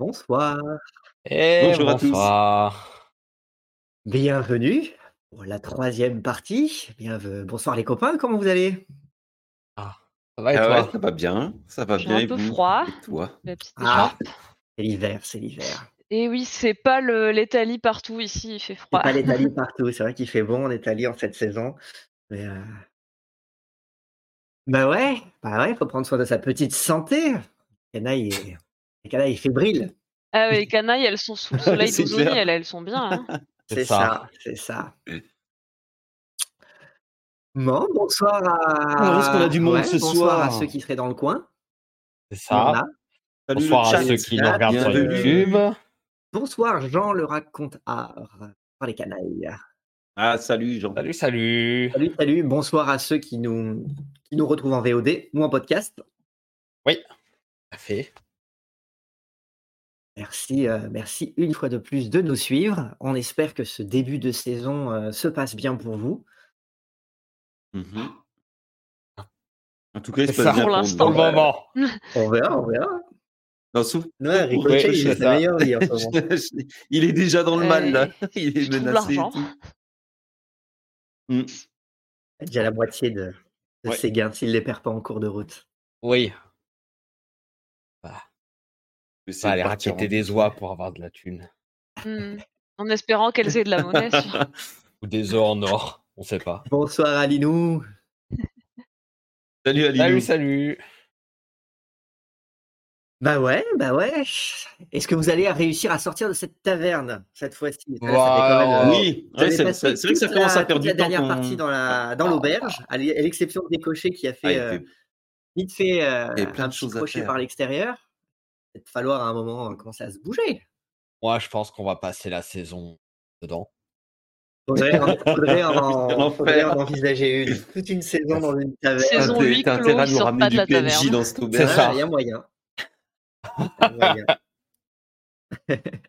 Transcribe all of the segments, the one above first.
Bonsoir. Et Bonjour à tous. Bienvenue pour la troisième partie. Bienvenue. Bonsoir les copains, comment vous allez? Ça va et Ah toi? ouais, ça va bien, ça va bien. un et peu vous? froid. Et toi? Ah. C'est l'hiver, c'est l'hiver. Et oui, c'est pas l'Italie partout ici, il fait C'est froid. pas l'Italie partout, c'est vrai qu'il fait bon en Italie en cette saison. Mais euh, Bah ouais, bah ouais, faut prendre soin de sa petite santé. Est fébrile. Ah oui, les canailles, elles sont sous le soleil d'Ozoni, elles, elles sont bien. hein. C'est ça. ça, c'est ça. Bon, bonsoir à. Qu'on a du monde ce bonsoir à soir ceux qui seraient dans le coin. C'est ça. a. Salut Bonsoir à ceux qui nous regardent sur. YouTube. Bonsoir, Jean le raconte art par les canailles. Ah, salut Jean. Salut, salut. Salut, salut. Bonsoir à ceux qui nous, qui nous retrouvent en VOD ou en podcast. Parfait. Merci, euh, merci une fois de plus de nous suivre. On espère que ce début de saison euh, se passe bien pour vous. Mhm. En tout cas, il se C'est passe ça. bien Pour l'instant. Moment. On verra, on verra. Non, sauf- Ouais, Ricochet, Ouais, il est sa ça. meilleure vie en ce moment. il est déjà dans le mal là. Il est menacé. Mm. Il a Déjà la moitié de, de Ouais. ses gains s'il les perd pas en cours de route. Oui. C'est Ça aller partir raqueter en- des oies pour avoir de la thune. Hmm. En espérant qu'elles aient de la monnaie. sûr. Ou des œufs en or. On sait pas. Bonsoir Alinou. Salut Ali. Salut, salut. Bah ouais, bah ouais. Est-ce que vous allez réussir à sortir de cette taverne cette fois-ci? Ça, ça fait Wow. quand même, euh, Oui, Vous ouais, avez c'est passé c'est- c'est vrai que ça toute commence la- à perdre toute la du temps. dernière qu'on- partie dans la dans l'auberge, à l'e- à l'exception de Décoché qui a Ah, fait il euh, vite fait euh, Il y avait plein un de petit choses à crochet faire. par l'extérieur. Il va falloir à un moment euh, commencer à se bouger. Moi, je pense qu'on va passer la saison dedans. Faudrait, en, faudrait, en- L'enfer. faudrait en envisager une. Toute une saison dans une taverne. Saison T'as clos, intérêt à ils nous ramener pas de du PNJ taverne. dans cette C'est auberge. ça. Il y a moyen.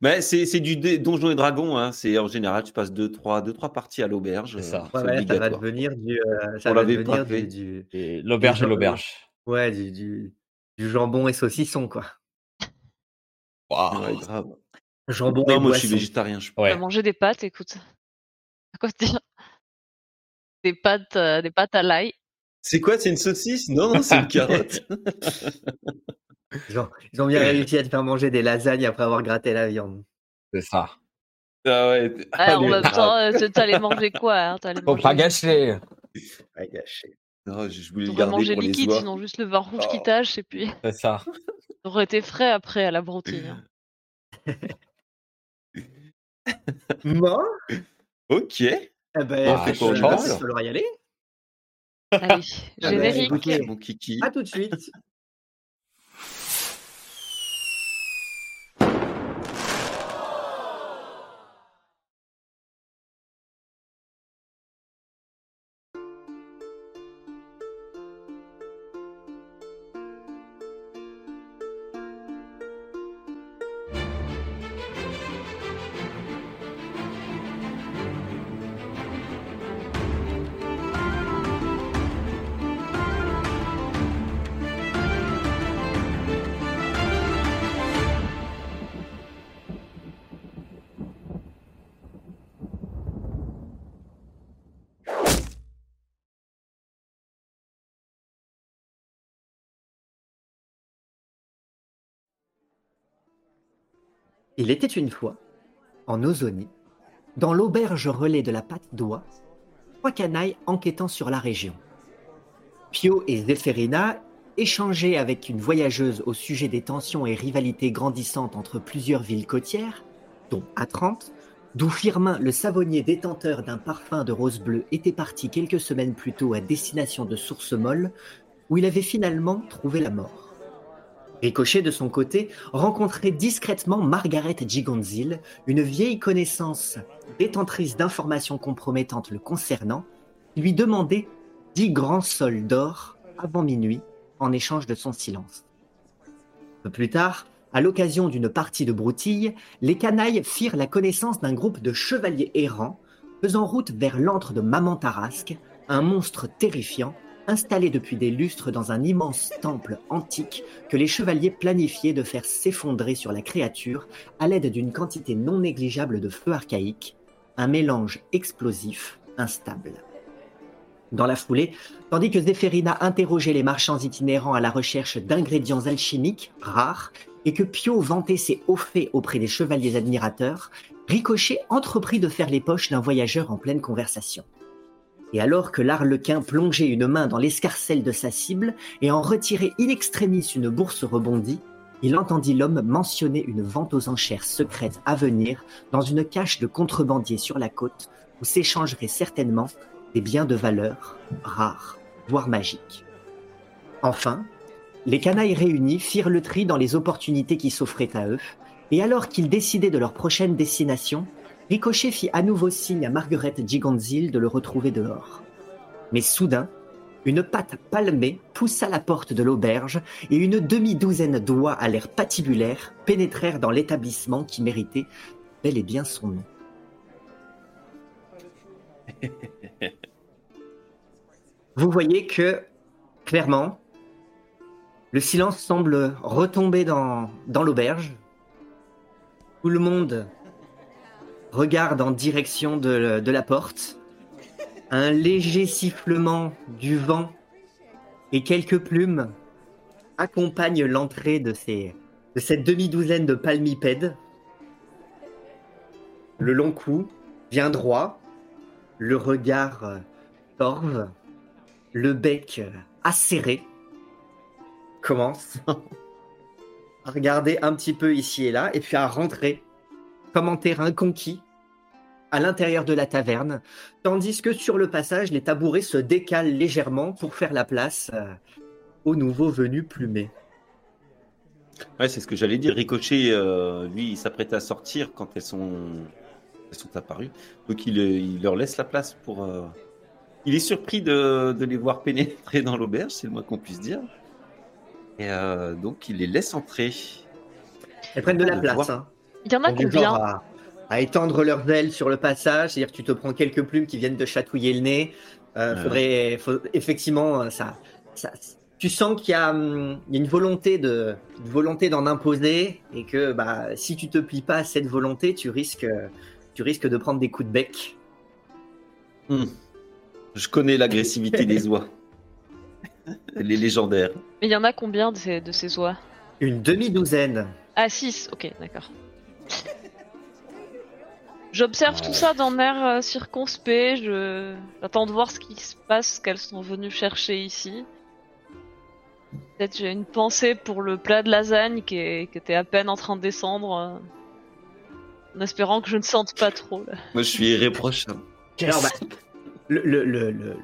Mais c'est c'est du dé- Donjons et Dragons. Hein. C'est en général, tu passes 2-3 deux, trois parties à l'auberge. C'est ça. euh, Ouais, c'est ouais, ça va devenir du. euh, ça On va devenir du, du, Et l'auberge et l'auberge. ouais, du, du, du jambon et saucisson, quoi. Waouh. Ouais, grave. Jambon et Non, moi je suis végétarien. Je... Ouais. manger des pâtes, écoute. À quoi dire? Des pâtes, euh, des pâtes à l'ail. C'est quoi? C'est une saucisse? Non, non, c'est une carotte. Ils ont, ils ont bien réussi à te faire manger des lasagnes après avoir gratté la viande. C'est ça. ah ouais. Ah, en allez, même grave. temps, euh, t'allais manger quoi hein? T'allais Faut manger, pas gâcher. Ouais, gâché. Non, je je voulais le t'aurais garder mangé pour les liquide, oies. sinon juste le vin rouge qui Oh. tâche, et puis C'est ça. t'aurais été frais après à la broutille. hein. Bon, Ok. eh ben, Bah, faut- je il pense. va falloir y aller. Allez, Ah générique. écoutez. Mon kiki. À tout de suite. Il était une fois, en Ozonie, dans l'auberge relais de la patte d'oie, trois canailles enquêtant sur la région. Pio et Zéphérina échangeaient avec une voyageuse au sujet des tensions et rivalités grandissantes entre plusieurs villes côtières, dont Atrante, d'où Firmin, le savonnier détenteur d'un parfum de rose bleue, était parti quelques semaines plus tôt à destination de Source Molle, où il avait finalement trouvé la mort. Ricochet, de son côté, rencontrait discrètement Margaret Gigonzil, une vieille connaissance détentrice d'informations compromettantes le concernant, qui lui demandait dix grands sols d'or avant minuit en échange de son silence. Peu plus tard, à l'occasion d'une partie de broutille, les canailles firent la connaissance d'un groupe de chevaliers errants faisant route vers l'antre de Maman Tarasque, un monstre terrifiant installé depuis des lustres dans un immense temple antique que les chevaliers planifiaient de faire s'effondrer sur la créature à l'aide d'une quantité non négligeable de feu archaïque, un mélange explosif instable. Dans la foulée, tandis que Zéphérina interrogeait les marchands itinérants à la recherche d'ingrédients alchimiques rares et que Pio vantait ses hauts faits auprès des chevaliers admirateurs, Ricochet entreprit de faire les poches d'un voyageur en pleine conversation. Et alors que l'arlequin plongeait une main dans l'escarcelle de sa cible et en retirait in extremis une bourse rebondie, il entendit l'homme mentionner une vente aux enchères secrète à venir dans une cache de contrebandier sur la côte où s'échangeraient certainement des biens de valeur rares, voire magiques. Enfin, les canailles réunis firent le tri dans les opportunités qui s'offraient à eux, et alors qu'ils décidaient de leur prochaine destination, Ricochet fit à nouveau signe à Margaret Gigantzil de le retrouver dehors. Mais soudain, une patte palmée poussa la porte de l'auberge et une demi-douzaine d'oies à l'air patibulaire pénétrèrent dans l'établissement qui méritait bel et bien son nom. Vous voyez que, clairement, le silence semble retomber dans, dans l'auberge. Tout le monde regarde en direction de, la porte. Un léger sifflement du vent et quelques plumes accompagnent l'entrée de, de cette demi-douzaine de palmipèdes. Le long cou vient droit, le regard torve, le bec acéré, commence à regarder un petit peu ici et là, et puis à rentrer comme en terrain conquis à l'intérieur de la taverne, tandis que sur le passage, les tabourets se décalent légèrement pour faire la place euh, aux nouveaux venus plumés. Ouais, c'est ce que j'allais dire. Ricochet, euh, lui, il s'apprête à sortir quand elles sont, elles sont apparues. Donc il, il leur laisse la place pour. euh, Il est surpris de, de les voir pénétrer dans l'auberge, c'est le moins qu'on puisse dire. Et euh, donc il les laisse entrer. Elles prennent de la place. voir. hein. Il y en a du combien genre à, à étendre leurs ailes sur le passage, c'est-à-dire que tu te prends quelques plumes qui viennent de chatouiller le nez. Euh, Ouais. faudrait, faut- effectivement, euh, ça, ça, tu sens qu'il y a, hum, il y a une volonté de, une volonté d'en imposer et que bah, si tu te plies pas à cette volonté, tu risques, euh, tu risques de prendre des coups de bec. Hmm. Je connais l'agressivité des oies. Les légendaires. Mais il y en a combien de ces, de ces oies? Une demi-douzaine. Ah, 6, ok, d'accord. J'observe tout ça d'un air euh, circonspect, je... j'attends de voir ce qui se passe, ce qu'elles sont venues chercher ici. Peut-être j'ai une pensée pour le plat de lasagne qui, est... qui était à peine en train de descendre, euh, en espérant que je ne sente pas trop. Là. Moi, je suis irréprochable. Alors, bah, le, le- le- le-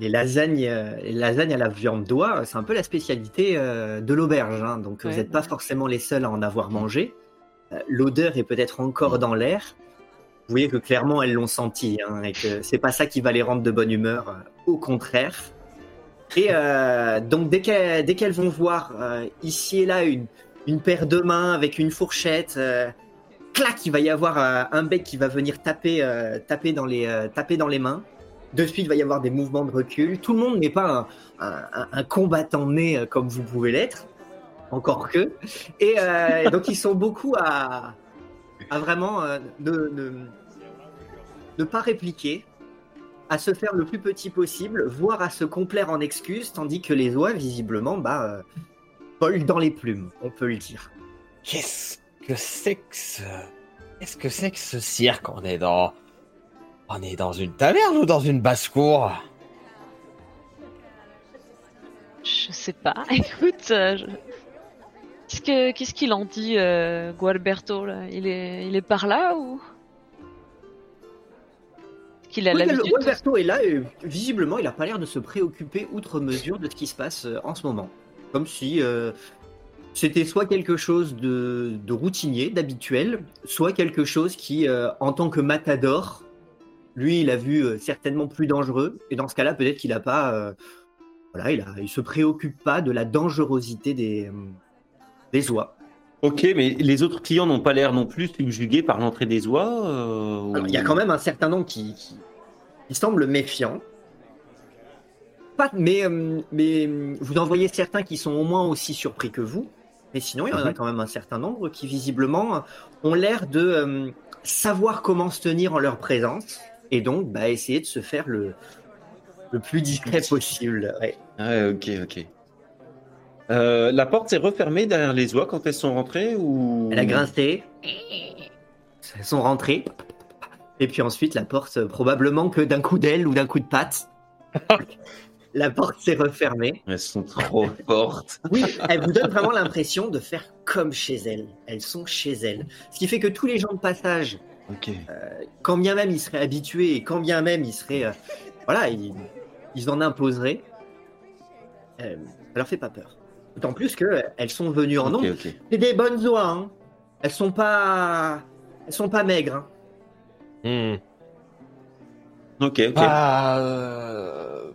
les lasagnes, euh, les lasagnes à la viande d'oie, c'est un peu la spécialité euh, de l'auberge. hein. donc, Ouais. vous n'êtes pas forcément les seuls à en avoir mangé. L'odeur est peut-être encore dans l'air. Vous voyez que clairement elles l'ont senti hein, et que c'est pas ça qui va les rendre de bonne humeur. euh, au contraire. Et euh, donc dès qu'elles vont voir euh, ici et là une, paire de mains avec une fourchette, clac, il va y avoir un bec qui va venir taper, taper, dans les, mains. De suite, il va y avoir des mouvements de recul. Tout le monde n'est pas un, combattant né comme vous pouvez l'être, encore que. Et donc, ils sont beaucoup à, vraiment ne, ne pas répliquer, à se faire le plus petit possible, voire à se complaire en excuses, tandis que les oies, visiblement, bah, euh, volent dans les plumes, on peut le dire. Qu'est-ce que c'est que ce... Qu'est-ce que c'est que ce cirque? On est dans... On est dans une taverne ou dans une basse-cour? Je sais pas, écoute, euh, je- qu'est-ce que- qu'est-ce qu'il en dit, euh, Gualberto là? Il est, il est par là ou? Qu'il a Oui, l'habitude Gualberto est là et visiblement, il n'a pas l'air de se préoccuper outre mesure de ce qui se passe euh, en ce moment. Comme si euh, c'était soit quelque chose de, de routinier, d'habituel, soit quelque chose qui, euh, en tant que matador, lui, il a vu euh, certainement plus dangereux. Et dans ce cas-là, peut-être qu'il n'a pas. euh, voilà, il, il se préoccupe pas de la dangerosité des, euh, des oies. Ok, mais les autres clients n'ont pas l'air non plus subjugués par l'entrée des oies. euh, ou- Alors, il y a quand même un certain nombre qui, qui, qui semblent méfiants. pas, mais, euh, mais euh, vous en voyez certains qui sont au moins aussi surpris que vous. Mais sinon, il y en a Mhm. quand même un certain nombre qui visiblement ont l'air de euh, savoir comment se tenir en leur présence et donc bah, essayer de se faire le, le plus discret possible. Ouais. Ah, ok, ok. Euh, la porte s'est refermée derrière les oies quand elles sont rentrées ou? Elle a grincé. Elles sont rentrées. Et puis ensuite, la porte, euh, probablement que d'un coup d'aile ou d'un coup de patte, la porte s'est refermée. Elles sont trop fortes. Oui, elle vous donne vraiment l'impression de faire comme chez elles. Elles sont chez elles. Ce qui fait que tous les gens de passage, Ok. quand bien même ils seraient habitués et quand bien même ils seraient. euh, voilà, ils, ils en imposeraient. euh, ça leur fait pas peur. D'autant plus qu'elles sont venues en nombre. C'est des bonnes oies, hein. Elles sont pas. Elles sont pas maigres. hein. Hmm. Ok, ok. Bah, euh...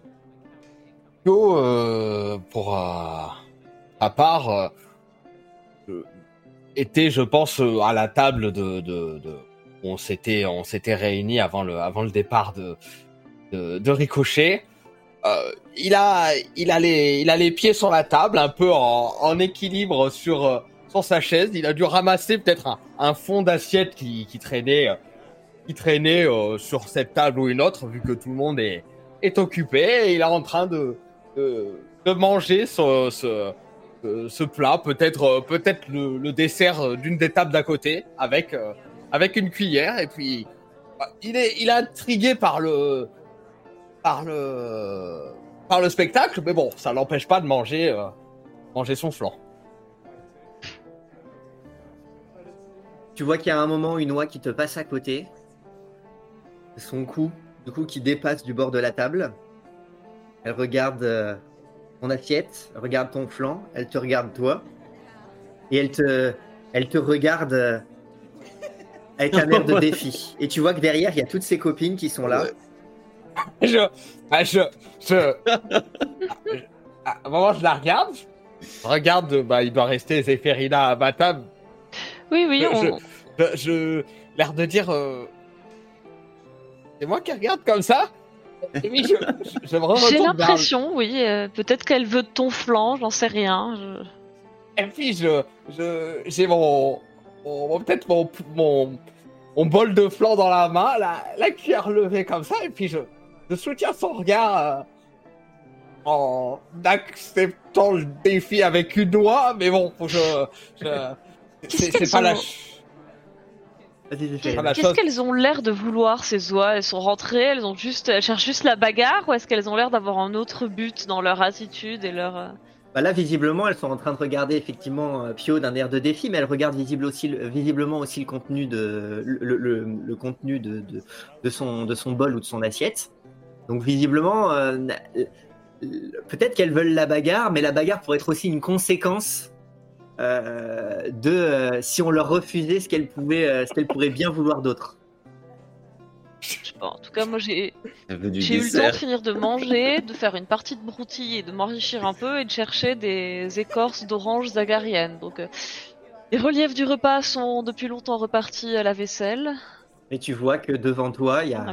Pio, euh, pour euh, à part, euh, euh, était, je pense, euh, à la table de, de, de- où on s'était, on s'était réunis avant le, avant le départ de, de, de Ricochet. Euh, il a, il a les, il a les pieds sur la table, un peu en, en équilibre sur, euh, sur sa chaise. Il a dû ramasser peut-être un, un fond d'assiette qui, qui traînait, euh, qui traînait sur cette table ou une autre, vu que tout le monde est, est occupé. Il est en train de, de, de manger ce, ce, ce- plat, peut-être, peut-être le, le dessert d'une des tables d'à côté, avec, avec une cuillère. Et puis, bah, il est, il est intrigué par le, par le, par le spectacle, mais bon, ça l'empêche pas de manger, euh, manger son flanc. Tu vois qu'il y a un moment une oie qui te passe à côté. Son cou, du coup, qui dépasse du bord de la table. Elle regarde euh, ton assiette, elle regarde ton flanc, elle te regarde toi. Et elle te, elle te regarde euh, avec un air de défi. Et tu vois que derrière, il y a toutes ses copines qui sont là. Je, ah, je, je, à un moment, je la regarde. Je regarde, bah, il doit rester Zéphérina à ma table. Oui, oui, Je- on... Je, je- l'air de dire, euh, c'est moi qui regarde comme ça? Je, je, je j'ai vers- l'impression, oui. euh, Peut-être qu'elle veut ton flanc, j'en sais rien. je- Et puis je, je, j'ai mon, mon- peut-être mon, mon, mon bol de flan dans la main, la, la cuillère levée comme ça, et puis je, je soutiens son regard euh, en acceptant le défi avec une doigt, mais bon, je, je Qu'est-ce c'est, pas la, Qu'est-ce qu'elles ont l'air de vouloir ces oies? Elles sont rentrées, elles ont juste, elles cherchent juste la bagarre, ou est-ce qu'elles ont l'air d'avoir un autre but dans leur attitude et leur euh, Bah là, visiblement, elles sont en train de regarder effectivement euh, Pio d'un air de défi, mais elles regardent visible aussi, le- visiblement aussi le contenu de le, le- le contenu de, de, de son de son bol ou de son assiette. Donc visiblement, euh, peut-être qu'elles veulent la bagarre, mais la bagarre pourrait être aussi une conséquence euh, de euh, si on leur refusait ce qu'elles pouvaient, euh, ce qu'elles pourraient bien vouloir d'autre. je sais pas. En tout cas, moi j'ai eu le temps de finir de manger, de faire une partie de broutille et de m'enrichir un peu et de chercher des écorces d'oranges zagariennes. Donc euh, les reliefs du repas sont depuis longtemps repartis à la vaisselle. Mais tu vois que devant toi, il y a.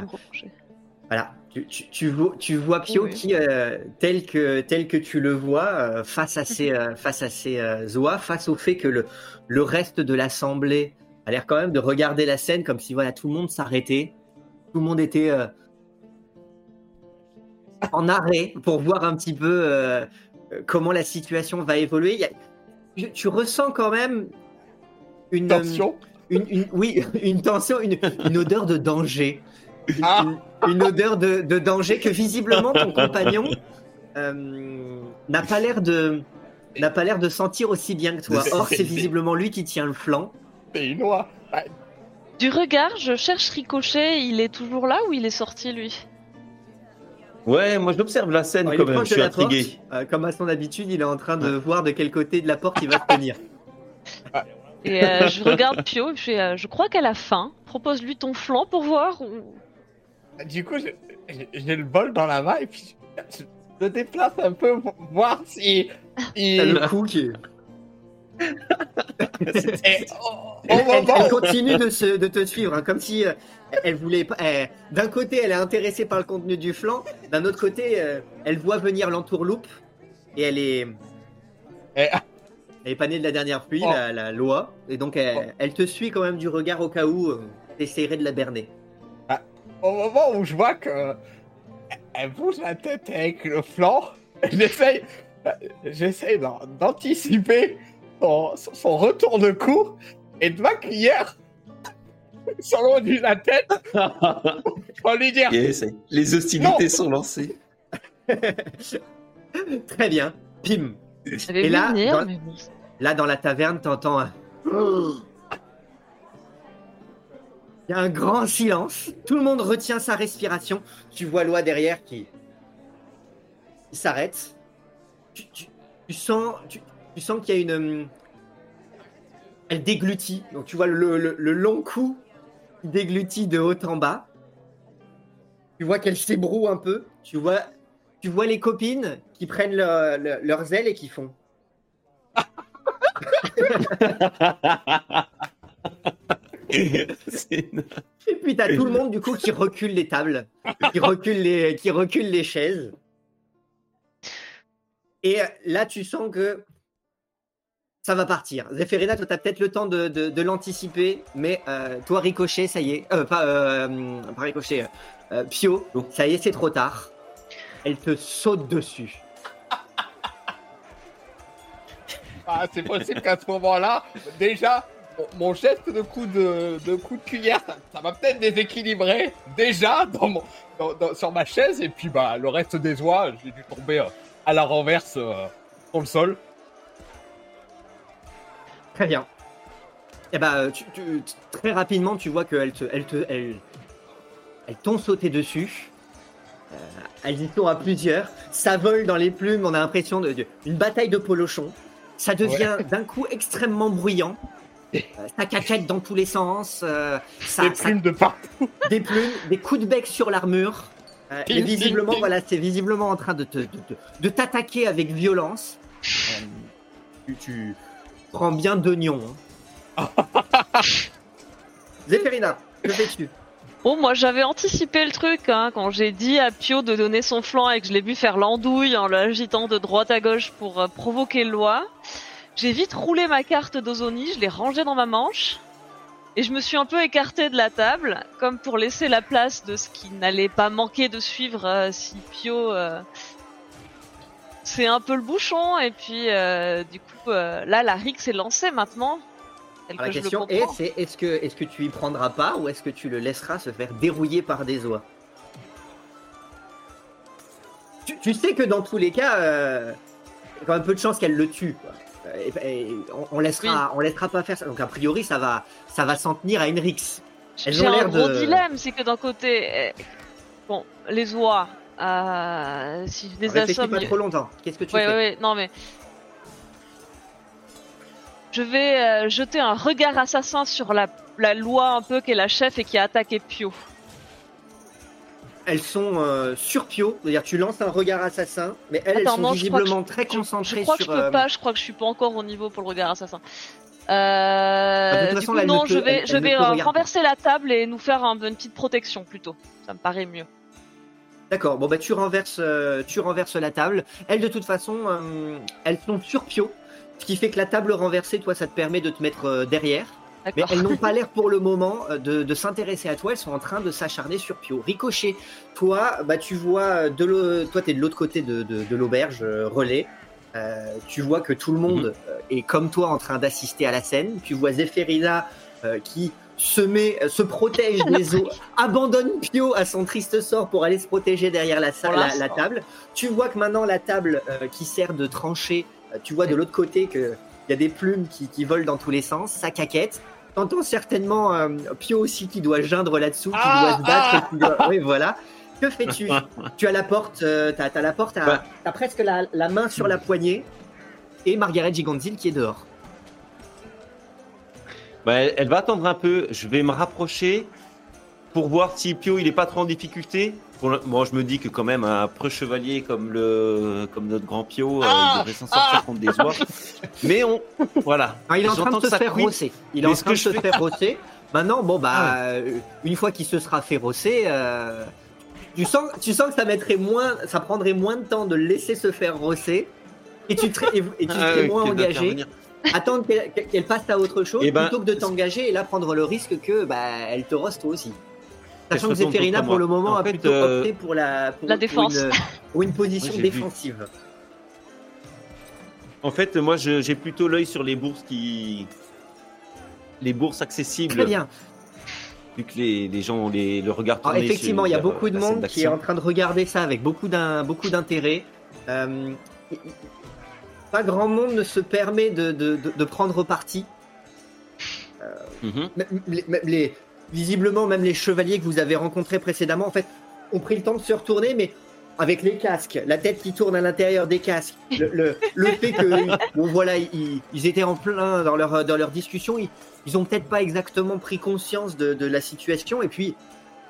Voilà, tu, tu, tu vois, tu vois Pio Oui. qui, euh, tel, que, tel que tu le vois, euh, face à ses, euh, face à ses euh, oies, face au fait que le, le reste de l'assemblée a l'air quand même de regarder la scène comme si voilà, tout le monde s'arrêtait, tout le monde était euh, en arrêt pour voir un petit peu comment la situation va évoluer. Il y a- tu, tu ressens quand même une, tension. une, une- oui, une tension, une, une odeur de danger. Une, Ah. une- une odeur de, de danger que visiblement ton compagnon euh, n'a pas l'air de n'a pas l'air de sentir aussi bien que toi. Or, c'est visiblement lui qui tient le flanc. C'est une oie. Ah, Du regard, je cherche Ricochet. Il est toujours là ou il est sorti lui? Ouais, moi j'observe la scène Alors, il quand est même. proche Je suis la porte. Euh, comme à son habitude, il est en train de voir de quel côté de la porte il va se tenir. Et euh, je regarde Pio. et Je, fais, euh, je crois qu'elle a faim. Propose-lui ton flanc pour voir. Ou... Du coup, j'ai le bol dans la main et puis je, je le déplace un peu pour voir si. T'as le cou qui est- Elle, continue de, se- de te suivre, hein, comme si euh, elle voulait pas. D'un côté, elle est intéressée par le contenu du flanc, d'un autre côté, euh, elle voit venir l'entourloupe et elle est, Eh, elle est pas née de la dernière pluie, Oh. la, la loi, et donc elle, elle te suit quand même du regard au cas où euh, t'essaierais de la berner. Au moment où je vois que elle bouge la tête avec le flanc, j'essaye, j'essaye d'an- d'anticiper son, son retour de coup et de ma cuillère sur le haut de la tête pour lui dire les hostilités sont lancées. Très bien, pim. Et là, venir, dans- mais. Là, dans la taverne, t'entends un. Il y a un grand silence. Tout le monde retient sa respiration. Tu vois Loi derrière qui, s'arrête. Tu, sens, tu, sens qu'il y a une. hum, Elle déglutit. Donc tu vois le, long cou qui déglutit de haut en bas. Tu vois qu'elle s'ébroue un peu. Tu vois, tu vois les copines qui prennent leur- leur- leurs ailes et qui font. Et puis t'as tout le monde du coup qui recule les tables, qui recule les, qui recule les chaises. Et là tu sens que ça va partir. Zéphérina, toi t'as peut-être le temps de, de- l'anticiper, mais euh, toi Ricochet, ça y est, euh, pas, euh, pas Ricochet, Pio, ça y est, c'est trop tard. Elle te saute dessus. Ah, c'est possible qu'à ce moment-là, déjà, mon- geste de coup de, de coup de cuillère, ça, ça m'a peut-être déséquilibré déjà dans mon, dans- dans- sur ma chaise, et puis bah le reste des oies, j'ai dû tomber euh, à la renverse euh, sur le sol. Très bien. Et tu- tu- très rapidement, tu vois te, te, elles t'ont sauté dessus. Euh, elles y sont à plusieurs. Ça vole dans les plumes. On a l'impression de, de- une bataille de polochons. Ça devient d'un coup extrêmement bruyant. Euh, ça caquette dans tous les sens. euh, ça, Des ça- plumes de partout. des plumes, des coups de bec sur l'armure. Euh, et visiblement, ping, voilà, c'est visiblement en train de te, de, t'attaquer avec violence. Euh, tu, tu prends bien d'oignons. hein. Zéphérina, que fais-tu? Bon, moi j'avais anticipé le truc hein, quand j'ai dit à Pio de donner son flanc et que je l'ai vu faire l'andouille en l'agitant de droite à gauche pour euh, provoquer Loi. J'ai vite roulé ma carte d'Ozoni, je l'ai rangée dans ma manche et je me suis un peu écartée de la table, comme pour laisser la place de ce qui n'allait pas manquer de suivre euh, si Pio. euh, C'est un peu le bouchon et puis euh, du coup là la Rick s'est lancée maintenant. Alors, La je le question est, c'est est-ce que, est que tu y prendras pas ou est-ce que tu le laisseras se faire dérouiller par des oies? Tu, tu sais que dans tous les cas, il y a quand même peu de chances qu'elle le tue. quoi. Et, et on, on laissera, on laissera pas faire ça. Donc a priori, ça va, ça va s'en tenir à. Elles J'ai un l'air gros de- dilemme, c'est que d'un côté, euh, bon, les oies, euh, si je les Réfléchis assomme, pas trop longtemps. Qu'est-ce que tu ouais, fais ouais, non mais, je vais euh, jeter un regard assassin sur la, la loi un peu qui est la chef et qui a attaqué Pio. Elles sont euh, sur Pio, c'est-à-dire tu lances un regard assassin, mais elles, Attends, elles sont non, je visiblement très Je, concentrées je crois que je peux euh, pas, je crois que je suis pas encore au niveau pour le regard assassin. Euh, Ah, de toute du façon, coup, là, elle non, je vais, elle- je elle euh, renverser la table et nous faire un- une petite protection plutôt. Ça me paraît mieux. D'accord, bon bah tu renverses, euh, tu renverses la table. Elles de toute façon, elles sont sur Pio, ce qui fait que la table renversée, toi, ça te permet de te mettre derrière. Mais elles n'ont pas l'air pour le moment euh, de, de s'intéresser à toi. Elles sont en train de s'acharner sur Pio. Ricochet, toi, bah tu vois, euh, de l'au- toi t'es de l'autre côté de, de- de l'auberge euh, relais. Euh, tu vois que tout le monde euh, est comme toi en train d'assister à la scène. Tu vois Zéphérina euh, qui se met, se protège des eaux, abandonne Pio à son triste sort pour aller se protéger derrière la, salle, Pour la, table. Tu vois que maintenant la table euh, qui sert de tranchée, tu vois de l'autre côté que il y a des plumes qui, qui volent dans tous les sens, ça caquette. T'entends certainement euh, Pio aussi qui doit geindre là-dessous, qui Ah, doit se battre. ah. et qui doit- Oui, voilà. Que fais-tu Tu as la porte, euh, t'as, t'as la porte, Bah. t'as presque la, la main sur la poignée et Margaret Giganzil qui est dehors. Bah, elle, elle va attendre un peu. Je vais me rapprocher pour voir si Pio il est pas trop en difficulté. Pour le- Bon, je me dis que quand même un preux chevalier comme le comme notre grand Pio, euh, Ah il devrait s'en sortir Ah contre des oies. Mais on, voilà. Ah, il est en train de se faire rosser. Il est en train de se faire rosser. Maintenant, bon, bah, Ah euh, une fois qu'il se sera fait rosser, euh, tu, sens, tu sens que ça mettrait moins, ça prendrait moins de temps de le laisser se faire rosser et tu serais, et, et tu Ah serais ouais, moins engagé. Attendre qu'elle passe à autre chose Eh ben, plutôt que de t'engager et là prendre le risque que bah, elle te roste toi aussi. Sachant que contre pour le moment En a fait, plutôt euh, opté pour la, pour, La pour défense. une, pour une position Moi, j'ai vu. défensive. En fait, moi, j'ai plutôt l'œil sur les bourses qui. Les bourses accessibles. Très bien. Vu que les, les gens ont les, le regard Alors, tourné effectivement, il y a euh, beaucoup de monde qui est en train de regarder ça avec beaucoup d'un- beaucoup d'intérêt. Euh, pas grand monde ne se permet de, de- de- de prendre parti. Mhm. Les, même les- visiblement, même les chevaliers que vous avez rencontrés précédemment, en fait, ont pris le temps de se retourner, mais avec les casques, la tête qui tourne à l'intérieur des casques, le, le, le fait que, bon voilà, ils, ils étaient en plein dans leur, dans leur discussion, ils, ils ont peut-être pas exactement pris conscience de, de la situation, et puis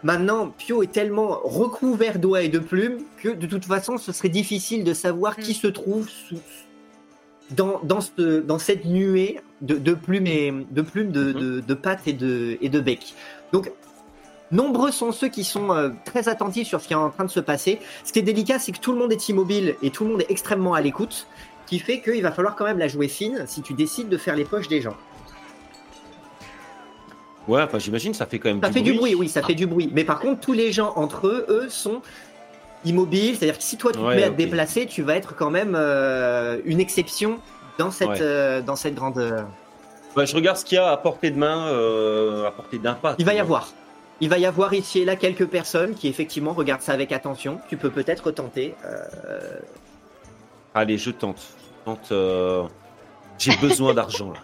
maintenant, Pio est tellement recouvert d'oies et de plumes que de toute façon, ce serait difficile de savoir qui se trouve sous, dans, dans, ce- dans cette nuée de, de plumes, et, de, plumes de, de, de pattes et de, et de bec. Donc, nombreux sont ceux qui sont euh, très attentifs sur ce qui est en train de se passer. Ce qui est délicat, c'est que tout le monde est immobile et tout le monde est extrêmement à l'écoute, qui fait qu'il va falloir quand même la jouer fine si tu décides de faire les poches des gens. Ouais, enfin, j'imagine, ça fait quand même Ça du fait bruit. du bruit, oui, ça fait du bruit. Mais par contre, tous les gens entre eux, eux, sont immobiles. C'est-à-dire que si toi tu te Ouais, mets à te déplacer, tu vas être quand même euh, une exception dans cette, Ouais. euh, dans cette grande. euh, Bah, je regarde ce qu'il y a à portée de main, euh, à portée d'un pas. Il va y avoir. Il va y avoir ici et là quelques personnes qui effectivement regardent ça avec attention. Tu peux peut-être tenter. euh, Allez, je tente. Je tente. euh, J'ai besoin d'argent là.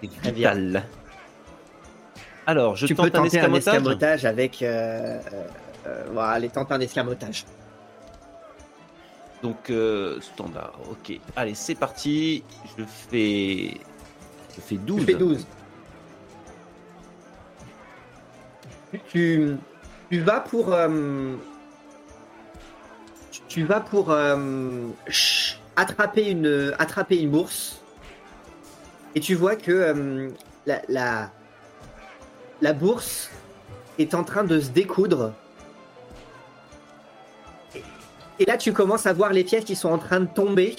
C'est vital. Alors, je tu tente peux tenter un escamotage. escamotage avec. Euh, voilà, allez, tente un escamotage. Donc euh, standard. Ok. Allez, c'est parti. Je fais. Je fais 12. Tu fais 12. Tu, tu vas pour. euh, tu- vas pour attraper, une, attraper une bourse. Et tu vois que la, la, la bourse est en train de se découdre. Et là, tu commences à voir les pièces qui sont en train de tomber.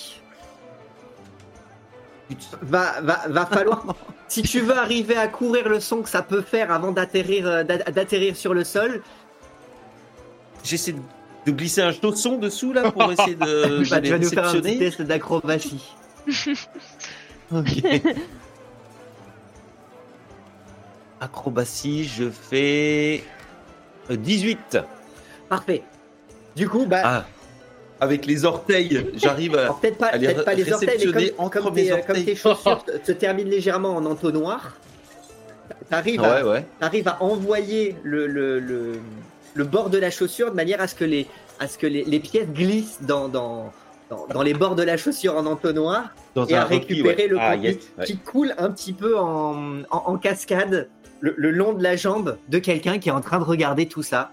Va, va, va falloir. si tu veux arriver à courir le son que ça peut faire avant d'atterrir, euh, d'a- d'atterrir sur le sol, J'essaie de- de glisser un chausson dessous là pour essayer de, bah, tu vas nous faire un petit test d'acrobatie. Ok. Acrobatie, je fais euh, 18. Parfait. Du coup, bah, Ah, avec les orteils, j'arrive à. peut-être pas, les orteils, mais comme, entre comme mes tes, euh, orteils. comme tes chaussures se terminent légèrement en entonnoir, t'arrives Ouais, à, ouais. t'arrives à envoyer le, le, le, le bord de la chaussure de manière à ce que les, à ce que les, les pièces glissent dans, dans, dans, dans les bords de la chaussure en entonnoir Dans et à repli, récupérer ouais. le Ah, contenu yes, ouais. qui coule un petit peu en, en, en cascade le, le long de la jambe de quelqu'un qui est en train de regarder tout ça.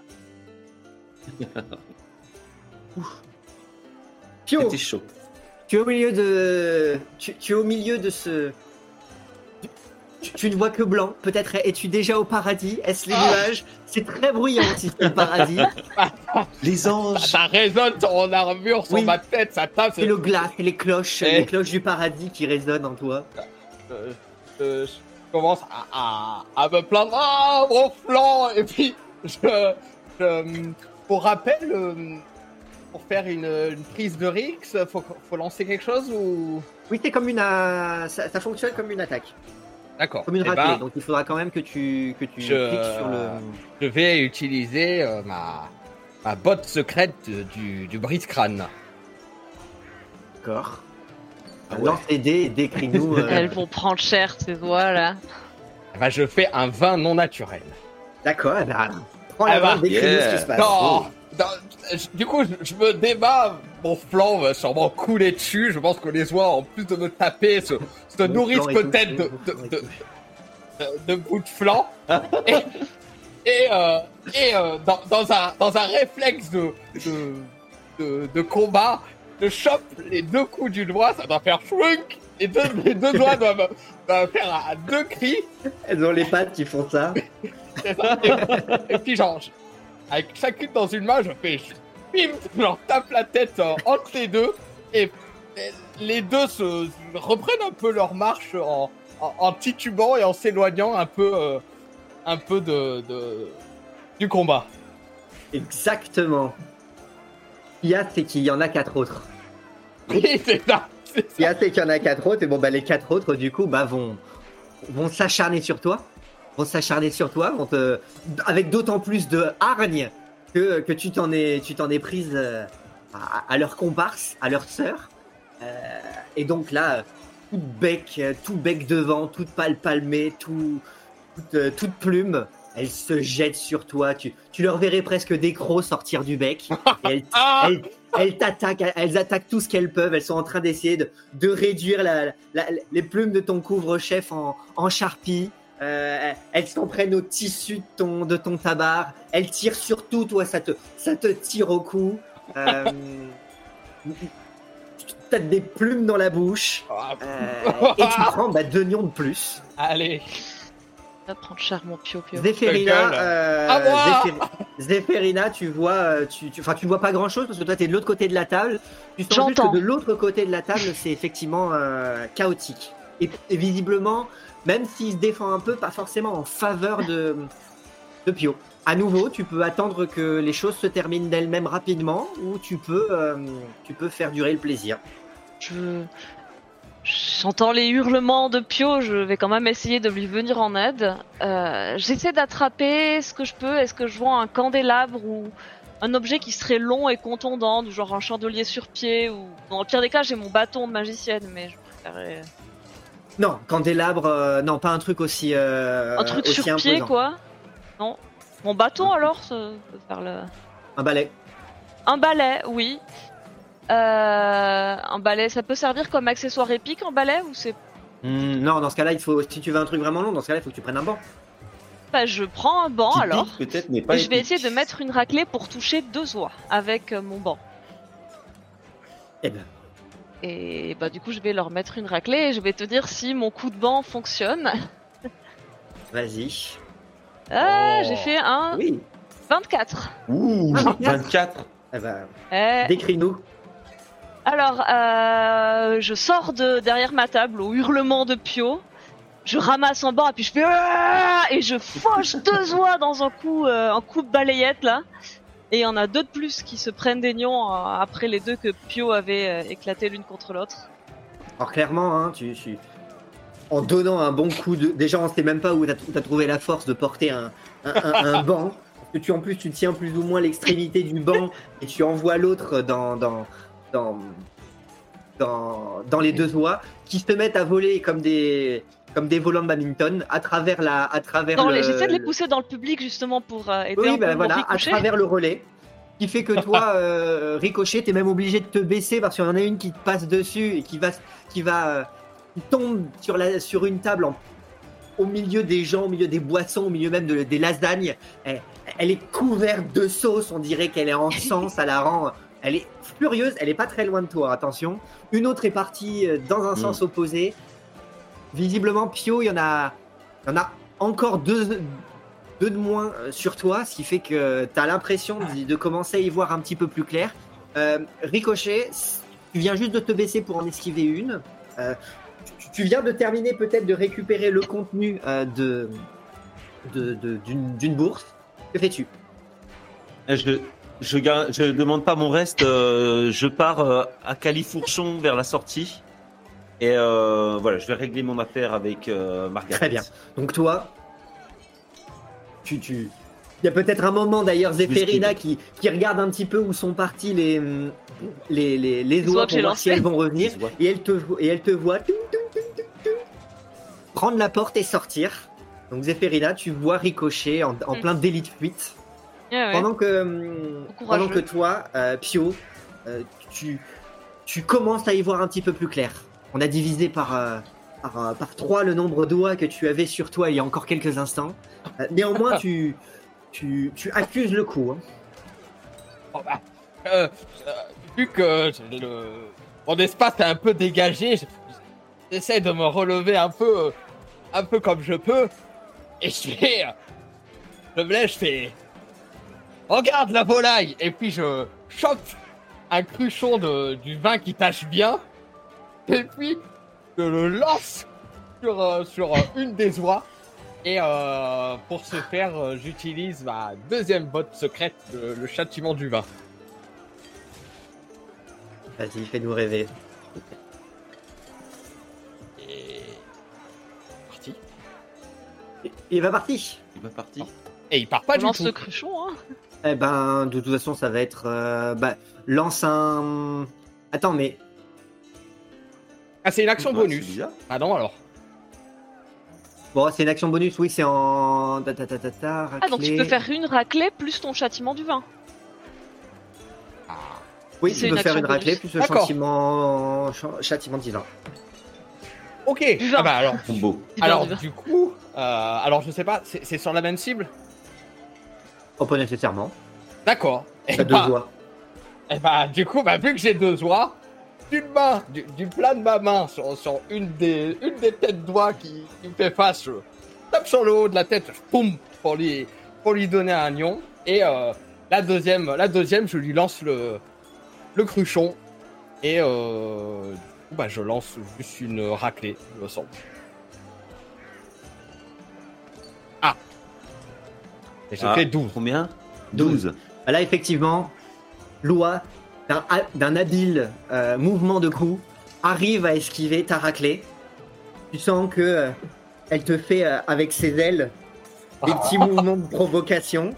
Ouf. Pio, C'était chaud. tu es au milieu de, tu, tu es au milieu de ce, tu, tu ne vois que blanc. Peut-être es-tu déjà au paradis Est-ce les nuages? C'est très bruyant si c'est le paradis. Les anges Ça résonne sur mon armure, sur Oui. ma tête, ça tape. C'est le glas, c'est les cloches, Eh. les cloches du paradis qui résonnent en toi. Euh, je, je commence à, à, à me plaindre. Ah, mon flanc Et puis, je, je- pour rappel, euh, pour faire une, une prise de Rix, faut, faut lancer quelque chose ou? Oui, c'est comme une, euh, ça, ça fonctionne comme une attaque, D'accord. comme une Eh raclée. ben, Donc il faudra quand même que tu, que tu Je- cliques sur le. je vais utiliser euh, ma, ma botte secrète du, du brise-crâne. D'accord. Ah ouais. Lance les dés et décris-nous. euh, Elles vont prendre cher, ces voix là. Eh ben, je fais un vin non naturel. D'accord, eh ben, prends la Ah bah, main, décris-nous yeah. ce qui se passe. Du coup, je, je me débat, mon flanc va sûrement couler dessus. Je pense que les oies, en plus de me taper, se, nourrissent peut-être de, de, de, flanc. et et, euh, et euh, dans, dans, un, dans un réflexe de, combat, je chope les deux coups du doigt, ça doit faire chouink Les deux, les deux doigts doivent, doivent faire à, à deux cris. Elles ont les pattes qui font ça. ça. Et, et puis genre, avec chacune dans une main, je fais bim, je leur tape la tête euh, entre les deux et, et les deux se reprennent un peu leur marche en, en, en titubant et en s'éloignant un peu, euh, un peu de, de- du combat. Exactement. Ce qu'il y a, c'est qu'il y en a quatre autres. Oui, c'est ça. Ce qu'il y a, c'est qu'il y en a quatre autres, et bon, bah, les quatre autres, du coup, bah, vont, vont s'acharner sur toi. Vont s'acharner sur toi, vont te, avec d'autant plus de hargne que, que tu t'en es, tu t'en es prise euh, à, à leur comparse, à leur sœur. Euh, et donc là, tout bec, tout bec devant, toute pâle palmée, tout, toute, euh, toute plume, elles se jettent sur toi. Tu, tu leur verrais presque des crocs sortir du bec. Et elles, Ah elles, elles t'attaquent, elles attaquent tout ce qu'elles peuvent. Elles sont en train d'essayer de, de réduire la- la- les plumes de ton couvre-chef en, en charpie. Euh, elles s'en prennent au tissu de ton, de ton tabac. Elles tirent sur tout, toi, ça te, ça te tire au cou. Euh, T'as des plumes dans la bouche. Ah, Euh, et tu prends bah, deux nions de plus. Allez. Va prendre cher mon pio pio. Zéphérina, gueule. euh, À moi Zéphéri- Zéphérina, tu vois, euh, tu, tu, enfin, tu ne vois pas grand chose parce que toi, tu es de l'autre côté de la table. Tu sens juste J'entends. que de l'autre côté de la table, c'est effectivement euh, chaotique. Et, et visiblement, même s'il se défend un peu, pas forcément en faveur de, Pio. À nouveau, tu peux attendre que les choses se terminent d'elles-mêmes rapidement ou tu peux, euh, tu peux faire durer le plaisir. Je. J'entends les hurlements de Pio, je vais quand même essayer de lui venir en aide. Euh, J'essaie d'attraper ce que je peux. Est-ce que je vois un candélabre ou un objet qui serait long et contondant, du genre un chandelier sur pied ou. Dans le pire des cas, j'ai mon bâton de magicienne, mais je préférerais. Non, candélabre, euh, non, pas un truc aussi. euh, Un truc aussi sur pied, quoi Non Mon bâton alors ça peut faire le. Un balai. Un balai, oui. Euh, un balai, ça peut servir comme accessoire épique, un balai ou c'est Hmm, non, dans ce cas-là, il faut, si tu veux un truc vraiment long, dans ce cas-là, il faut que tu prennes un banc. Bah, je prends un banc alors. Peut-être, mais pas Et je vais essayer de mettre une raclée pour toucher deux oies avec euh, mon banc. Eh ben, Et bah du coup je vais leur mettre une raclée et je vais te dire si mon coup de banc fonctionne. vas-y. Ah, Oh. j'ai fait un Oui. 24. Ouh, Ah, 24. Eh ben, Eh, décris-nous. Alors, euh, je sors de derrière ma table au hurlement de Pio. Je ramasse un banc et puis je fais Ah et je fauche deux oies dans un coup, euh, un coup de balayette là. Et il y en a deux de plus qui se prennent des nions euh, après les deux que Pio avait euh, éclaté l'une contre l'autre. Alors clairement, hein, tu, tu- en donnant un bon coup de... Déjà, on sait même pas où tu as, trouvé la force de porter un, un, un- un banc. Parce que tu, en plus, tu tiens plus ou moins l'extrémité du banc et tu envoies l'autre dans, dans, dans, dans, dans les deux oies qui se mettent à voler comme des, comme des volants de badminton à travers la... À travers Non, le- j'essaie de les pousser dans le public justement pour euh, aider Oui, ben voilà, à ricochet. travers le relais. Qui fait que toi, euh, Ricochet, t'es même obligé de te baisser parce qu'il y en a une qui te passe dessus et qui va, qui va, euh, qui tombe sur la, sur une table en- au milieu des gens, au milieu des boissons, au milieu même de- des lasagnes. Elle, elle est couverte de sauce, on dirait qu'elle est en sang, ça la rend. Elle est furieuse, elle est pas très loin de toi, attention. Une autre est partie euh, dans un Mm. sens opposé. Visiblement, Pio, il y en a, encore deux, de moins euh, sur toi, ce qui fait que tu as l'impression de, commencer à y voir un petit peu plus clair. Euh, Ricochet, tu viens juste de te baisser pour en esquiver une. Euh, tu, viens de terminer peut-être de récupérer le contenu d'une bourse. Que fais-tu? Je, je, je demande pas mon reste. je pars à Califourchon vers la sortie. Et euh, voilà, je vais régler mon affaire avec euh, Margaret. Très bien. Donc toi, tu, tu... Il y a peut-être un moment d'ailleurs, Zéphérina qui, qui regarde un petit peu où sont partis les, les, les, les oies pour voir si elles vont revenir. Et elle te, et elle te voit prendre la porte et sortir. Donc Zéphérina, tu vois Ricochet en, en Mm. plein délit de fuite. Ouais. Pendant que, pendant que toi, euh, Pio, euh, tu, tu commences à y voir un petit peu plus clair. On a divisé par, euh, par, euh, par trois le nombre d'oies que tu avais sur toi il y a encore quelques instants. Euh, néanmoins, tu, tu, tu accuses le coup. hein. Bah, euh, vu que mon espace est un peu dégagé, je- j'essaie de me relever un peu, un peu comme je peux. Et je fais. Je me lève, je fais. regarde la volaille Et puis je chope un cruchon de, du vin qui tâche bien, et puis je le lance sur, euh, sur euh, une des oies. Et euh, pour ce faire, j'utilise ma deuxième botte secrète, le, le châtiment du vin. Vas-y, fais-nous rêver. Et... Parti. Et- Il va parti. Il va partir. Et il part pas On du lance tout. le cruchon, hein. Eh ben, de toute façon, ça va être. euh, bah, lance un. Attends, mais. Ah, c'est une action c'est bonus. Ah non, alors. Bon, c'est une action bonus, oui, c'est en. Ta, ta, ta, ta, ta, Ah, donc tu peux faire une raclée plus ton châtiment du vin. Ah. Oui, c'est tu peux une faire action une raclée bonus. plus le châtiment. châtiment divin. Ok. Du vin. Ah bah alors. Combo. Du vin, Alors du coup, euh, alors je sais pas, c'est sur la même cible? Oh, pas nécessairement. D'accord. Et T'as deux bah, doigts. et bah, du coup, bah, vu que j'ai deux doigts, d'une main, du, du plat de ma main sur, sur une des une des têtes doigts qui, qui me fait face, je tape sur le haut de la tête, poum pour lui pour lui donner un nion. Et euh, la deuxième, la deuxième, je lui lance le le cruchon et euh, bah, je lance juste une raclée, il me semble. Ah. Et je Ah, fais 12. Combien? 12. Là, effectivement, Loi, d'un ha- d'un habile euh, mouvement de cou, arrive à esquiver ta raclée. Tu sens que euh, elle te fait, euh, avec ses ailes, des petits mouvements de provocation.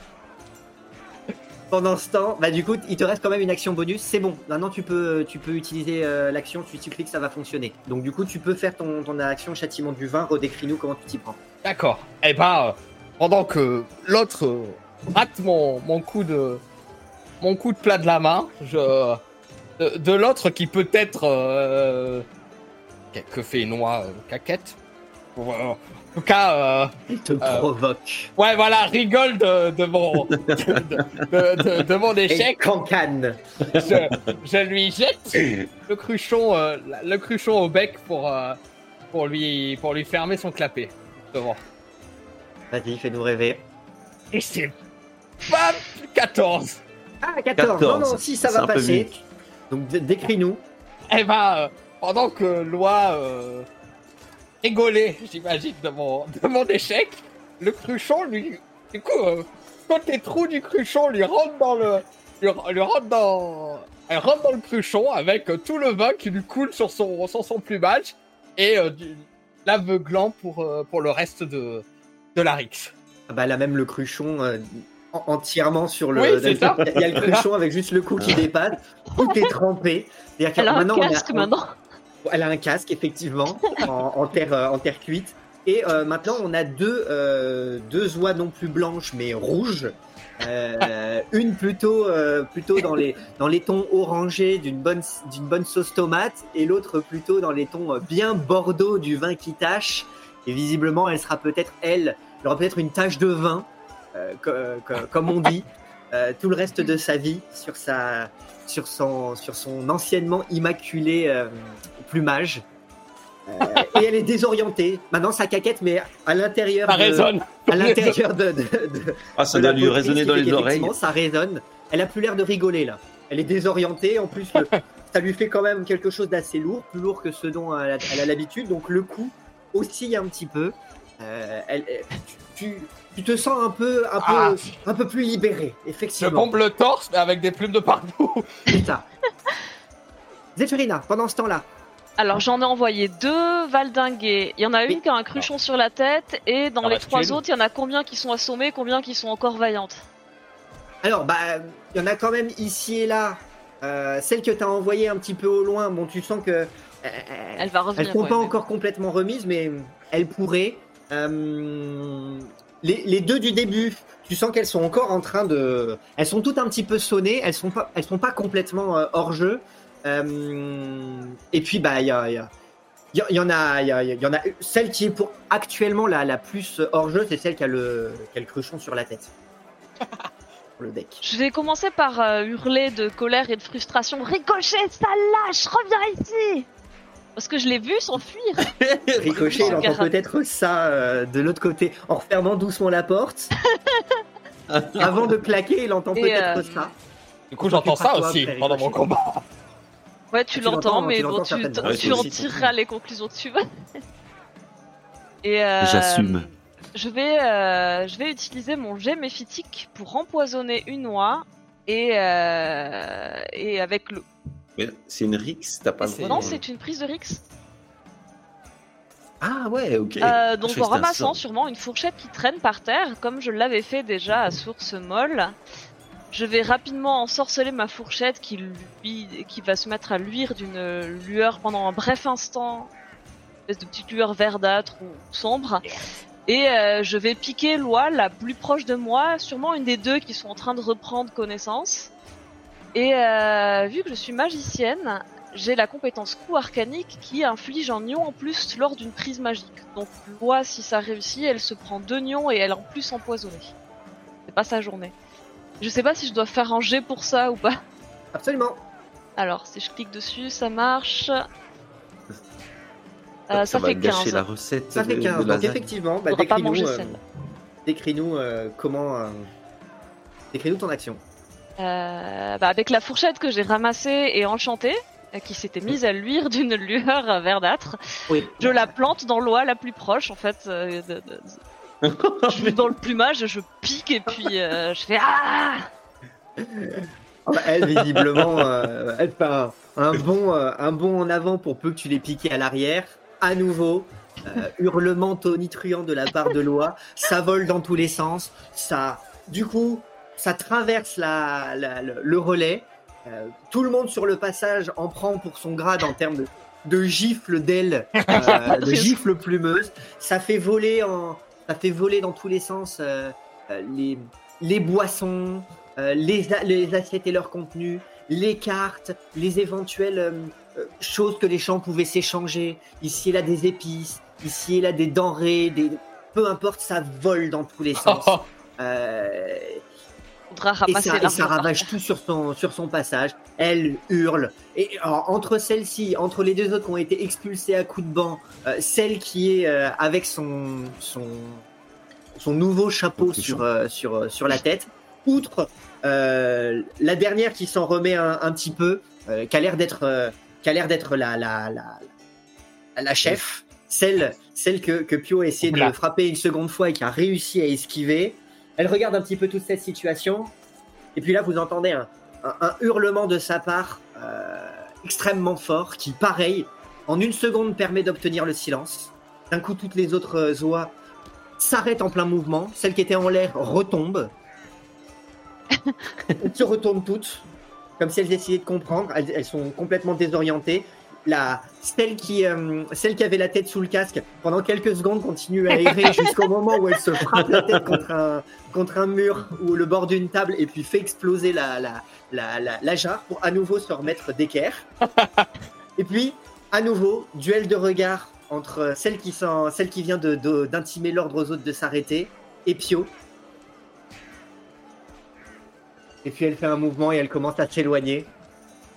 Pendant ce temps, bah du coup, il te reste quand même une action bonus. C'est bon. Maintenant, tu peux, tu peux utiliser l'action. Tu, tu cliques, ça va fonctionner. Donc, du coup, tu peux faire ton, ton action châtiment du vin. Redécris-nous comment tu t'y prends. D'accord. Eh ben, pendant que l'autre rate mon, mon coup de mon coup de plat de la main, je de, de l'autre qui peut être euh, que- fait une oie euh, caquette. Euh, en tout cas, euh, Il te provoque. ouais, voilà, rigole de, de mon de, de- mon Et échec. cancane. Je, je lui jette le cruchon, euh, le cruchon au bec pour euh, pour lui pour lui fermer son clapet devant. Vas-y, fais-nous rêver. Et c'est pas 14. Ah, 14. 14. Non, non, si, ça va passer. Donc, décris-nous. Eh ben, euh, pendant que Loi euh, rigolait, j'imagine, de mon, de mon échec, le cruchon, lui, du coup, euh, côté trou du cruchon, lui rentre dans le, lui, lui rentre dans, elle rentre dans le cruchon avec euh, tout le vin qui lui coule sur son, sur son plumage et euh, du- l'aveuglant pour, euh, pour le reste de, de la Rix. Ah bah là même le cruchon euh, entièrement sur le. Oui, c'est ça. Il y a le cruchon avec juste le cou qui dépasse. Tout est trempé. Elle a un maintenant, on a- casque maintenant. Elle a un casque effectivement en, en terre euh, en terre cuite. Et euh, maintenant on a deux euh, deux oies non plus blanches mais rouges. Euh, une plutôt euh, plutôt dans les dans les tons orangés d'une bonne d'une bonne sauce tomate et l'autre plutôt dans les tons bien bordeaux du vin qui tache. Et visiblement elle sera peut-être elle il aura peut-être une tache de vin, co- co- comme on dit, euh, tout le reste de sa vie sur, sa, sur, son, sur son anciennement immaculé euh, plumage. Euh, et elle est désorientée. Maintenant, ça caquette, mais à l'intérieur Ça de, résonne. à l'intérieur de, de- de- Ah, ça doit lui résonner dans les oreilles. Ça résonne. Elle a plus l'air de rigoler là. Elle est désorientée. En plus, le- ça lui fait quand même quelque chose d'assez lourd, plus lourd que ce dont elle a l'habitude. Donc le coup oscille un petit peu. Euh, elle- tu, tu te sens un peu, un peu, Ah. un peu plus libéré, Je effectivement. bombe le torse, mais avec des plumes de partout. Ça. Zéphirina, pendant ce temps-là, Alors j'en ai envoyé deux valdingués. Il y en a une qui a un cruchon sur la tête et dans Ah les bah, trois autres, il y en a combien qui sont assommés, combien qui sont encore vaillantes. alors bah, il y en a quand même ici et là. Euh, celle que tu as envoyée un petit peu au loin, bon, tu sens que euh, Elle va Elles revenir. sont ouais, pas encore complètement remises, mais elles pourraient. Euh, les, les deux du début, tu sens qu'elles sont encore en train de. Elles sont toutes un petit peu sonnées. Elles sont pas. Elles sont pas complètement euh, hors jeu. Euh, et puis bah il y a. y a- il y, en a, il y, en a celle qui est pour actuellement la, la plus hors jeu, c'est celle qui a le, qui a le cruchon sur la tête. Le deck. Je vais commencer par euh, hurler de colère et de frustration. Ricochet, sale lâche, reviens ici Parce que je l'ai vu s'enfuir. Ricochet, il entend peut-être ça euh, de l'autre côté en refermant doucement la porte. Avant de claquer, il entend peut-être euh, ça. Du coup, j'entends ça aussi pendant mon combat. Ouais, tu Tu l'entends, mais tu bon, tu. Ouais, en aussi. tireras les conclusions que tu veux. Et euh, J'assume. Je vais, euh, je vais utiliser mon jet méphitique pour empoisonner une oie et, euh, et avec le. Mais C'est une Rix, t'as pas le droit. Non, c'est une prise de Rix. Ah ouais, ok. Euh, Je donc en un ramassant sûrement une fourchette qui traîne par terre, comme je l'avais fait déjà à source molle, je vais rapidement ensorceler ma fourchette qui, lui, qui va se mettre à luire d'une lueur pendant un bref instant, une espèce de petite lueur verdâtre ou sombre. Et euh, je vais piquer l'oie la plus proche de moi, sûrement une des deux qui sont en train de reprendre connaissance. Et euh, vu que je suis magicienne, j'ai la compétence coup arcanique qui inflige un nion en plus lors d'une prise magique. Donc l'oie, si ça réussit, elle se prend deux nions et elle est en plus empoisonnée. C'est pas sa journée. Je sais pas si je dois faire un jet pour ça ou pas. Absolument. Alors, si je clique dessus, ça marche. Ça, Euh, ça, va fait gâcher 15. la recette. Ça fait de- 15. de Donc lasagne. effectivement, bah, pas décris-nous euh, décris-nous, euh, comment. euh, décris-nous ton action. Euh, bah, avec la fourchette que j'ai ramassée et enchantée, euh, qui s'était mise à luire d'une lueur verdâtre, Oui. je la plante dans l'oie la plus proche, en fait. euh, de- de- je vais dans le plumage, je pique et puis euh, je fais ah Ah bah, elle, visiblement, euh, elle fait un, euh, un bond en avant pour peu que tu l'aies piqué à l'arrière. À nouveau, hurlement tonitruant de la part de Loa. Ça vole dans tous les sens. Ça, du coup, ça traverse la, la- le, le relais. Euh, tout le monde sur le passage en prend pour son grade en termes de, de gifles d'ailes, euh, de gifles plumeuses. Ça fait voler en, ça fait voler dans tous les sens euh, les, les boissons, les, assiettes et leur contenu, les cartes, les éventuelles choses que les champs pouvaient s'échanger. Ici et là des épices, ici et là des denrées, des... peu importe, ça vole dans tous les sens. Euh, Faudra et ça, et l'argent. ça ravage tout sur son, sur son passage. Elle hurle. Et alors, entre celle-ci, entre les deux autres qui ont été expulsées à coups de banc, euh, celle qui est euh, avec son, son, son nouveau chapeau sur, euh, sur, sur la tête, outre euh, la dernière qui s'en remet un, un petit peu, euh, qui a l'air d'être euh, qui a l'air d'être la, la, la, la chef, celle, celle que, que Pio a essayé de frapper une seconde fois et qui a réussi à esquiver. Elle regarde un petit peu toute cette situation. Et puis là, vous entendez un, un- un hurlement de sa part euh, extrêmement fort qui, pareil, en une seconde permet d'obtenir le silence. D'un coup, toutes les autres euh, oies s'arrêtent en plein mouvement. Celle qui était en l'air retombe. elles se retournent toutes, comme si elles essayaient de comprendre. Elles, elles sont complètement désorientées. La, celle, qui, euh, celle qui avait la tête sous le casque, pendant quelques secondes, continue à errer jusqu'au moment où elle se frappe la tête contre un, contre un mur ou le bord d'une table et puis fait exploser la, la, la, la, la jarre pour à nouveau se remettre d'équerre. et puis, à nouveau, duel de regard entre celle qui, s'en- celle qui vient de- de- d'intimer l'ordre aux autres de s'arrêter et Pio. Et puis elle fait un mouvement et elle commence à s'éloigner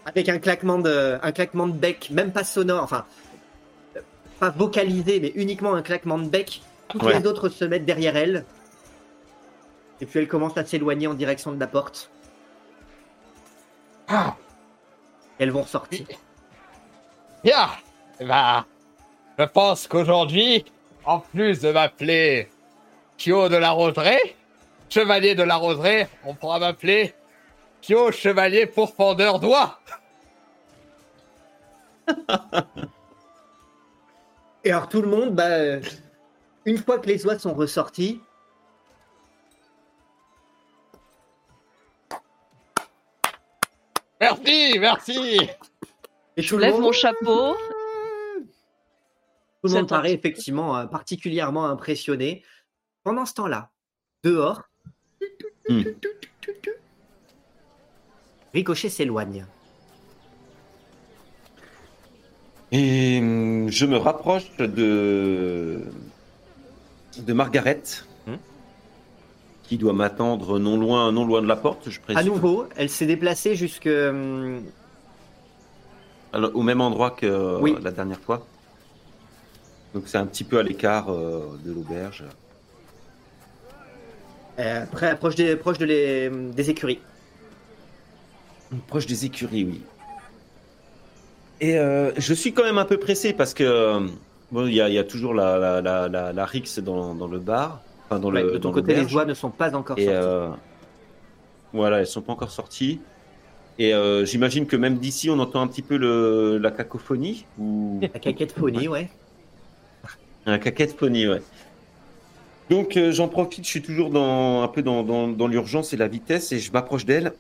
avec un claquement de, un claquement de bec, même pas sonore, enfin pas vocalisé, mais uniquement un claquement de bec. Toutes Ouais. les autres se mettent derrière elle. Et puis elle commence à s'éloigner en direction de la porte. Ah, Elles vont ressortir. bien. Eh ben, je pense qu'aujourd'hui, en plus de m'appeler Pio de la Roseraie, Chevalier de la Roseraie, on pourra m'appeler Pio Chevalier Pourfendeur d'Oie. Et alors tout le monde, bah, une fois que les oies sont ressorties, Merci, merci. et Je lève monde, mon chapeau. tout le monde paraît effectivement euh, particulièrement impressionné. Pendant ce temps-là, dehors, Hmm. Ricochet s'éloigne. Et hum, je me rapproche de de Margaret, Hmm. qui doit m'attendre non loin, non loin de la porte, je présume. À nouveau, elle s'est déplacée jusque hum, Alors, au même endroit que euh, Oui. la dernière fois. Donc c'est un petit peu à l'écart euh, de l'auberge. Euh, proche des, proche de les, des écuries. Proche des écuries, oui. Et euh, je suis quand même un peu pressé parce que euh, bon, il y, a- il y a toujours la, la, la, la, la rixe dans, dans le bar, enfin dans Ouais, le de ton dans côté, les voix ne sont pas encore Et sorties. euh, voilà, elles sont pas encore sorties. Et euh, j'imagine que même d'ici, on entend un petit peu le, la cacophonie ou La caquette phonie, ouais. la cacophonie, ouais. Donc j'en profite, je suis toujours dans un peu dans, dans, dans l'urgence et la vitesse et je m'approche d'elle.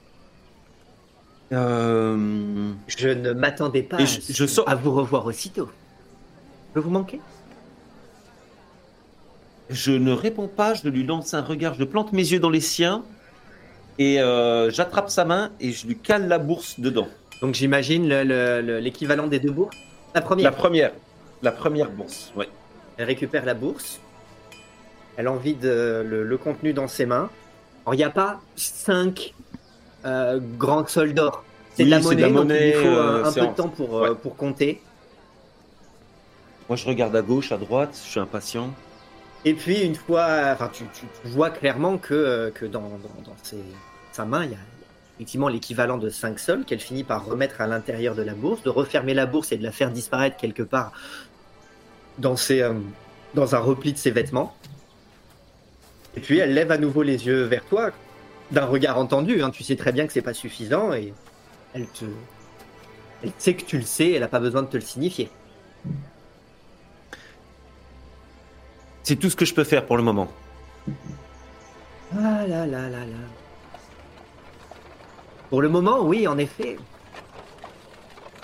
Euh, Je ne m'attendais pas je- je sors- à vous revoir aussitôt. Je vous manquer? Je ne réponds pas, je lui lance un regard, je plante mes yeux dans les siens et euh, j'attrape sa main et je lui cale la bourse dedans. Donc j'imagine le- le- le- l'équivalent des deux bourses? La première, La première, la première bourse, ouais. elle récupère la bourse. Elle envide le, le contenu dans ses mains. Alors il n'y a pas cinq euh, grands sols d'or. C'est Oui, de la monnaie, de la donc monnaie, il faut euh, un, un peu en- de temps pour, euh, ouais. pour compter. Moi, je regarde à gauche, à droite, je suis impatient. Et puis une fois, enfin tu, tu- tu vois clairement que, euh, que dans, dans, dans ses- sa main, il y a effectivement l'équivalent de 5 sols qu'elle finit par remettre à l'intérieur de la bourse, de refermer la bourse et de la faire disparaître quelque part dans, ses, euh, dans un repli de ses vêtements. Et puis elle lève à nouveau les yeux vers toi, d'un regard entendu. hein. Tu sais très bien que c'est pas suffisant et elle te, elle sait que tu le sais. Elle n'a pas besoin de te le signifier. C'est tout ce que je peux faire pour le moment. Ah là là là là. Pour le moment, oui, en effet.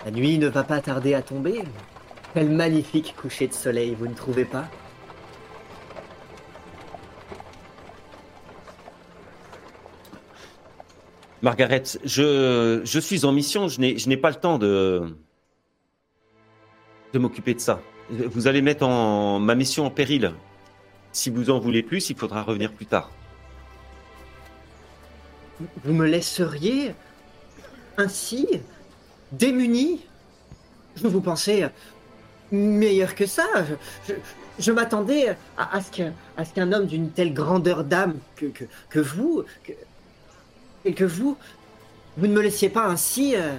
La nuit ne va pas tarder à tomber. Quel magnifique coucher de soleil, vous ne trouvez pas? Margaret, je, je suis en mission, je n'ai pas le temps de, m'occuper de ça. Vous allez mettre en, ma mission en péril. Si vous en voulez plus, il faudra revenir plus tard. Vous me laisseriez ainsi, démuni Je vous pensais meilleur que ça? Je, m'attendais à, ce qu'un homme d'une telle grandeur d'âme que, vous, et que vous, vous ne me laissiez pas ainsi euh,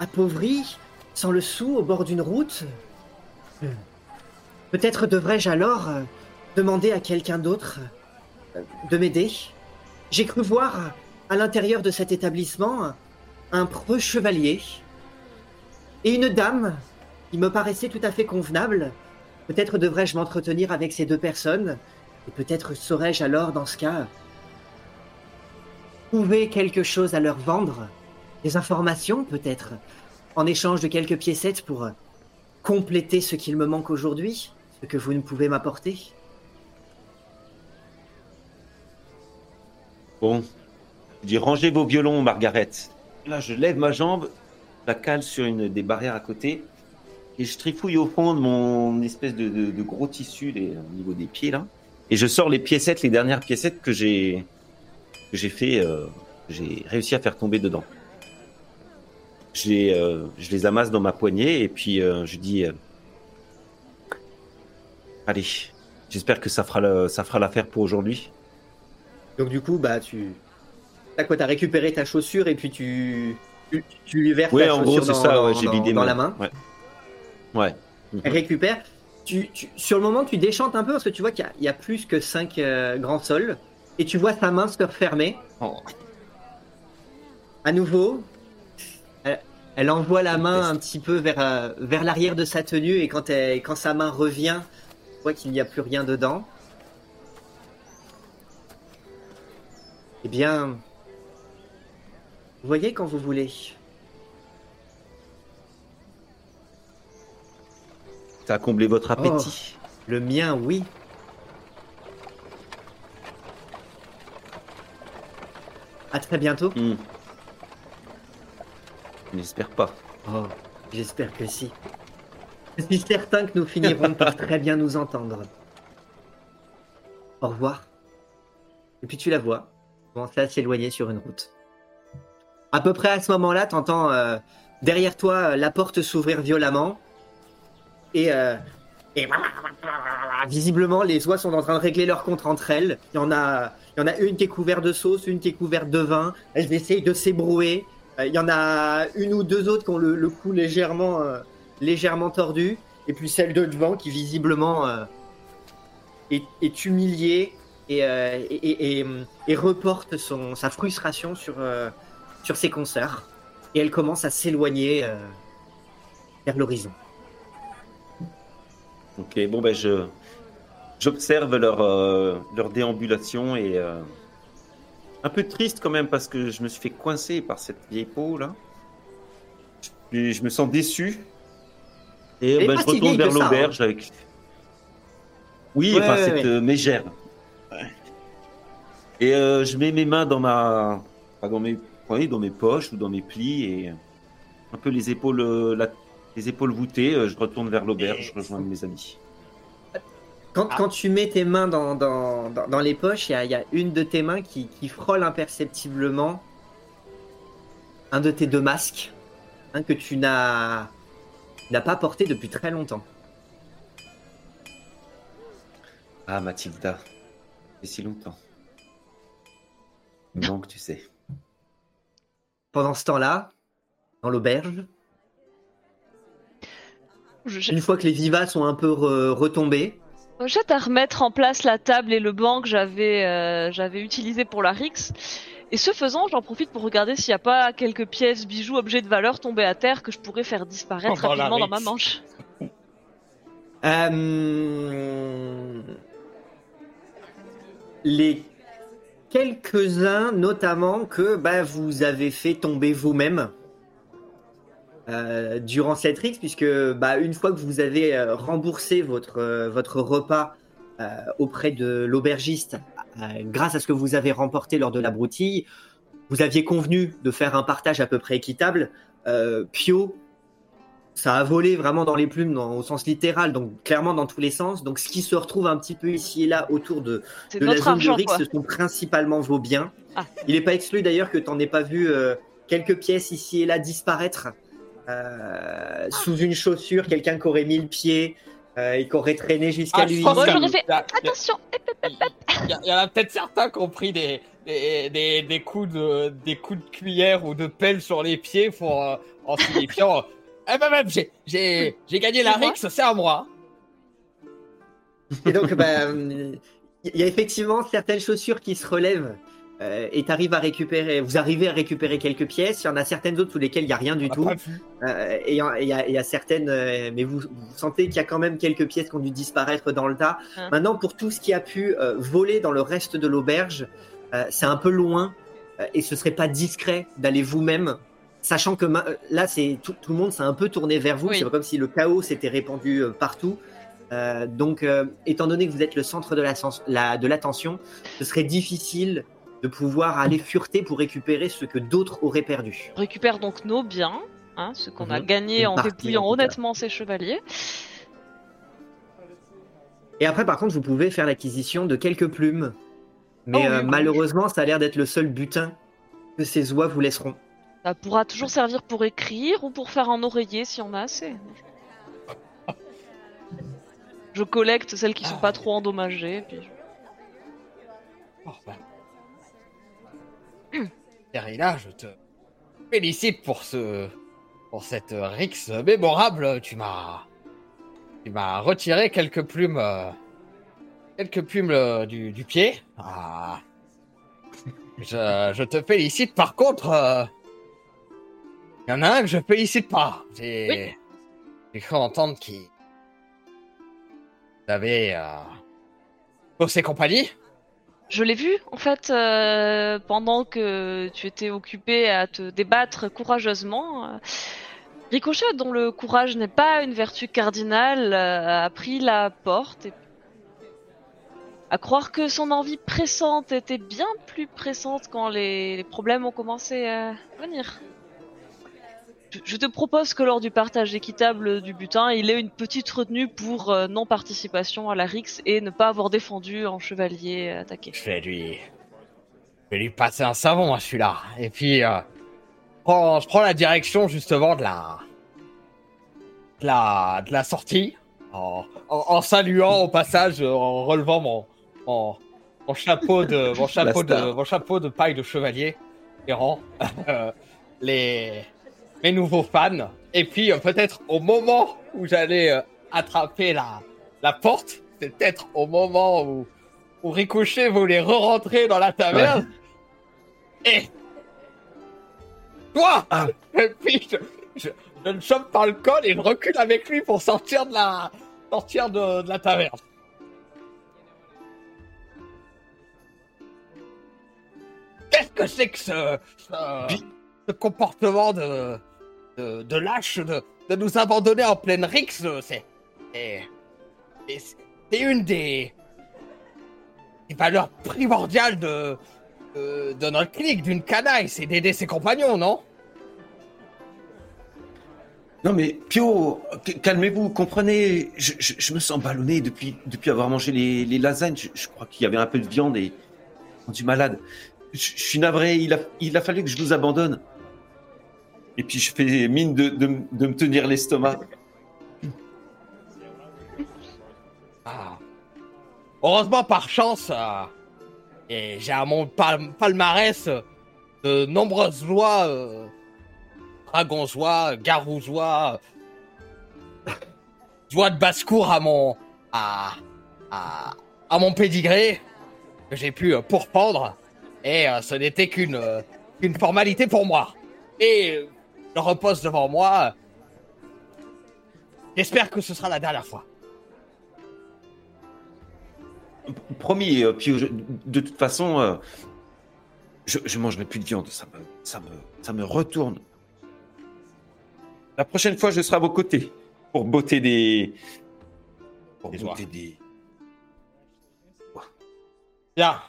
appauvri, sans le sou, au bord d'une route. Euh, Peut-être devrais-je alors euh, demander à quelqu'un d'autre de m'aider. J'ai cru voir à l'intérieur de cet établissement un preux chevalier et une dame qui me paraissait tout à fait convenable. Peut-être devrais-je m'entretenir avec ces deux personnes et peut-être saurais-je alors dans ce cas trouver quelque chose à leur vendre, des informations peut-être, en échange de quelques piécettes pour compléter ce qu'il me manque aujourd'hui, ce que vous ne pouvez m'apporter. Bon, je dis rangez vos violons, Margaret. Là, je lève ma jambe, la cale sur une des barrières à côté, et je trifouille au fond de mon espèce de gros tissu les- au niveau des pieds là, et je sors les piécettes, les dernières piécettes que j'ai que j'ai fait, euh, j'ai réussi à faire tomber dedans. Je les, euh, je les amasse dans ma poignée et puis euh, je dis, allez, j'espère que ça fera le- ça fera l'affaire pour aujourd'hui. Donc du coup, bah tu... T'as quoi T'as récupéré ta chaussure et puis tu... Tu, tu lui verses Ouais, ta en chaussure gros, c'est dans, ça. ouais, dans- j'ai dans- dans la main. Ouais. Ouais. Elle récupère. Tu, tu- sur le moment, tu déchantes un peu parce que tu vois qu'il y a- il y, a plus que 5 grands sols. Et tu vois sa main se refermer. Oh. À nouveau, elle, elle envoie la main un petit peu vers, euh, vers l'arrière de sa tenue. Et quand, elle- quand sa main revient, tu vois qu'il n'y a plus rien dedans. Eh bien, vous voyez quand vous voulez. Ça a comblé votre appétit. Le mien, oui. À très bientôt. Hmm. Je N'espère pas. Oh, j'espère que si. Je suis certain que nous finirons par très bien nous entendre. Au revoir. Et puis tu la vois, commencer à s'éloigner sur une route. À peu près à ce moment-là, t'entends euh, derrière toi euh, la porte s'ouvrir violemment et euh, Et visiblement, les oies sont en train de régler leur compte entre elles. Il y en a, il y en a une qui est couverte de sauce, une qui est couverte de vin. Elles essayent de s'ébrouer. Euh, Il y en a une ou deux autres qui ont le, le cou légèrement, euh, légèrement tordu. Et puis celle de devant qui visiblement euh, est, humiliée et, reporte son, sa frustration sur, sur ses consoeurs. Et elle commence à s'éloigner vers l'horizon. Ok, bon ben je j'observe leur euh, leur déambulation et euh, un peu triste quand même parce que je me suis fait coincer par cette vieille peau là. Et je me sens déçu. Et ben, je retourne vers ça, l'auberge avec. Oui, Ouais, enfin ouais, cette ouais. euh, mégère. Et euh, je mets mes mains dans ma, enfin, dans mes, oui, dans mes poches ou dans mes plis et un peu les épaules, la- les épaules voûtées. Je retourne vers l'auberge, je rejoins mes amis. Quand, Ah. quand tu mets tes mains dans, dans, dans, dans les poches, il y a, il y a une de tes mains qui, qui frôle imperceptiblement un de tes deux masques hein, que tu n'as pas porté depuis très longtemps. Ah, Mathilda, c'est si longtemps. Manque, tu sais. Pendant ce temps-là, dans l'auberge, une fois que les vivas sont un peu re- retombés, jette à remettre en place la table et le banc que j'avais euh, j'avais utilisé pour la Rix. Et ce faisant, j'en profite pour regarder s'il n'y a pas quelques pièces, bijoux, objets de valeur tombés à terre que je pourrais faire disparaître rapidement dans ma manche. Euh, Les quelques-uns, notamment, que bah, vous avez fait tomber vous-même euh, durant cette rixe, puisque bah, une fois que vous avez euh, remboursé votre, euh, votre repas auprès de l'aubergiste, grâce à ce que vous avez remporté lors de la broutille, vous aviez convenu de faire un partage à peu près équitable. Pio ça a volé vraiment dans les plumes dans- au sens littéral, donc clairement dans tous les sens. Donc ce qui se retrouve un petit peu ici et là autour de, la zone argent, de Rix, ce sont principalement vos biens. Ah. Il n'est pas exclu d'ailleurs que tu n'en aies pas vu euh, quelques pièces ici et là disparaître euh, sous une chaussure, quelqu'un qui aurait mis le pied euh, et qui aurait traîné jusqu'à Ah, je lui. Moi, j'aurais fait Attention Il y, a- il y en a peut-être certains qui ont pris des, des, des, des coups de, des coups de cuillère ou de pelle sur les pieds pour, euh, en signifiant Eh ben même, j'ai, j'ai, j'ai gagné la C'est moi Rix, c'est à moi. Et donc, bah, il y a effectivement certaines chaussures qui se relèvent euh, et t'arrives à récupérer. Vous arrivez à récupérer quelques pièces. Il y en a certaines autres sous lesquelles il n'y a rien du On a tout. Euh, et il y, a- y y certaines, euh, mais vous, vous sentez qu'il y a quand même quelques pièces qui ont dû disparaître dans le tas. Hein. Maintenant, pour tout ce qui a pu euh, voler dans le reste de l'auberge, euh, c'est un peu loin euh, et ce serait pas discret d'aller vous-même, sachant que ma- là, c'est tout, tout le monde s'est un peu tourné vers vous. Oui. C'est comme si le chaos s'était répandu euh, partout. Euh, donc, euh, étant donné que vous êtes le centre de la sens- la- de l'attention, ce serait difficile de pouvoir aller fureter pour récupérer ce que d'autres auraient perdu. On récupère donc nos biens, hein, ce qu'on a Mhm. gagné Une en dépouillant honnêtement ces chevaliers. Et après, par contre, vous pouvez faire l'acquisition de quelques plumes. Mais Oh euh, oui. malheureusement, ça a l'air d'être le seul butin que ces oies vous laisseront. Ça pourra toujours servir pour écrire ou pour faire un oreiller si on a assez. Je collecte celles qui sont pas trop endommagées. Puis... Oh. Terina, je te félicite pour ce, pour cette Rix mémorable. Tu m'as, tu m'as retiré quelques plumes, euh, quelques plumes euh, du, du pied. Ah. Je, je te félicite. Par contre, euh, il y en a un que je félicite pas. J'ai, j'ai cru entendre qu'il avait euh, bossé compagnie. Je l'ai vu, en fait, euh, pendant que tu étais occupé à te débattre courageusement. Ricochet, dont le courage n'est pas une vertu cardinale, euh, a pris la porte. Et... À croire que son envie pressante était bien plus pressante quand les problèmes ont commencé à venir. Je- te propose que lors du partage équitable du butin, il ait une petite retenue pour euh, non-participation à la Rix et ne pas avoir défendu en chevalier attaqué. Je vais lui, je vais lui passer un savon à celui-là. Et puis, euh, je prends, je prends la direction justement de la, de la, de la sortie. en, en- en saluant au passage, euh, en relevant mon, mon, mon chapeau de mon chapeau de mon chapeau de paille de chevalier errant, euh, les mes nouveaux fans. Et puis euh, peut-être au moment où j'allais euh, attraper la la porte, c'est peut-être au moment où où Ricochet voulait re-rentrer dans la taverne. Et toi Ah. Et puis je, je, je le chope par le col et je recule avec lui pour sortir de la sortir de, de la taverne. Qu'est-ce que c'est que ce, ce, ce comportement de, de, lâche de, de nous abandonner en pleine rixe C'est c'est- c'est- une des, valeurs primordiales de, de, notre clique, d'une canaille, c'est d'aider ses compagnons, non? Non mais Pio, calmez-vous, comprenez, je, je- me sens ballonné depuis, depuis avoir mangé les, lasagnes. Je, crois qu'il y avait un peu de viande et rendu malade. Je, je suis navré, il a, il a fallu que je vous abandonne. Et puis je fais mine de, de, me tenir l'estomac. Ah. Heureusement, par chance, euh, j'ai à mon pal- palmarès de nombreuses lois, euh, dragonzois, garouzois, euh, joie de basse-cour à mon, à, à, à mon pédigré, que j'ai pu euh, pourpendre, et ce n'était qu'une qu'une formalité pour moi. Et je repose devant moi. J'espère que ce sera la dernière fois. Promis, euh, Pio, je- de toute façon, euh, je, je mangerai plus de viande. Ça me, ça me, ça me retourne. La prochaine fois, je serai à vos côtés pour botter des, pour Des botter des. Bien.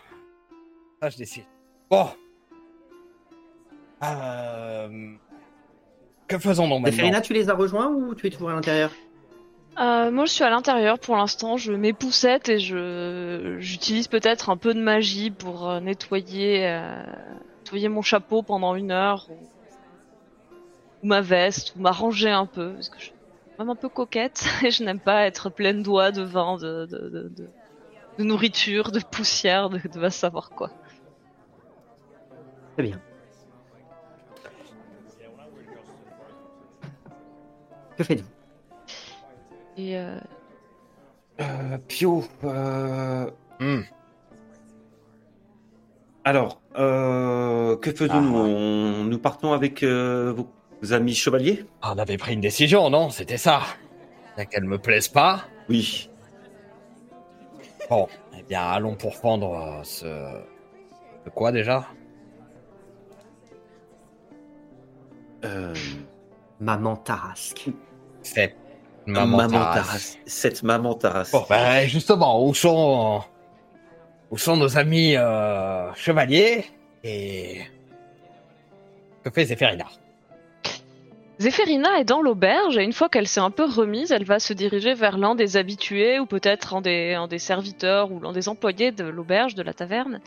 Ça, je décide. Bon. Euh... Que faisons nous maintenant Zéphirina, tu les as rejoints ou tu es toujours à l'intérieur Euh, moi, je suis à l'intérieur pour l'instant. Je m'époussette et je j'utilise peut-être un peu de magie pour euh, nettoyer euh, nettoyer mon chapeau pendant une heure ou, ou ma veste ou m'arranger un peu parce que je suis même un peu coquette et je n'aime pas être pleine d'oies, de vin, de de, de, de, de nourriture, de poussière, de, de va savoir quoi. Très bien. Que faites-vous Et euh, Euh, Pio, euh, Hmm. alors, euh, que faisons-nous Ah. Nous partons avec euh, vos, amis chevaliers? On avait pris une décision, non? C'était ça. Qu'elle me plaise pas. Oui. Bon, eh bien, allons pourfendre ce... De quoi, déjà? Euh, Maman Tarasque. Cette maman, Taras. Taras. Cette maman Taras. Bon, ben, justement, où sont... Où sont nos amis euh, chevaliers Et... Que fait Zéphirina Zéphirina est dans l'auberge et une fois qu'elle s'est un peu remise, elle va se diriger vers l'un des habitués ou peut-être un des, un des serviteurs ou l'un des employés de l'auberge, de la taverne.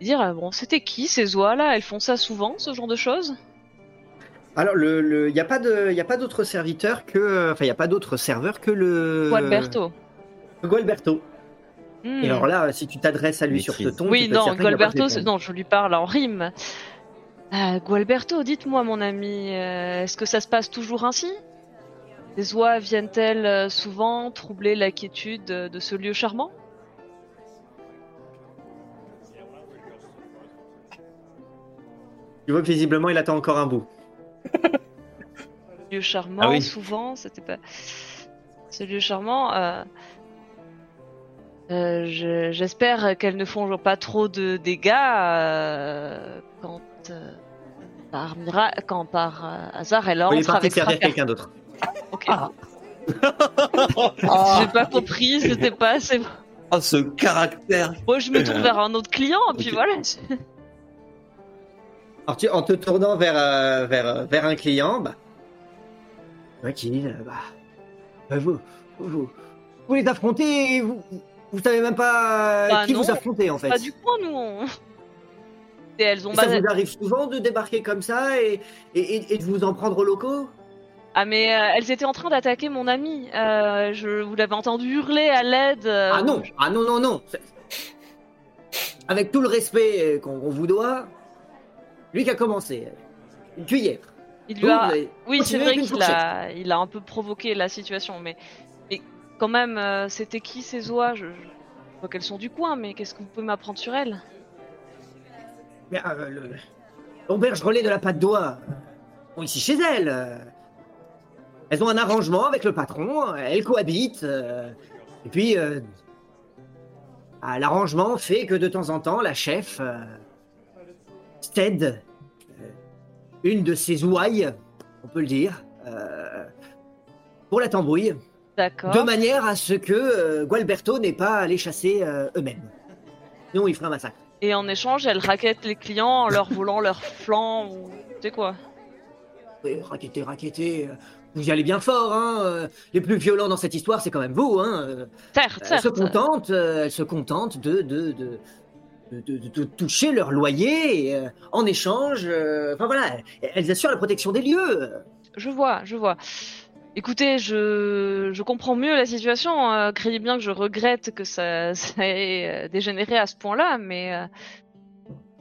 Et dire, ah bon, c'était qui ces oies-là? Elles font ça souvent, ce genre de choses? Alors, il le, n'y a pas de- y a pas d'autres serviteurs que. Enfin, il n'y a pas d'autres serveurs que le. Ou Alberto que Gualberto. Hmm. Et alors là, si tu t'adresses à lui sur ce ton. Oui, non, Gualberto, non, je lui parle en rime. Euh, Gualberto, dites-moi, mon ami, euh, est-ce que ça se passe toujours ainsi? Les oies viennent-elles euh, souvent troubler la quiétude de de ce lieu charmant? Tu vois que visiblement, il attend encore un bout. Lieu charmant, Ah oui. souvent, c'était pas. Ce lieu charmant, euh, euh, je- j'espère qu'elles ne font pas trop de dégâts euh, quand, euh, par mira- quand par euh, hasard elle il est entre parti avec servir quelqu'un d'autre. Ok. Ah. J'ai pas compris, c'était pas assez. Oh, ce caractère. Moi, je me tourne vers un autre client, puis Ok. voilà. Alors, tu, en te tournant vers, euh, vers, euh, vers un client, bah. Euh, bah. bah, vous, vous, vous les affrontez et vous, vous savez même pas Bah qui non, vous affrontez en fait. Pas du coin, nous. On... Et elles ont Et ça vous arrive souvent de débarquer comme ça et, et, de vous en prendre aux locaux? Ah mais euh, elles étaient en train d'attaquer mon ami. Euh, je vous l'avez entendu hurler à l'aide. euh, Ah non, ah non, non, non. Avec tout le respect qu'on vous doit, lui qui a commencé. Une cuillère. Il lui a... Oui, c'est vrai qu'il a... il a un peu provoqué la situation, mais, mais quand même, euh, c'était qui ces oies? Je... je vois qu'elles sont du coin, mais qu'est-ce que vous pouvez m'apprendre sur elles? Mais, euh, le- L'auberge relais de la patte d'oie, sont ici chez elles. Elles ont un arrangement avec le patron, elles cohabitent. euh, Et puis, ah, l'arrangement fait que de temps en temps, la chef cède euh, une de ses ouailles, on peut le dire, euh, pour la tambouille, D'accord. de manière à ce que euh, Gualberto n'ait pas à les chasser eux-mêmes. Sinon, il ferait un massacre. Et en échange, elles raquettent les clients en leur volant leur flanc ou... Tu sais quoi Oui, raqueter, raqueter. Vous y allez bien fort, hein. Les plus violents dans cette histoire, c'est quand même vous, hein. Certes, Elles se certes. euh, elles se contentent de, de, de, de, de- de toucher leur loyer et, euh, en échange. euh, enfin voilà, elles assurent la protection des lieux. Je vois, je vois. Écoutez, je, je comprends mieux la situation. Euh, créez bien que je regrette que ça, ça ait euh, dégénéré à ce point-là, mais euh,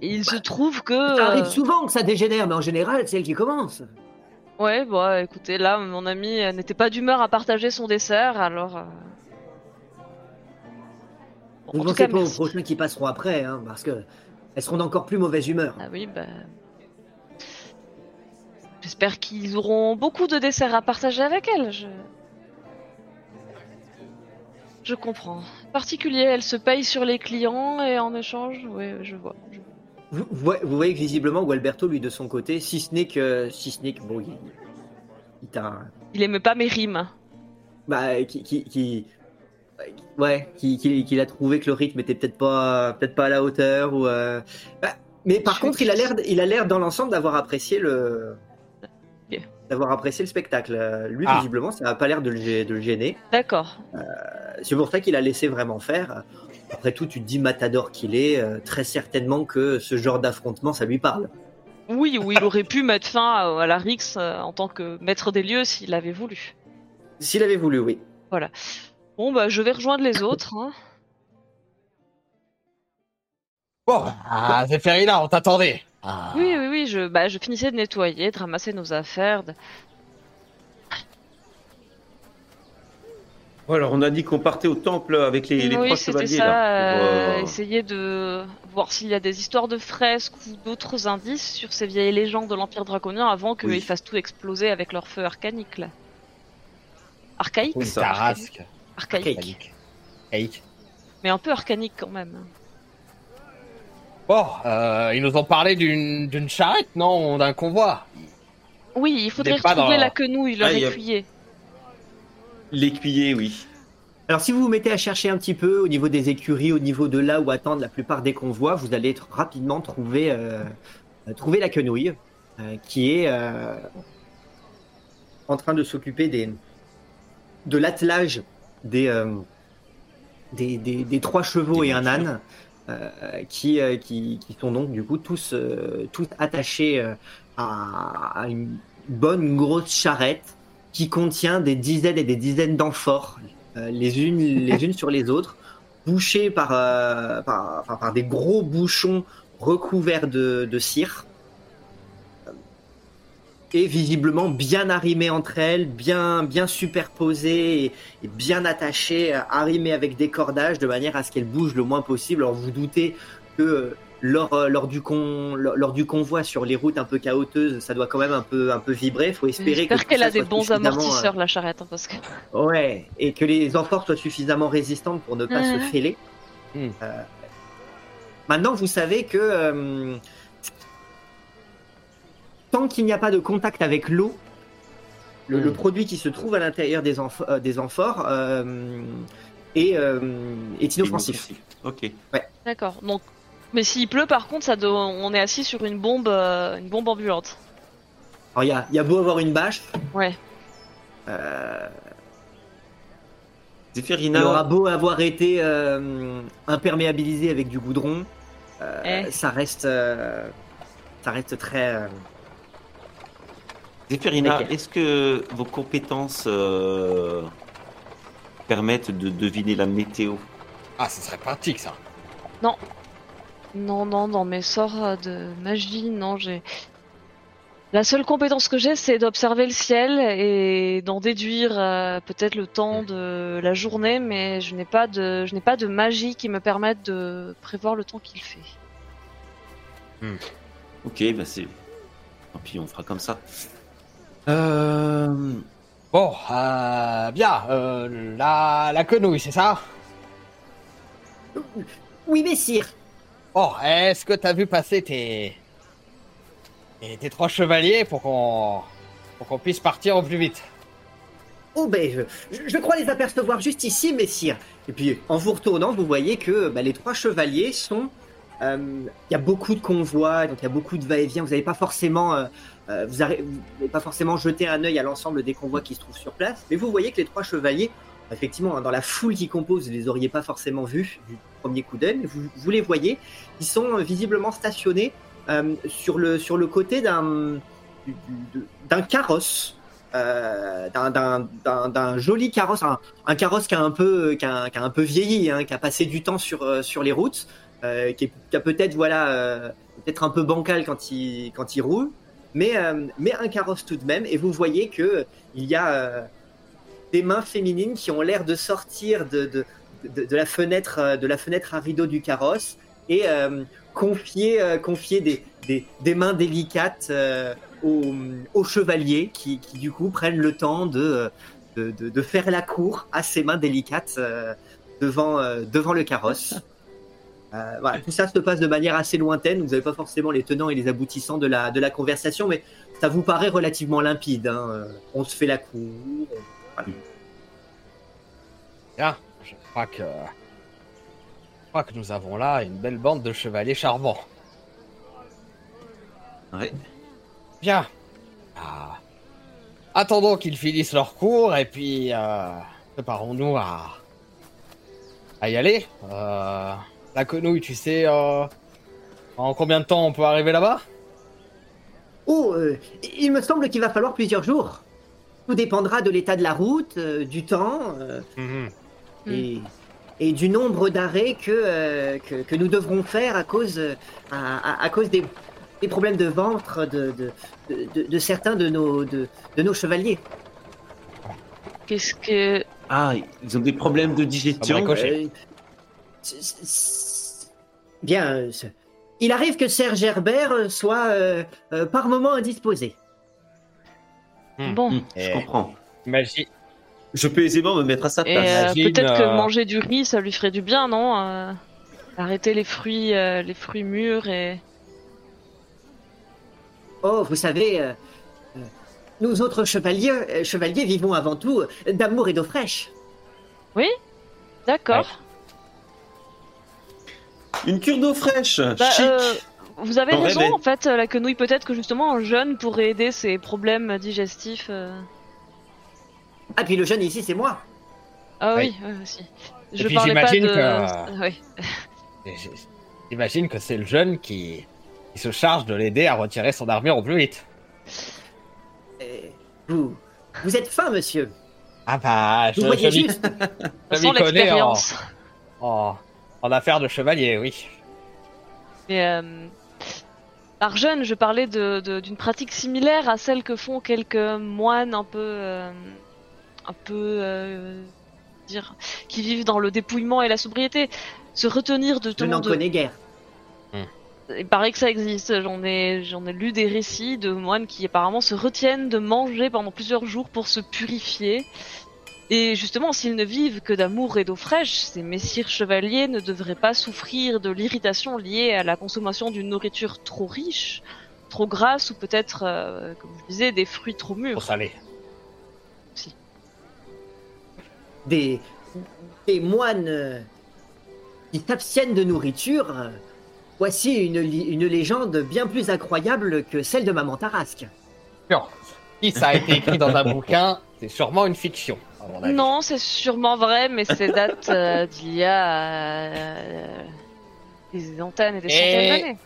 il se trouve que. Bah, Ça arrive souvent que ça dégénère, mais en général, c'est elle qui commence. Ouais, bah écoutez, là, mon ami n'était pas d'humeur à partager son dessert, alors. Ne pensez pas aux prochains qui passeront après, hein, parce que elles seront d'encore plus mauvaise humeur. Ah oui, bah. J'espère qu'ils auront beaucoup de desserts à partager avec elle. Je. Je comprends. Particulier, elle se paye sur les clients et en échange, oui, je vois. je- Vous, vous voyez- que visiblement, Gualberto, lui, de son côté, si ce n'est que, si ce n'est que, bon, il, il Il aime pas mes rimes. bah, qui, qui, qui- ouais, qui, qui, qu'il a trouvé que le rythme était peut-être pas, peut-être pas à la hauteur ou, euh, bah, mais par contre, il a l'air, il a l'air dans l'ensemble d'avoir apprécié le, d'avoir apprécié le spectacle. Euh, Lui, Ah. visiblement, ça n'a pas l'air de le, de le gêner. D'accord. Euh, C'est pour ça qu'il a laissé vraiment faire. Après tout, tu te dis matador qu'il est, euh, très certainement que ce genre d'affrontement, ça lui parle. Oui, ou il aurait pu mettre fin à, à la Rix euh, en tant que maître des lieux s'il avait voulu. S'il avait voulu, oui. Bon, bah, je vais rejoindre les autres. hein. Bon, ah, Zéphérina, on t'attendait. Ah. Oui, oui, oui, je, bah, je finissais de nettoyer, de ramasser nos affaires. de- Bon, alors on a dit qu'on partait au temple avec les, les oui, trois c'était chevaliers ça. là. pour, euh, euh, Essayer de voir s'il y a des histoires de fresques ou d'autres indices sur ces vieilles légendes de l'Empire draconien avant qu'ils Oui. fassent tout exploser avec leur feu arcanique, là. Archaïque Oui, ça. Tarasque. Archaïque. Archaïque. Archaïque. Mais un peu arcanique quand même. Bon, euh, ils nous ont parlé d'une d'une charrette, non D'un convoi. Oui, il faudrait retrouver dans- la quenouille, leur Ah, a-. L'écuyer, oui. Alors, si vous vous mettez à chercher un petit peu au niveau des écuries, au niveau de là où attendent la plupart des convois, vous allez rapidement trouver, euh, trouver la quenouille, euh, qui est euh, en train de s'occuper des, de l'attelage des, euh, des, des- des trois chevaux et un âne, euh, qui, euh, qui, qui sont donc du coup tous, tous attachés à, à une bonne grosse charrette qui contient des dizaines et des dizaines d'amphores euh, les unes les unes sur les autres, bouchées par, euh, par, enfin, par des gros bouchons recouverts de, de cire, et visiblement bien arrimées entre elles, bien, bien superposées et, et bien attachées, euh, arrimées avec des cordages de manière à ce qu'elles bougent le moins possible. Alors vous doutez que euh, lors, euh, lors, du con, lors, lors du convoi sur les routes un peu chaotiques, ça doit quand même un peu, un peu vibrer. Il faut espérer que J'espère tout qu'elle a des bons euh, amortisseurs, la charrette, hein, parce que... Ouais, et que les amphores soient suffisamment résistantes pour ne pas se fêler. Euh, maintenant, vous savez que euh, tant qu'il n'y a pas de contact avec l'eau, le, le produit qui se trouve à l'intérieur des, amph- euh, des amphores euh, est, euh, est inoffensif. Ok. D'accord, donc... Mais s'il pleut, par contre, ça doit- on est assis sur une bombe, euh, une bombe ambulante. Alors, il y a, il y a beau avoir une bâche, Ouais. euh, il aura beau avoir été euh, imperméabilisé avec du goudron, euh, Eh. ça reste, euh, ça reste très, Zéphirina, Lesquels est-ce que vos compétences euh, permettent de deviner la météo? Ah, ce serait pratique ça. Non, non, dans mes sorts de magie, non, j'ai. La seule compétence que j'ai, c'est d'observer le ciel et d'en déduire euh, peut-être le temps de la journée, mais je n'ai pas de, je n'ai pas de magie qui me permette de prévoir le temps qu'il fait. Ok, bah c'est. Tant pis, on fera comme ça. Euh... Bon, euh, bien, euh, la, la quenouille, c'est ça? Oui, messire. Bon, est-ce que t'as vu passer tes... tes, tes trois chevaliers pour qu'on pour qu'on puisse partir au plus vite? Oh ben, je, je- crois les apercevoir juste ici, messire. Et puis, en vous retournant, vous voyez que bah, les trois chevaliers sont... euh, Il y a beaucoup de convois, donc il y a beaucoup de va-et-vient. Vous n'avez pas forcément... euh, vous n'avez pas forcément jeté un œil à l'ensemble des convois qui se trouvent sur place, mais vous voyez que les trois chevaliers, effectivement, hein, dans la foule qui compose, vous les auriez pas forcément vus du premier coup d'œil, mais vous, les voyez, ils sont euh, visiblement stationnés euh, sur, le, sur le côté d'un d'un carrosse, euh, d'un- joli carrosse, un, carrosse qui a un peu, qui a, qui a un peu vieilli, hein, qui a passé du temps sur, sur les routes, qui, qui a peut-être voilà, peut-être un peu bancal quand il, quand il roule, mais, euh, mais un carrosse tout de même. Et vous voyez que euh, il y a euh, des mains féminines qui ont l'air de sortir de, la fenêtre, de la fenêtre à rideau du carrosse et confier, confier des, des, mains délicates aux, chevaliers qui, qui, du coup prennent le temps de, de, faire la cour à ces mains délicates devant, devant le carrosse. Euh, voilà, tout ça se passe de manière assez lointaine. Vous n'avez pas forcément les tenants et les aboutissants de la, de la conversation, mais ça vous paraît relativement limpide. hein. Euh, On se fait la cour. voilà. Bien, je crois que... Je crois que nous avons là une belle bande de chevaliers charmants. Ouais. Bien. Ah. Attendons qu'ils finissent leur cours et puis euh, préparons-nous à... à y aller. Euh, la quenouille, tu sais euh, en combien de temps on peut arriver là-bas? Oh, euh, il me semble qu'il va falloir plusieurs jours. Tout dépendra de l'état de la route, euh, du temps euh, et, et du nombre d'arrêts que, euh, que, que nous devrons faire à cause, à, à- à cause des, des problèmes de ventre de, de, de, de- de certains de nos, de, de nos chevaliers. Qu'est-ce que. Ah, ils ont des problèmes de Ah, digestion. Euh, Bien, euh, il arrive que Serge Herbert euh, soit euh, euh, par moment indisposé. Hmm. Bon. Hmm, je Eh. comprends. Imagine, Je peux aisément me mettre à sa place. euh, peut-être que manger du riz, ça lui ferait du bien, non Euh, Arrêter les fruits, euh, les fruits mûrs et. Oh, vous savez, nous autres chevaliers, euh, chevaliers vivons avant tout d'amour et d'eau fraîche. D'accord. Une cure d'eau fraîche. Bah, chic. euh, vous avez raison, en fait, la quenouille, peut-être que justement un jeune pourrait aider ses problèmes digestifs. euh. Ah, puis le jeune ici, c'est moi. Ah Oui. oui, oui, aussi. Je puis parlais pas j'imagine de. que- Oui. j'imagine que c'est le jeune qui... qui se charge de l'aider à retirer son armure au plus vite. Euh, vous, vous êtes fin, monsieur. Ah bah, je, Vous je voyez juste. je Sans m'y connais en, en affaires de chevalier, oui. Mais euh, par jeune, je parlais de- de- d'une pratique similaire à celle que font quelques moines un peu, euh, un peu, euh, dire, qui vivent dans le dépouillement et la sobriété. Se retenir de Je tout n'en de... connais guère. Il paraît que ça existe. J'en ai, j'en ai lu des récits de moines qui apparemment se retiennent de manger pendant plusieurs jours pour se purifier. Et justement, s'ils ne vivent que d'amour et d'eau fraîche, ces messieurs chevaliers ne devraient pas souffrir de l'irritation liée à la consommation d'une nourriture trop riche, trop grasse ou peut-être, euh, comme je disais, des fruits trop Pour mûrs. salé. Des, des moines euh, qui s'abstiennent de nourriture. euh, Voici une, légende bien plus incroyable que celle de Maman Tarasque. Non. Si ça a été écrit dans un bouquin, c'est sûrement une fiction. Non, c'est sûrement vrai, mais c'est date euh, d'il y a euh, des centaines et des Et- centaines d'années.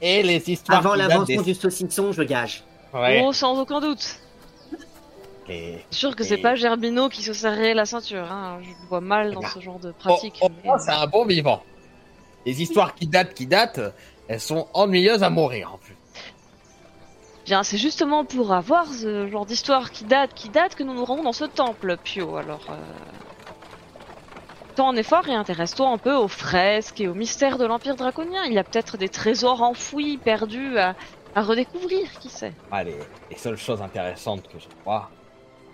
Et les histoires Avant qui datent l'invention des... du saucisson, je gage. Ouais. Oh, sans aucun doute. C'est sûr que c'est Et- pas Gerbino qui se serrait la ceinture. Hein. Je le vois mal dans bah, ce genre de Au- pratique. mais- moins, c'est un bon vivant. Les histoires qui datent, qui datent, elles sont ennuyeuses à mourir en plus. Bien, c'est justement pour avoir ce genre d'histoire qui date, qui date, que nous nous rendons dans ce temple, Pio. Alors, euh... fais en effort et intéresse-toi un peu aux fresques et aux mystères de l'Empire draconien. Il y a peut-être des trésors enfouis, perdus à, redécouvrir, qui sait. Ah, les, les seules choses intéressantes que je crois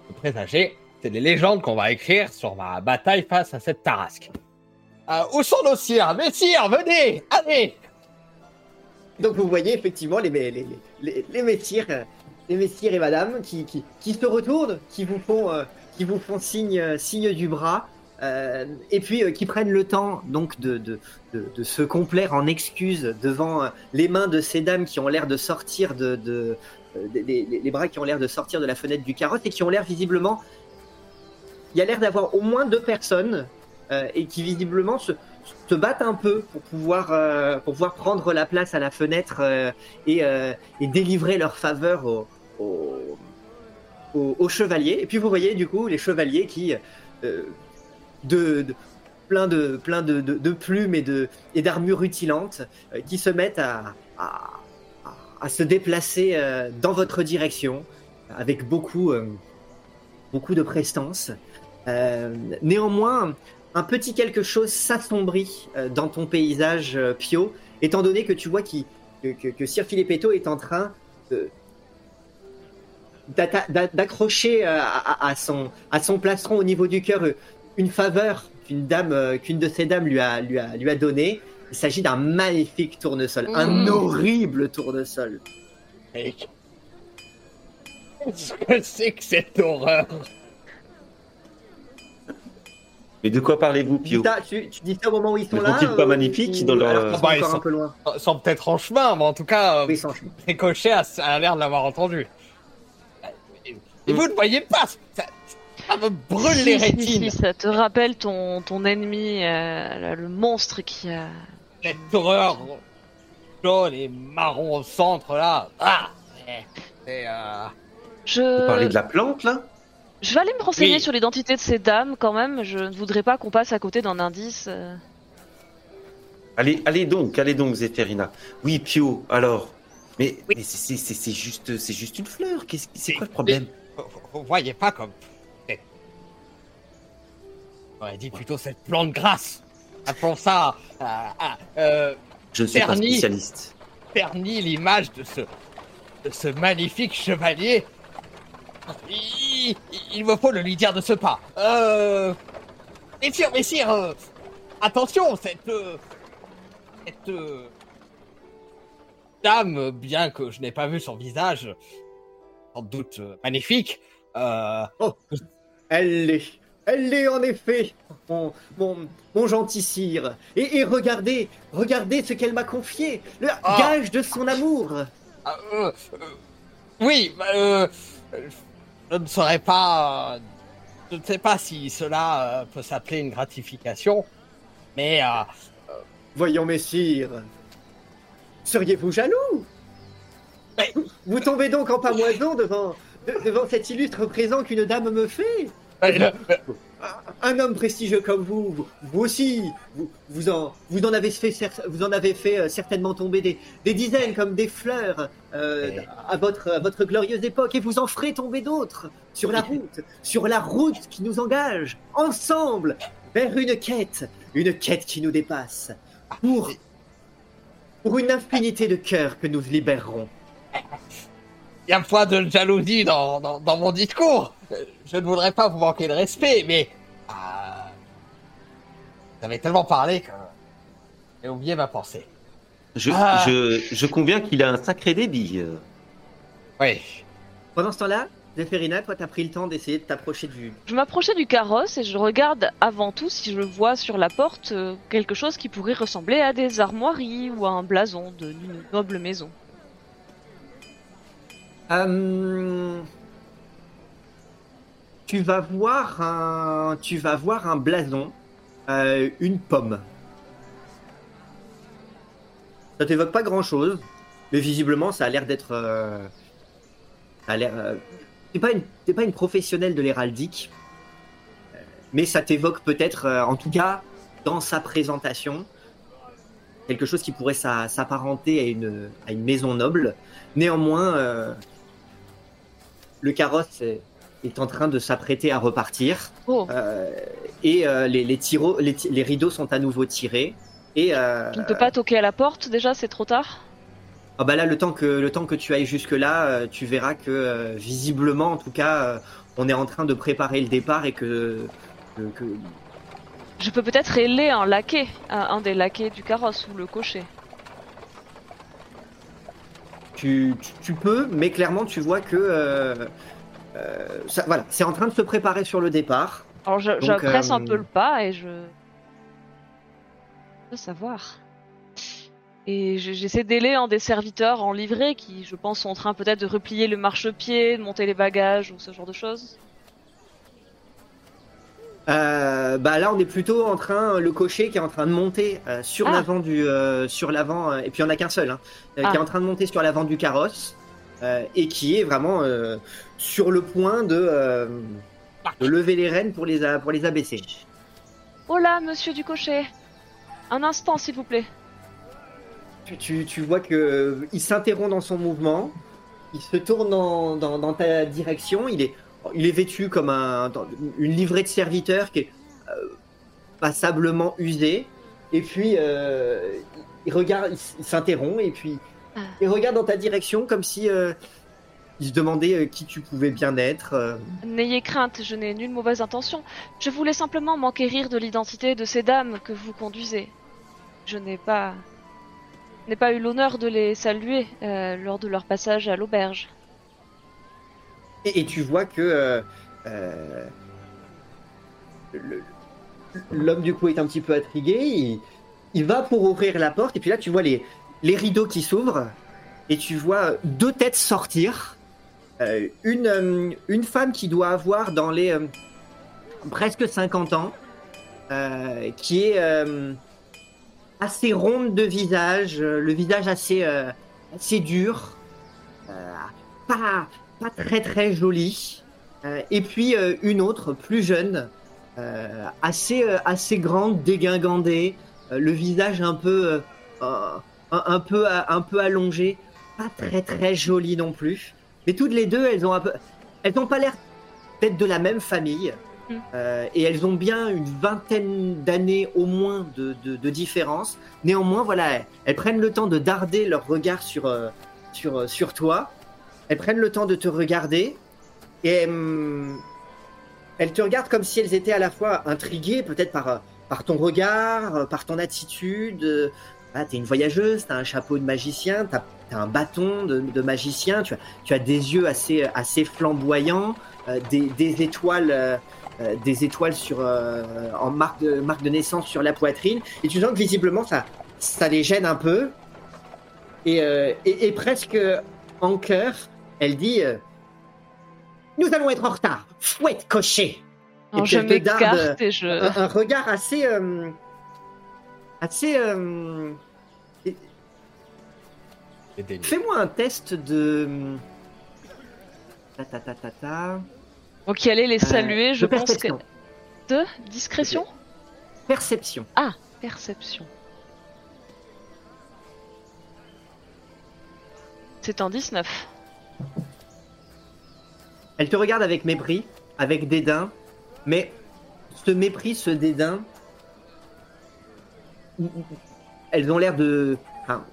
de présager, c'est les légendes qu'on va écrire sur ma bataille face à cette tarasque. Euh, où sont nos sires? Messires, venez Allez Donc vous voyez effectivement les, les, les, les, messieurs, euh, les messieurs et madame qui, qui, qui se retournent, qui vous font, euh, qui vous font signe, euh, signe du bras, euh, et puis euh, qui prennent le temps donc de, de, de, se complaire en excuses devant euh, les mains de ces dames qui ont l'air de sortir de, de euh, les bras qui ont l'air de sortir de la fenêtre du carrosse et qui ont l'air visiblement, il y a l'air d'avoir au moins deux personnes euh, et qui visiblement se, se battent un peu pour pouvoir, euh, pour pouvoir prendre la place à la fenêtre euh, et, euh, et délivrer leur faveur aux, chevaliers. Et puis vous voyez du coup les chevaliers qui, de, plein de, plein de, plumes et et d'armures rutilantes, qui se mettent à, se déplacer dans votre direction avec beaucoup, beaucoup de prestance. Néanmoins, un petit quelque chose s'assombrit euh, dans ton paysage, euh, Pio, étant donné que tu vois que, que, que Sir Filippetto est en train d'accrocher euh, à, à- à son, à son plastron au niveau du cœur une faveur qu'une dame, qu'une de ces dames lui a, lui a, lui a donnée. Il s'agit d'un magnifique tournesol, un Mmh. horrible tournesol. Qu'est-ce que c'est que cette horreur? Mais de quoi parlez-vous, Pio ça- tu, tu dis ça au moment où ils sont Mais là sont-ils pas ou- magnifiques ou- dans leur- alors Bah, ils sont- un peu loin Ils sont peut-être en chemin, mais en tout cas, euh, Oui. Ricochet a, a l'air de l'avoir entendu. Et vous ne voyez pas Ça, ça me brûle Si, les si, rétines si, ça te rappelle ton, ton ennemi, euh, le monstre qui a. Cette horreur jaune et marron au centre, là Ah c'est, euh, Je... Vous parlez de la plante, là? Je vais aller me renseigner Oui. sur l'identité de ces dames quand même. Je ne voudrais pas qu'on passe à côté d'un indice. euh. Allez, allez donc, allez donc, Zéphérina. Oui, Pio, alors. Mais, mais c'est- juste, c'est juste une fleur. C'est quoi le problème vous, vous- voyez pas comme... On aurait dit plutôt cette plante grasse. Appelons ça... euh, ah, euh, Je ne suis pas spécialiste. ternit l'image de ce, de ce magnifique chevalier. Il, il me faut le lui dire de ce pas. Euh... Messire, messire, euh, attention, cette... euh, cette... euh, dame, bien que je n'ai pas vu son visage, sans doute euh, magnifique, euh, Elle l'est. Elle l'est en effet, mon, mon, mon gentil sire. Et, et regardez, regardez ce qu'elle m'a confié, le Ah. gage de son amour. euh, euh, oui, bah, euh, je ne saurais pas... euh, je ne sais pas si cela euh, peut s'appeler une gratification, mais... euh, Voyons, messire. Seriez-vous jaloux? Mais- Vous tombez donc en pamoison devant, de- devant cet illustre présent qu'une dame me fait Un homme prestigieux comme vous, vous, vous aussi, vous, vous, en, vous en avez fait, cer- vous en avez fait euh, certainement tomber des, des dizaines comme des fleurs euh, à, votre, à votre glorieuse époque, et vous en ferez tomber d'autres sur la route, sur la route qui nous engage, ensemble, vers une quête, une quête qui nous dépasse, pour, pour une infinité de cœurs que nous libérerons. Il y a point de jalousie dans, dans, dans mon discours. Je ne voudrais pas vous manquer de respect, mais... euh, vous avez tellement parlé que j'ai oublié ma pensée. Je, Ah. je, je conviens qu'il a un sacré débit. euh. Oui. Pendant ce temps-là, Zéphérina, toi, t'as pris le temps d'essayer de t'approcher du, Je m'approchais du carrosse et je regarde avant tout si je vois sur la porte euh, quelque chose qui pourrait ressembler à des armoiries ou à un blason de- d'une noble maison. Euh, tu vas voir un, blason, euh, une pomme. Ça t'évoque pas grand chose, mais visiblement ça a l'air d'être, euh, pas une, professionnelle de l'héraldique, mais ça t'évoque peut-être, en tout cas, dans sa présentation, quelque chose qui pourrait s'a- s'apparenter à une, maison noble. Néanmoins, le carrosse est, est en train de s'apprêter à repartir. Oh, Euh, et euh, les, les, tiro- les, ti- les rideaux sont à nouveau tirés. Et euh, tu ne peux pas toquer à la porte déjà, c'est trop tard? Ah bah là, le temps que le temps que tu ailles jusque là, tu verras que visiblement, en tout cas, on est en train de préparer le départ et que, Je peux peut-être héler un laquais, un, un des laquais du carrosse ou le cocher. Tu, tu, tu peux, mais clairement, tu vois que euh, euh, ça, voilà, c'est en train de se préparer sur le départ. Alors je, un euh, peu le pas et je... je veux savoir. Et je- j'essaie d'ailer un des serviteurs en livrée qui, je pense, sont en train peut-être de replier le marchepied, de monter les bagages ou ce genre de choses. Euh, bah là, on est plutôt en train, le cocher qui est en train de monter euh, sur Ah. l'avant du, euh, sur l'avant, euh, et puis il n'y en a qu'un seul, hein, euh, qui Ah. est en train de monter sur l'avant du carrosse euh, et qui est vraiment euh, sur le point de, euh, de lever les rênes pour les, pour les abaisser. Oh là, monsieur du cocher Un instant, s'il vous plaît. Tu, tu, vois que euh, il s'interrompt dans son mouvement, il se tourne dans, dans, dans ta direction, il est, il est vêtu comme un, une livrée de serviteur qui est euh, passablement usée, et puis euh, il regarde, il, s- il s'interrompt et puis Ah. il regarde dans ta direction comme si euh, il se demandait euh, qui tu pouvais bien être. euh. N'ayez crainte, je n'ai nulle mauvaise intention. Je voulais simplement m'enquérir de l'identité de ces dames que vous conduisez. Je n'ai pas... n'ai pas eu l'honneur de les saluer euh, lors de leur passage à l'auberge. Et, tu vois que euh, euh, l'homme du coup est un petit peu intrigué. Il, va pour ouvrir la porte et puis là tu vois les, rideaux qui s'ouvrent et tu vois deux têtes sortir. Euh, une, une femme qui doit avoir dans les presque 50 ans, qui est assez ronde de visage, le visage assez, assez dur, pas, pas très très jolie. Euh, et puis euh, une autre, plus jeune, euh, assez, euh, assez grande, dégingandée, euh, le visage un peu, euh, un, un peu, un peu allongé, pas très très jolie non plus. Mais toutes les deux, elles ont un peu, elles n'ont pas l'air d'être de la même famille. Mm. Euh, et elles ont bien une vingtaine d'années au moins de, de, de différence. Néanmoins, voilà, elles, elles prennent le temps de darder leur regard sur, euh, sur, sur toi. Elles prennent le temps de te regarder et hum, elles te regardent comme si elles étaient à la fois intriguées, peut-être par, euh, par ton regard, euh, par ton attitude. Euh, Ah, t'es une voyageuse, t'as un chapeau de magicien, t'as as un bâton de, magicien, tu as, tu as des yeux assez, assez flamboyants, des, des étoiles. des étoiles sur, en marque de, marque de naissance sur la poitrine, et tu sens que visiblement ça, ça les gêne un peu. Et, et, et presque en chœur, elle dit euh, Nous allons être en retard, fouette cocher puis je elle te darde, et je... un, un regard assez. euh, assez. euh. Fais-moi un test de. Ta ta ta ta ta. Donc y aller les saluer, Euh, je pense que... perception. De discrétion Perception. Perception. C'est un 19. Elle te regarde avec mépris, avec dédain, mais ce mépris, ce dédain, elles ont l'air de. enfin,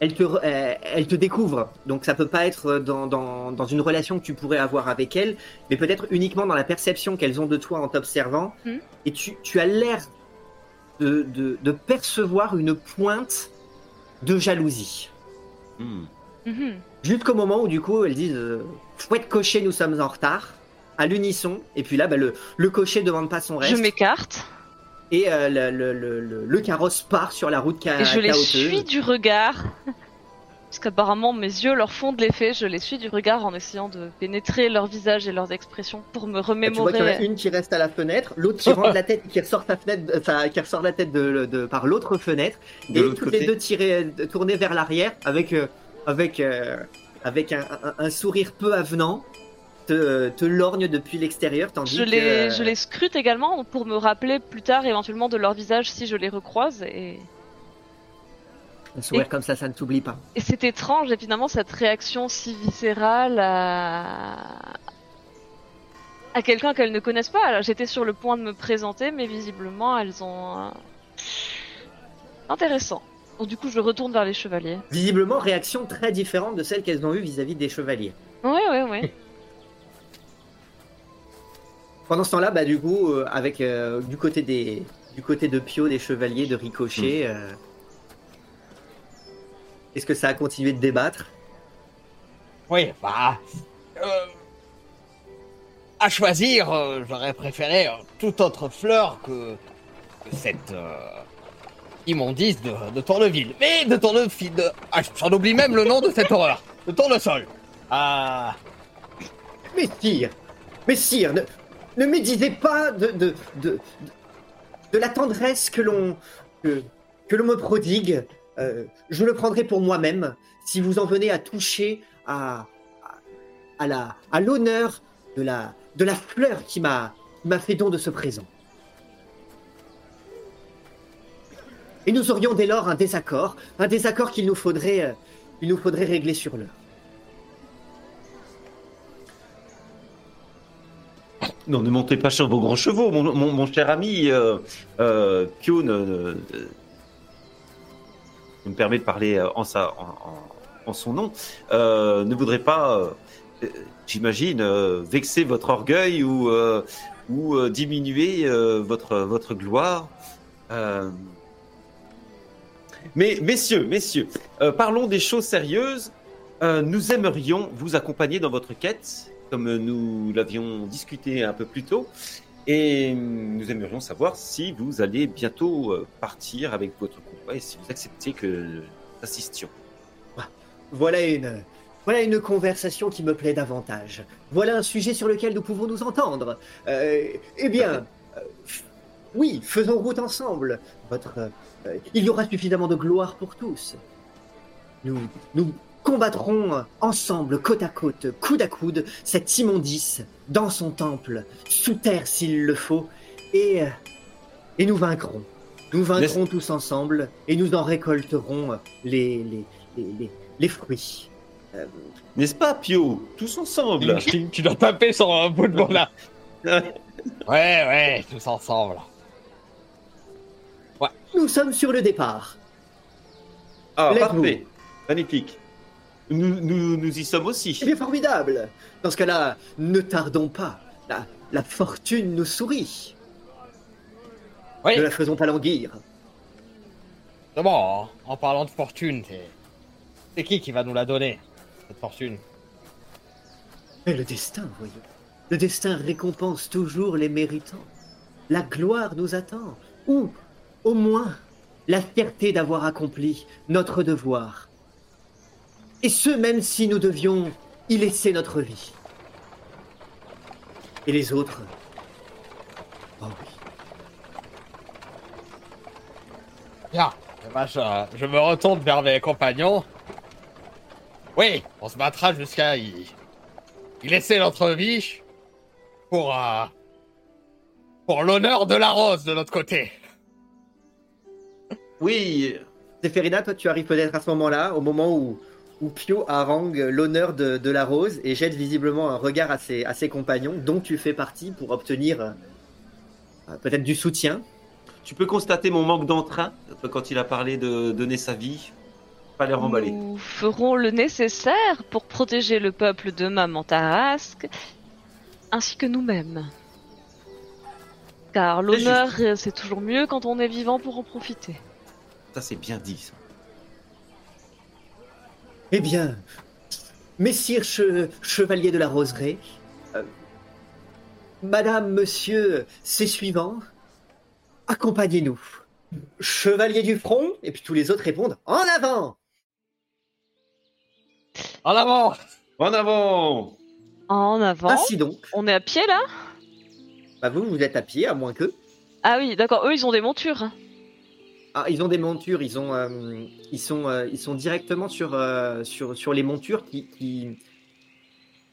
elles te, euh, elles te découvrent, donc ça peut pas être dans, dans, dans une relation que tu pourrais avoir avec elles, mais peut-être uniquement dans la perception qu'elles ont de toi en t'observant. Mhm. Et tu, tu as l'air de, de, de percevoir une pointe de jalousie. Hmm. Mhm. Jusqu'au moment où du coup elles disent euh, Fouette cocher, nous sommes en retard, à l'unisson. Et puis là, bah, le, le cocher demande pas son Je reste. m'écarte Et euh, le, le, le, le- le carrosse part sur la route ca et je les suis du regard. Parce qu'apparemment mes yeux leur font de l'effet, je les suis du regard en essayant de pénétrer leur visage et leurs expressions pour me Tu vois qu'il y en a remémorer. une qui reste à la fenêtre, l'autre qui rentre la tête, qui ressort sa fenêtre, euh, sa- qui ressort la tête de, de- par l'autre fenêtre, De et l'autre toutes côté. les deux tirées, tournées vers l'arrière avec, euh, avec euh, avec un, un- un sourire peu avenant, te, te lorgne depuis l'extérieur, tandis Je que... les, je les scrute également pour me rappeler plus tard éventuellement de leur visage si je les recroise. Et, Un sourire Et- comme ça, ça ne t'oublie pas. et c'est étrange, évidemment, cette réaction si viscérale à, à quelqu'un qu'elles ne connaissent pas. J'étais sur le point de me présenter, mais visiblement elles ont. euh, Intéressant. Donc du coup, je retourne vers les chevaliers. Visiblement, réaction très différente de celle qu'elles ont eue vis-à-vis des chevaliers. Ouais, ouais, ouais. Pendant ce temps-là, bah, du coup, euh, avec euh, du côté des, du côté de Pio, des chevaliers, de Ricochet, euh, est-ce que ça a continué de débattre? Oui, bah. euh, à choisir, euh, j'aurais préféré euh, toute autre fleur que, que cette euh, immondice de, de tourneville. Mais de tourneville. Ah, j'en oublie même le nom de cette horreur. De tournesol. Ah. Mais sire, mais sire, ne, ne médisez pas de, de, de, la tendresse que l'on que, l'on me prodigue. Euh, je le prendrai pour moi-même si vous en venez à toucher à, à, à la à l'honneur de la de la fleur qui m'a m'a fait don de ce présent. Et nous aurions dès lors un désaccord, un désaccord qu'il nous faudrait euh, il nous faudrait régler sur l'heure. Non, ne montez pas sur vos grands chevaux, mon, cher ami. Euh, euh, me permet de parler euh, en, son nom, euh, ne voudrait pas, j'imagine, vexer votre orgueil ou, ou diminuer votre, votre gloire. Euh, Mais messieurs, messieurs, euh, parlons des choses sérieuses. Euh, nous aimerions vous accompagner dans votre quête, comme nous l'avions discuté un peu plus tôt. Et nous aimerions savoir si vous allez bientôt euh, partir avec votre combat et si vous acceptez que nous assistions. Voilà une, voilà une conversation qui me plaît davantage. Voilà un sujet sur lequel nous pouvons nous entendre. Euh, eh bien, euh, oui, faisons route ensemble. Votre, euh, il y aura suffisamment de gloire pour tous. Nous, nous combattrons ensemble, côte à côte, coude à coude, cette immondice dans son temple, sous terre s'il le faut, et, euh, et nous vaincrons. Nous vaincrons tous ensemble et nous en récolterons les, les, les, les, les fruits. Euh, N'est-ce pas, Pio? Tous ensemble Tu, tu dois taper sur un bout de là. Ouais, ouais, tous ensemble. Nous sommes sur le départ. Ah, parfait. Magnifique. Nous, nous, nous y sommes aussi. Eh bien, formidable. Dans ce cas-là, ne tardons pas. La, la fortune nous sourit. Oui, Ne la faisons pas languir. hein. en parlant de fortune, c'est... Qui qui va nous la donner, cette fortune? Mais le destin, voyons. Le destin récompense toujours les méritants. La gloire nous attend. Ou, au moins, la fierté d'avoir accompli notre devoir. Et ce, même si nous devions y laisser notre vie. Et les autres? Oh oui. Bien, eh ben, je, me retourne vers mes compagnons. Oui, on se battra jusqu'à y, y laisser notre vie pour, euh, pour l'honneur de la rose de notre côté. Oui, Zéphérina, toi, tu arrives peut-être à ce moment-là, au moment où, où Pio harangue l'honneur de, de la rose et jette visiblement un regard à ses, à ses compagnons, dont tu fais partie, pour obtenir euh, euh, peut-être du soutien. tu peux constater mon manque d'entrain quand il a parlé de donner sa vie. Pas l'air emballé. Nous ferons le nécessaire pour protéger le peuple de Maman Tarasque, ainsi que nous-mêmes. Car l'honneur, euh, c'est toujours mieux quand on est vivant pour en profiter. Ça, c'est bien dit. ça. Eh bien, messire che- chevalier de la roseraie, euh, madame, monsieur, c'est suivant, accompagnez-nous. Chevalier du front, et puis tous les autres répondent En avant En avant En avant En avant. Ainsi donc, On est à pied là? Bah vous, vous êtes à pied, à moins que. Ah oui, d'accord. Eux, ils ont des montures. Ah, ils ont des montures, ils, ont, euh, ils, sont, euh, ils sont directement sur, euh, sur, sur les montures qui, qui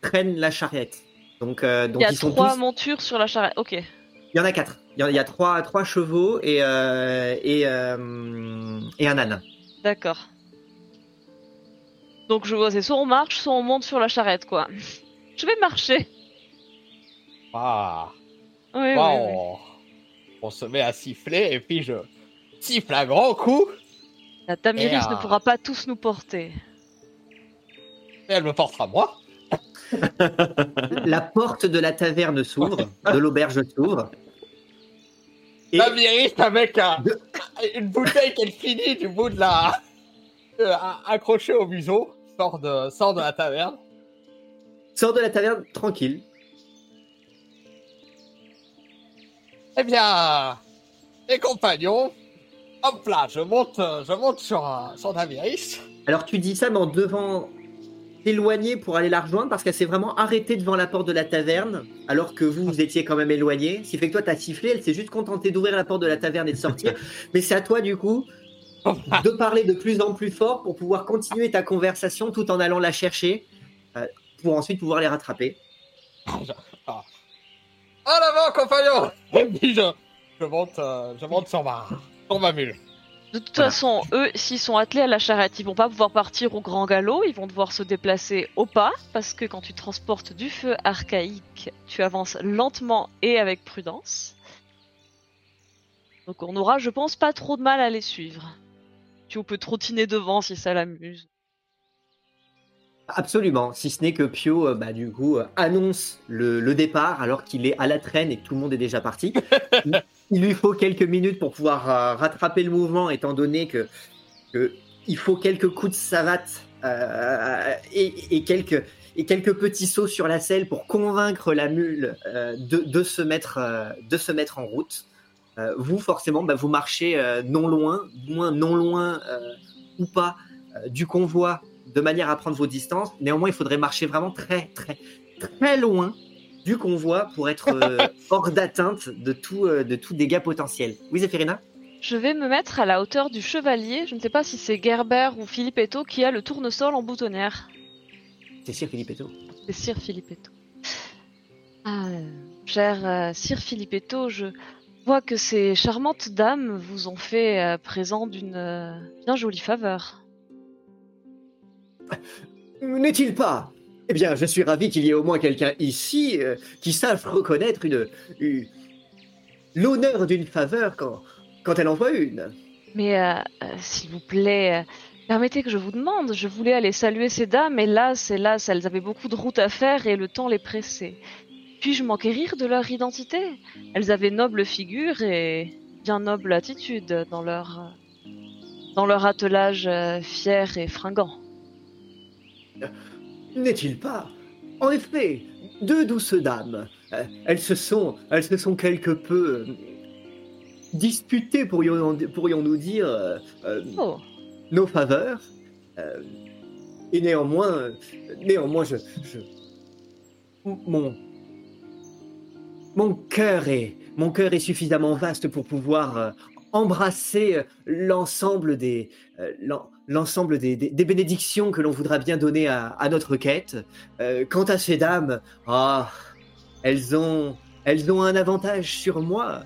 traînent la charrette. Donc, euh, donc Il y a ils sont trois tous- montures sur la charrette. Ok. Il y en a quatre. Il y a, il y a trois, trois chevaux et, euh, et, euh, et un âne. D'accord. Donc je vois, c'est soit on marche, soit on monte sur la charrette, quoi. Je vais marcher. Ah, Oui, oui, bah, oui. on se met à siffler et puis je siffle un grand coup La Tamiris ne euh, pourra pas tous nous porter. elle me portera moi. La porte de la taverne s'ouvre, de l'auberge s'ouvre. Et La viriste avec un- De- une bouteille qu'elle finit du bout de la. euh, accrochée au museau, sort de, sort de la taverne. sort de la taverne tranquille. Eh bien, les compagnons, hop là, je monte, euh, je monte sur, euh, sur viriste. Alors tu dis ça, mais en devant t'éloigner pour aller la rejoindre parce qu'elle s'est vraiment arrêtée devant la porte de la taverne alors que vous, vous étiez quand même éloigné. Ce qui fait que toi, t'as sifflé, elle s'est juste contentée d'ouvrir la porte de la taverne et de sortir. mais c'est à toi, du coup, de parler de plus en plus fort pour pouvoir continuer ta conversation tout en allant la chercher euh, pour ensuite pouvoir les rattraper. En avant, Et puis je, je monte, euh, je monte sur ma, sur ma mule. De toute Voilà. façon, eux, s'ils sont attelés à la charrette, ils vont pas pouvoir partir au grand galop, ils vont devoir se déplacer au pas, parce que quand tu transportes du feu archaïque, tu avances lentement et avec prudence. Donc on aura, je pense, pas trop de mal à les suivre. Tu peux trottiner devant si ça l'amuse. Absolument, si ce n'est que Pio, euh, bah, du coup, euh, annonce le, le départ alors qu'il est à la traîne et que tout le monde est déjà parti. il, il lui faut quelques minutes pour pouvoir euh, rattraper le mouvement, étant donné que, que il faut quelques coups de savate euh, et, et quelques, et quelques petits sauts sur la selle pour convaincre la mule euh, de, de, se mettre, de se mettre en route. Vous, forcément, bah, vous marchez non loin, moins non loin ou pas du convoi de manière à prendre vos distances. Néanmoins, il faudrait marcher vraiment très, très, très loin du convoi pour être euh, hors d'atteinte de tout, euh, de tout dégât potentiel. Oui, Zéphirina Je vais me mettre à la hauteur du chevalier. Je ne sais pas si c'est Gerber ou Filippetto qui a le tournesol en boutonnière. C'est Sir Filippetto. C'est Sir Filippetto. Ah, cher euh, Sir Filippetto, je vois que ces charmantes dames vous ont fait euh, présent d'une euh, bien jolie faveur. N'est-il pas? Eh bien, je suis ravi qu'il y ait au moins quelqu'un ici euh, qui sache reconnaître l'honneur d'une faveur quand, elle en voit une. Mais euh, euh, s'il vous plaît, permettez que je vous demande. Je voulais aller saluer ces dames, hélas, hélas, elles avaient beaucoup de route à faire et le temps les pressait. Puis-je m'enquérir de leur identité? Elles avaient noble figure et bien noble attitude dans leur dans leur attelage fier et fringant. N'est-il pas? En effet, deux douces dames. Elles se sont, elles se sont quelque peu euh, disputées, pourrions- pourrions-nous dire, euh, euh, Oh, nos faveurs. Euh, et néanmoins, néanmoins, je, je- mon, mon cœur est, mon cœur est suffisamment vaste pour pouvoir euh, embrasser l'ensemble des, l'ensemble des, des- des bénédictions que l'on voudra bien donner à, à notre quête. Euh, quant à ces dames, ah, elles ont, elles ont un avantage sur moi,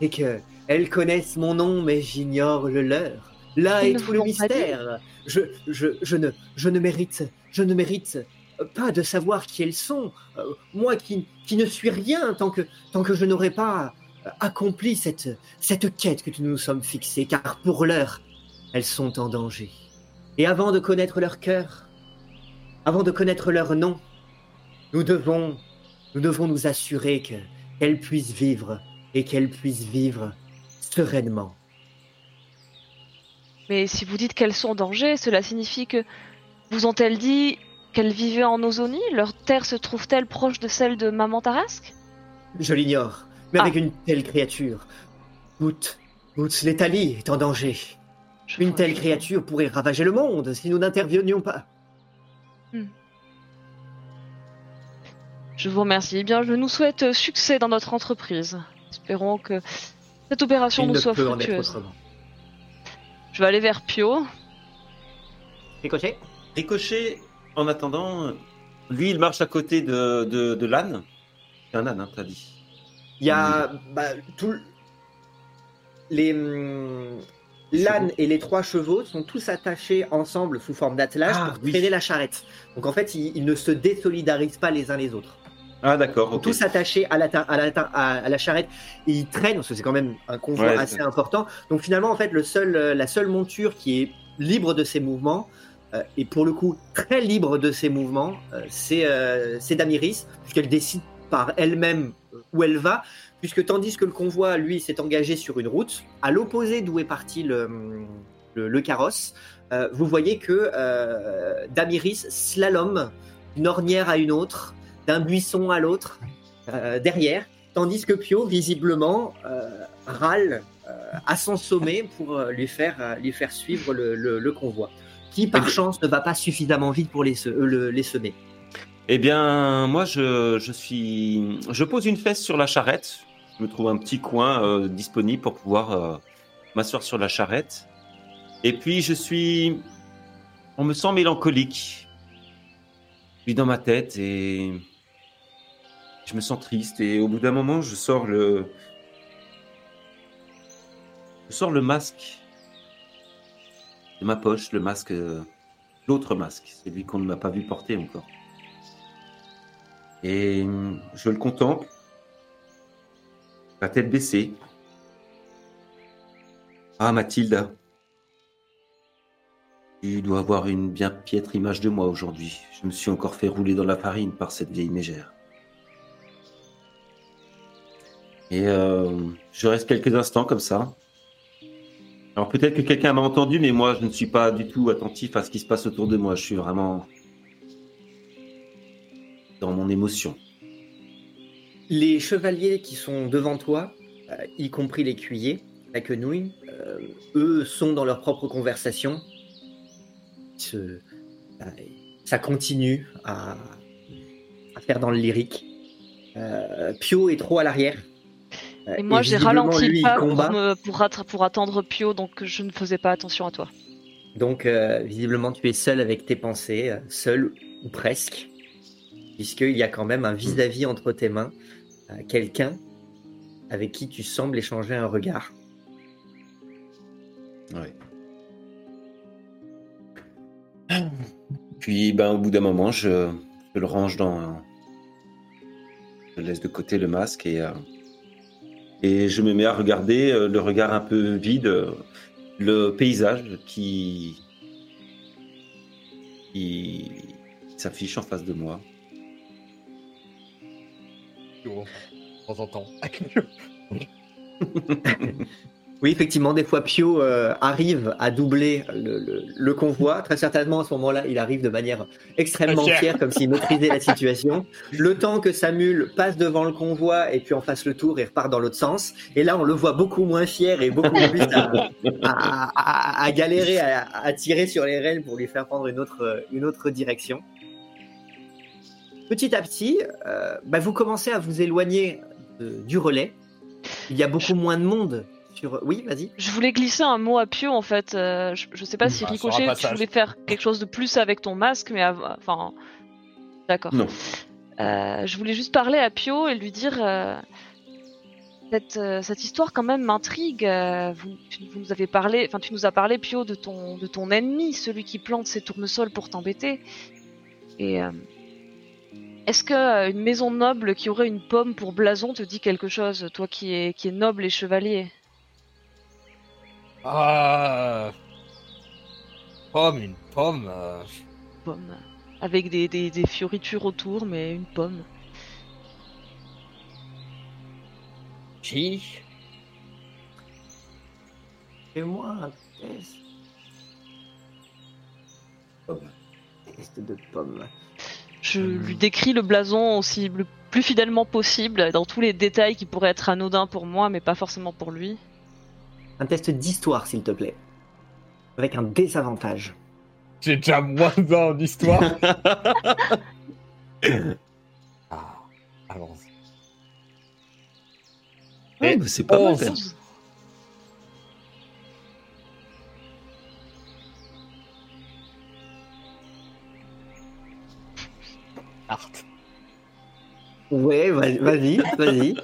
et que elles connaissent mon nom, mais j'ignore le leur. Là est tout le mystère. Je, je, je ne, je ne mérite, je ne mérite pas de savoir qui elles sont. Euh, moi qui, qui ne suis rien tant que, tant que je n'aurai pas euh, accompli cette, cette quête que nous nous sommes fixée, car pour l'heure, elles sont en danger. Et avant de connaître leur cœur, avant de connaître leur nom, nous devons, nous devons nous assurer que qu'elles puissent vivre et qu'elles puissent vivre sereinement. mais si vous dites qu'elles sont en danger, cela signifie que vous ont-elles dit qu'elles vivaient en Ozonie Leur terre se trouve-t-elle proche de celle de Maman Tarasque? Je l'ignore, mais Ah. avec une telle créature, Boot, Boots Letali est en danger. Je Une telle créature pourrait ravager le monde si nous n'intervenions pas. Je vous remercie. Eh bien, je nous souhaite euh, succès dans notre entreprise. Espérons que cette opération Il nous ne soit peut en être fructueuse. Je vais aller vers Pio. Ricochet? Ricochet, en attendant, lui, il marche à côté de, de, de l'âne. C'est un âne, hein, t'as dit. Il y a bah, tout. le- Les. L'âne et les trois chevaux sont tous attachés ensemble sous forme d'attelage Ah, pour oui. traîner la charrette. Donc en fait, ils, ils ne se désolidarisent pas les uns les autres. Ah, d'accord. Ils sont ok. tous attachés à la, à, la, à, charrette et ils traînent, parce que c'est quand même un convoi Ouais, assez important. Donc finalement, en fait, le seul, euh, la seule monture qui est libre de ses mouvements, euh, et pour le coup très libre de ses mouvements, euh, c'est euh, Damiris, puisqu'elle décide par elle-même où elle va, puisque tandis que le convoi, lui, s'est engagé sur une route, à l'opposé d'où est parti le, le, le carrosse, euh, vous voyez que euh, Damiris slalom d'une ornière à une autre, d'un buisson à l'autre, euh, derrière, tandis que Pio, visiblement, râle à son sommet pour lui, faire, lui faire suivre le, convoi, qui par chance ne va pas suffisamment vite pour les, les semer. Eh bien, moi, je, je suis. Je pose une fesse sur la charrette. Je me trouve un petit coin euh, disponible pour pouvoir euh, m'asseoir sur la charrette. Et puis, je suis. On me sent mélancolique. Je suis dans ma tête et. Je me sens triste. Et au bout d'un moment, je sors le. Je sors le masque de ma poche, le masque. euh, L'autre masque, celui qu'on ne m'a pas vu porter encore. Et je le contemple, la tête baissée. Ah, Mathilde, tu dois avoir une bien piètre image de moi aujourd'hui. Je me suis encore fait rouler dans la farine par cette vieille mégère. Et euh, je reste quelques instants comme ça. Alors peut-être que quelqu'un m'a entendu, mais moi je ne suis pas du tout attentif à ce qui se passe autour de moi. Je suis vraiment dans mon émotion. Les chevaliers qui sont devant toi, euh, y compris cueillers, la quenouille, euh, eux sont dans leur propre conversation. Se- euh, ça continue à, à faire dans le lyrique. Euh, Pio est trop à l'arrière. Euh, Et moi, j'ai ralenti le pas pour, combat. me- pour, attra- pour attendre Pio, donc je ne faisais pas attention à toi. Donc, euh, visiblement, tu es seul avec tes pensées, seul ou presque, puisqu'il y a quand même un vis-à-vis entre tes mains, quelqu'un avec qui tu sembles échanger un regard. Puis, ben, au bout d'un moment, je, le range dans. Je laisse de côté le masque et, euh, je me mets à regarder euh, le regard un peu vide, euh, le paysage qui s'affiche en face de moi. De temps en temps. Oui, effectivement, des fois, Pio euh, arrive à doubler le, le- le convoi. Très certainement, à ce moment-là, il arrive de manière extrêmement fière, comme s'il maîtrisait la situation. Le temps que sa mule passe devant le convoi et puis en fasse le tour et repart dans l'autre sens. Et là, on le voit beaucoup moins fier et beaucoup plus à, à- à- à galérer, à, à tirer sur les rênes pour lui faire prendre une autre, une autre direction. Petit à petit, euh, bah, vous commencez à vous éloigner de- du relais. Il y a beaucoup moins de monde sur. Oui, vas-y. Je voulais glisser un mot à Pio en fait. euh, je, je sais pas si Bah, un Ricochet, tu voulais faire quelque chose de plus avec ton masque, mais enfin. D'accord. Non. Euh, je voulais juste parler à Pio et lui dire. euh, cette, euh, cette histoire quand même m'intrigue. euh, vous, nous avez parlé, enfin tu nous as parlé Pio de ton de ton ennemi, celui qui plante ses tournesols pour t'embêter. Et euh, est-ce que euh, une maison noble qui aurait une pomme pour blason te dit quelque chose, toi qui es qui est noble et chevalier? Ah. Pomme, une pomme. euh, pomme. Avec des, des, des fioritures autour, mais une pomme. Qui Fais-moi un test. Pomme. Test de pomme. Je Mhm. lui décris le blason aussi le plus fidèlement possible, dans tous les détails qui pourraient être anodins pour moi, mais pas forcément pour lui. Un test d'histoire, s'il te plaît. Avec un désavantage. J'ai déjà moins d'un d'histoire. ah, allons-y. Mais c'est pas oh, mal. Ouais, vas- vas-y, vas-y.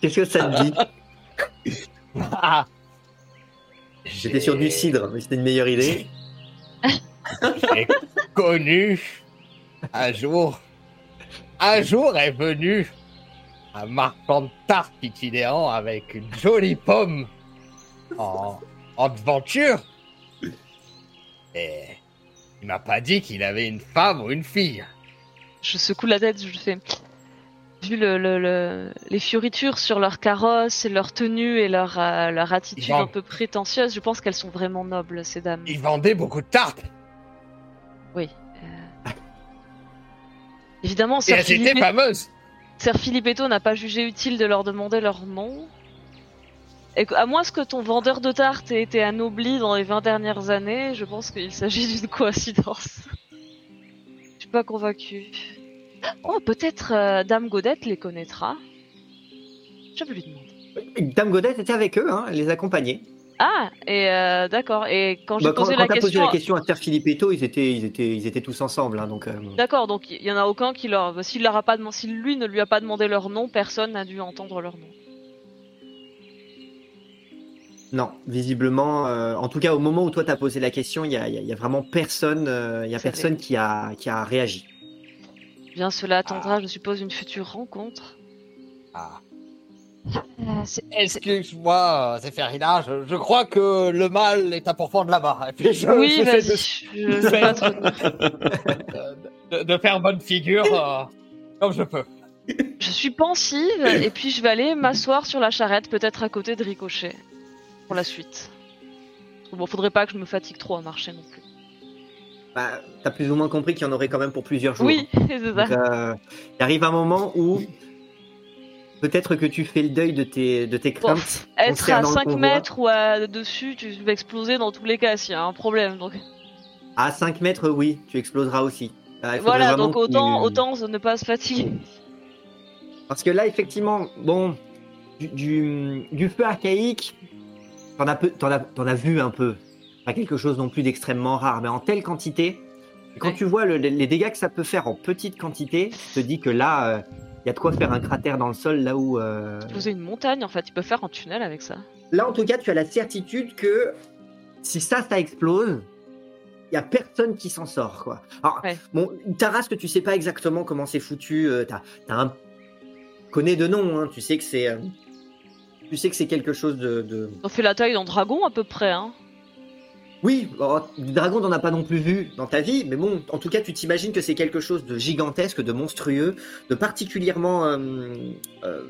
Qu'est-ce que ça te dit? Ah. J'étais sur du cidre, mais c'était une meilleure idée. J'ai connu un jour. Un jour est venu un marchand de tarte itinérant avec une jolie pomme en, en devanture. Et il m'a pas dit qu'il avait une femme ou une fille. Je secoue la tête, je fais. Vu le, le- le- les fioritures sur leur carrosse, et leur tenue et leur, euh, leur attitude Ils un peu prétentieuse, je pense qu'elles sont vraiment nobles, ces dames. Il vendait beaucoup de tartes. Oui. euh. Évidemment, Sir Philippe, fameuses. Sir Filipetto n'a pas jugé utile de leur demander leur nom. Et à moins que ton vendeur de tartes ait été anobli dans les 20 dernières années, je pense qu'il s'agit d'une coïncidence. Suis pas convaincue. Oh, peut-être euh, Dame Godette les connaîtra. Je vais lui demander. Dame Godette était avec eux, hein, elle les accompagnait. Ah, et euh, d'accord. Et quand j'ai Bah, posé quand la t'as posé question, la question à Sir Filipetto, ils étaient, ils, étaient, ils étaient tous ensemble. Hein, donc, euh, d'accord, donc il y en a aucun qui leur, s'il leur a pas demandé, si lui ne lui a pas demandé leur nom, personne n'a dû entendre leur nom. Non, visiblement, euh, en tout cas au moment où toi t'as posé la question, il y a, y y vraiment personne, euh, il y a C'est personne qui a, qui a réagi. Bien, cela attendra, je suppose, une future rencontre. Ah. Euh, c'est- Excuse-moi, Zéphérina, je, je crois que le mal est à pourfendre là-bas. Je, Oui, vas-y. de- de, de faire bonne figure euh, comme je peux. Je suis pensive et puis je vais aller m'asseoir sur la charrette, peut-être à côté de Ricochet, pour la suite. Bon, faudrait pas que je me fatigue trop à marcher non plus. Bah, t'as plus ou moins compris qu'il y en aurait quand même pour plusieurs jours. Oui, c'est ça. euh, il arrive un moment où peut-être que tu fais le deuil de tes, de tes Bon, craintes. Être à concernant le 5 convoi. mètres ou à dessus, tu vas exploser dans tous les cas s'il y a un problème. Donc À 5 mètres, oui, tu exploseras aussi. Euh, faudrait voilà, donc autant, autant ne pas se fatiguer. Parce que là, effectivement, bon, du, du, du feu archaïque, t'en as, peu- t'en as, vu un peu. Pas quelque chose non plus d'extrêmement rare, mais en telle quantité. Et quand Ouais. tu vois le- les dégâts que ça peut faire en petite quantité, tu te dis que là, il y a de quoi faire un cratère dans le sol, là où. euh, Poser une montagne en fait, il peut faire un tunnel avec ça. Là, en tout cas, tu as la certitude que si ça, ça explose, il y a personne qui s'en sort, quoi. Alors, Ouais. bon, Tarasque, tu sais pas exactement comment c'est foutu. euh, t'as, t'as un connais de nom, hein, tu sais que c'est, euh, tu sais que c'est quelque chose de, de- On fait la taille d'un dragon à peu près, hein. Oui, alors, du dragon, t'en as pas non plus vu dans ta vie, mais bon, en tout cas, tu t'imagines que c'est quelque chose de gigantesque, de monstrueux, de particulièrement. euh, euh,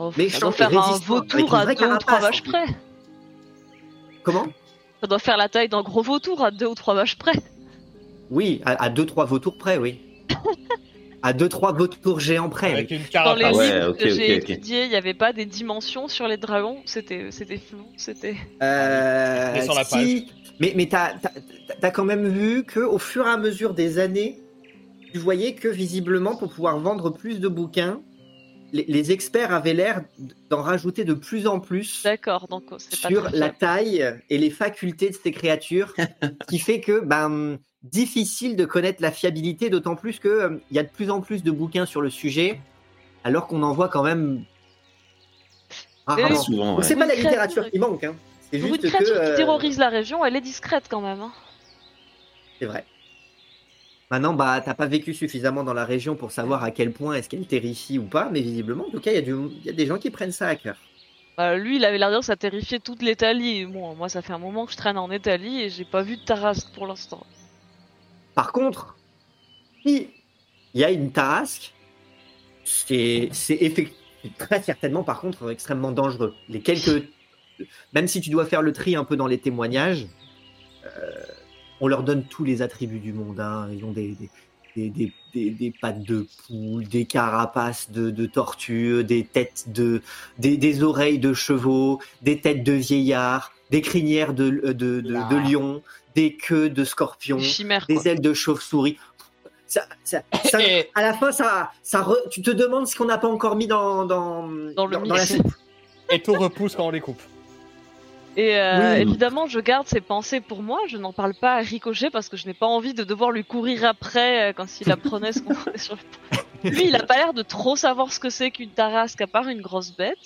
Oh, Méchant ça doit faire un vautour à deux ou trois vaches près. comment? Ça doit faire la taille d'un gros vautour à deux ou trois vaches près. Oui, à, à deux trois vautours près, oui. à deux trois vautours géants près. Avec une Dans les ouais, livres que j'ai étudiés, il n'y avait pas des dimensions sur les dragons. C'était, c'était flou. C'était. Euh, Mais sur la si, mais mais t'as quand même vu que au fur et à mesure des années, tu voyais que visiblement pour pouvoir vendre plus de bouquins, les, les experts avaient l'air d'en rajouter de plus en plus donc pas sur la taille et les facultés de ces créatures, ce qui fait que ben difficile de connaître la fiabilité, d'autant plus que euh, il y a de plus en plus de bouquins sur le sujet, alors qu'on en voit quand même rarement. Souvent, ouais. c'est pas la littérature qui manque, hein. c'est juste une créature que qui euh, terrorise la région, elle est discrète quand même. hein. c'est vrai. Maintenant, bah, t'as pas vécu suffisamment dans la région pour savoir à quel point est-ce qu'elle terrifie ou pas, mais visiblement, en tout cas, il y, a y des gens qui prennent ça à cœur. Bah, lui, il avait l'air de dire que ça terrifiait toute l'Italie. Bon, moi, ça fait un moment que je traîne en Italie et j'ai pas vu de Tarasque pour l'instant. Par contre, si il y a une tarasque, c'est très certainement, par contre, extrêmement dangereux. Les quelques, même si tu dois faire le tri un peu dans les témoignages, euh, on leur donne tous les attributs du monde. hein. Ils ont des, des, des, des- des- des pattes de poule, des carapaces de, de tortues, des têtes de, des, des oreilles de chevaux, des têtes de vieillards, des crinières de, de, de, de, Là. lions, des queues de scorpions Des chimères, quoi. des ailes de chauve-souris. Ça, ça- ça- Et- à la fin, ça, ça re- tu te demandes ce qu'on n'a pas encore mis dans, dans, Dans le la soupe. Et tout repousse quand on les coupe. Et euh, Oui. évidemment, je garde ses pensées pour moi. Je n'en parle pas à Ricochet parce que je n'ai pas envie de devoir lui courir après euh, quand il apprenait ce qu'on prenait sur le Lui, il a pas l'air de trop savoir ce que c'est qu'une tarasque à part une grosse bête.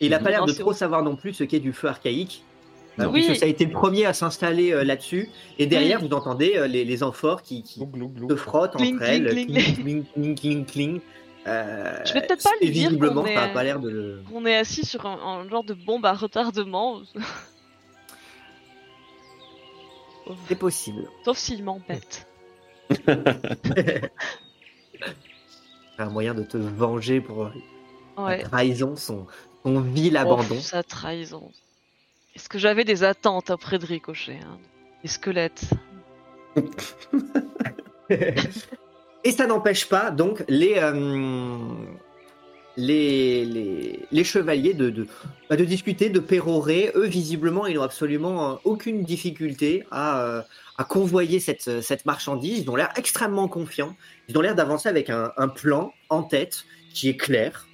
Et il a pas l'air de trop savoir non plus ce qu'est du feu archaïque. Non. puisque Oui. ça a été le premier à s'installer euh, là-dessus. Et derrière, vous entendez euh, les, les amphores qui, qui Glou, glou, glou. se frottent Cling, entre cling, elles. cling. Cling, cling, cling, cling, cling. Euh, Je vais peut-être pas lui dire qu'on est- pas l'air de le. On est assis sur un, un genre de bombe à retardement. C'est possible. Sauf s'il m'embête. Un moyen de te venger pour Ouais. la trahison, son, son vil Oh, abandon. sa trahison. Est-ce que j'avais des attentes après de Ricochet hein? Des squelettes. Et ça n'empêche pas donc les, euh, les, les, chevaliers de, de, bah, de discuter, de pérorer. Eux, visiblement, ils n'ont absolument euh, aucune difficulté à, euh, à convoyer cette, cette marchandise. Ils ont l'air extrêmement confiants. Ils ont l'air d'avancer avec un, un plan en tête qui est clair,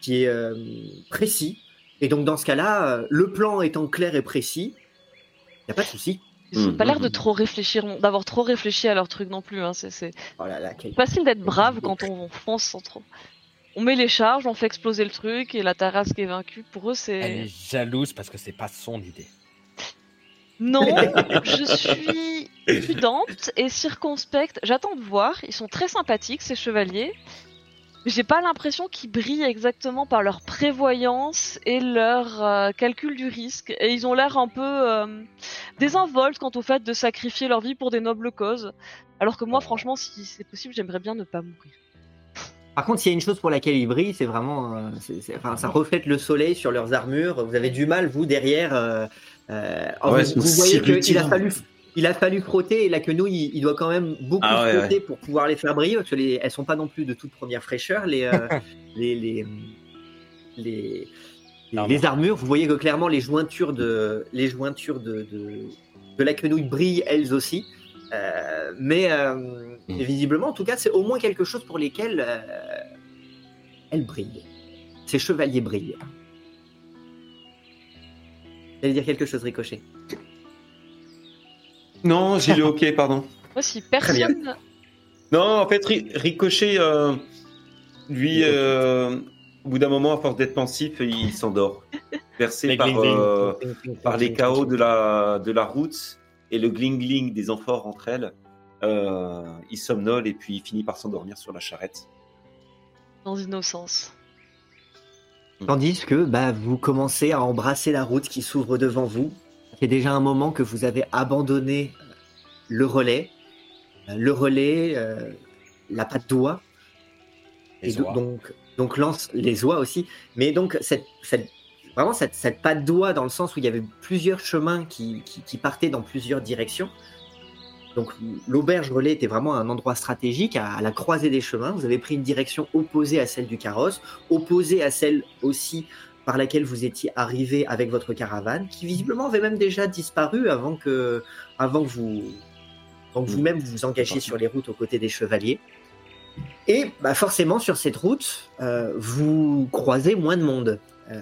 qui est précis. Et donc, dans ce cas-là, le plan étant clair et précis, il n'y a pas de souci. Ils ont Mhm, pas l'air de mhm. trop réfléchir, d'avoir trop réfléchi à leur truc non plus. Hein. C'est Oh quel- facile d'être brave quand on fonce sans trop. On met les charges, on fait exploser le truc et la tarasque est vaincue. Pour eux, Elle c'est. est jalouse parce que c'est pas son idée. Non, je suis prudente et circonspecte. J'attends de voir. Ils sont très sympathiques, ces chevaliers. J'ai pas l'impression qu'ils brillent exactement par leur prévoyance et leur euh, calcul du risque. Et ils ont l'air un peu euh, désinvoltes quant au fait de sacrifier leur vie pour des nobles causes. Alors que moi, franchement, si c'est possible, j'aimerais bien ne pas mourir. Par contre, s'il y a une chose pour laquelle ils brillent, c'est vraiment, euh, c'est- c'est- enfin, ça reflète le soleil sur leurs armures. Vous avez du mal, vous derrière. euh, ouais, vous, voyez qu'il a fallu, il a fallu frotter et la quenouille, il, il doit quand même beaucoup Ah ouais, frotter pour pouvoir les faire briller parce que les, elles sont pas non plus de toute première fraîcheur les euh, les, les, les, les- Armures. Vous voyez que clairement les jointures de les jointures de, de, de la quenouille brillent elles aussi. Euh, mais euh, Mm. et visiblement, en tout cas, c'est au moins quelque chose pour lesquels elles brillent. Ces chevaliers brillent. Vous allez dire quelque chose, Ricochet? Non, j'ai le ok, pardon. Moi, si bien. personne. Non, en fait, Ri- Ricochet, euh, lui, euh, au bout d'un moment, à force d'être pensif, il s'endort. Les par, gling-gling. euh, par les chaos de la, de la route et le gling-gling des amphores entre elles. Euh, il somnole et puis il finit par s'endormir sur la charrette. Dans innocence. Tandis que bah, vous commencez à embrasser la route qui s'ouvre devant vous. C'est déjà un moment que vous avez abandonné le relais. Euh, Le relais, euh, la patte d'oie, et do- oies. donc, donc lance les oies aussi. Mais donc, cette, cette- vraiment, cette, cette patte d'oie dans le sens où il y avait plusieurs chemins qui, qui- qui partaient dans plusieurs directions. Donc, l'auberge relais était vraiment un endroit stratégique à, à la croisée des chemins. Vous avez pris une direction opposée à celle du carrosse, opposée à celle aussi par laquelle vous étiez arrivé avec votre caravane, qui visiblement avait même déjà disparu avant que, avant que vous, avant que vous-même vous vous engagiez sur les routes aux côtés des chevaliers. Et bah forcément, sur cette route, euh, vous croisez moins de monde. Euh,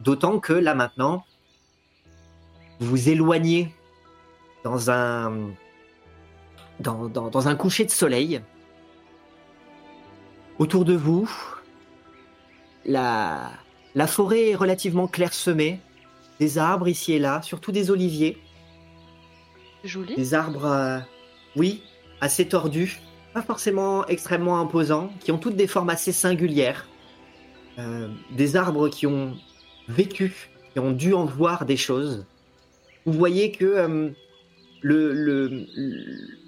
D'autant que là maintenant, vous vous éloignez dans un, dans, dans- dans un coucher de soleil. Autour de vous, la, la forêt est relativement clairsemée. Des arbres ici et là, surtout des oliviers. Joli. Des arbres, euh, oui, assez tordus, pas forcément extrêmement imposants, qui ont toutes des formes assez singulières. Euh, des arbres qui ont vécu, qui ont dû en voir des choses. Vous voyez que euh, le, le- le-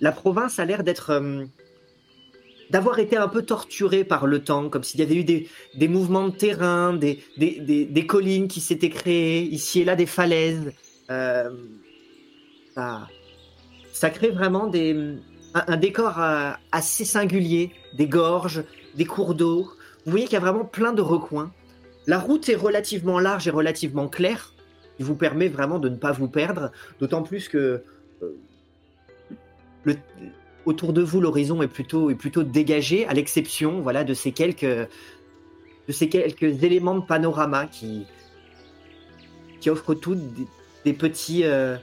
la province a l'air d'être, d'avoir été un peu torturée par le temps, comme s'il y avait eu des, mouvements de terrain, des, collines qui s'étaient créées, ici et là des falaises. Euh, ça, ça crée vraiment un, décor euh, assez singulier, des gorges, des cours d'eau. Vous voyez qu'il y a vraiment plein de recoins. La route est relativement large et relativement claire, qui vous permet vraiment de ne pas vous perdre, d'autant plus que euh, autour de vous l'horizon est plutôt, est plutôt dégagé, à l'exception voilà, de, ces quelques, de ces quelques éléments de panorama qui, qui offrent tout des, petits, euh,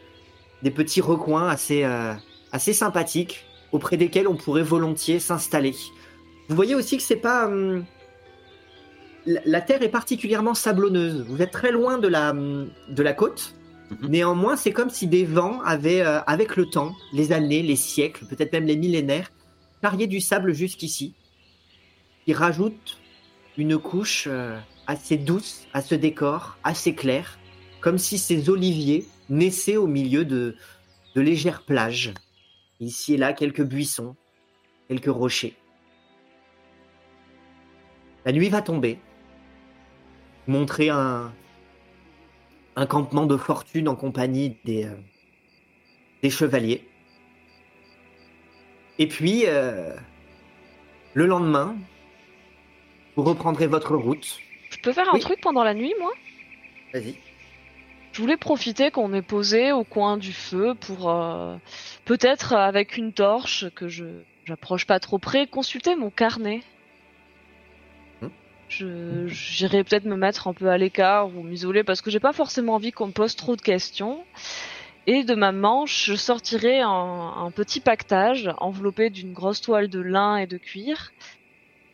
des petits recoins assez, euh, assez sympathiques auprès desquels on pourrait volontiers s'installer. Vous voyez aussi que c'est pas. hum, la, la terre est particulièrement sablonneuse. Vous êtes très loin de la, hum, de la côte. Néanmoins, c'est comme si des vents avaient, euh, avec le temps, les années, les siècles, peut-être même les millénaires, charrié du sable jusqu'ici, qui rajoute une couche euh, assez douce à ce décor, assez clair, comme si ces oliviers naissaient au milieu de, de légères plages. Ici et là, quelques buissons, quelques rochers. La nuit va tomber, montrer un, un campement de fortune en compagnie des, euh, des chevaliers. Et puis, euh, le lendemain, vous reprendrez votre route. Je peux faire un Oui. truc pendant la nuit, moi? Vas-y. Je voulais profiter qu'on est posé au coin du feu pour euh, peut-être avec une torche que je j'approche pas trop près, consulter mon carnet. J'irai peut-être me mettre un peu à l'écart ou m'isoler parce que j'ai pas forcément envie qu'on me pose trop de questions. Et de ma manche, je sortirai un, un petit pactage enveloppé d'une grosse toile de lin et de cuir.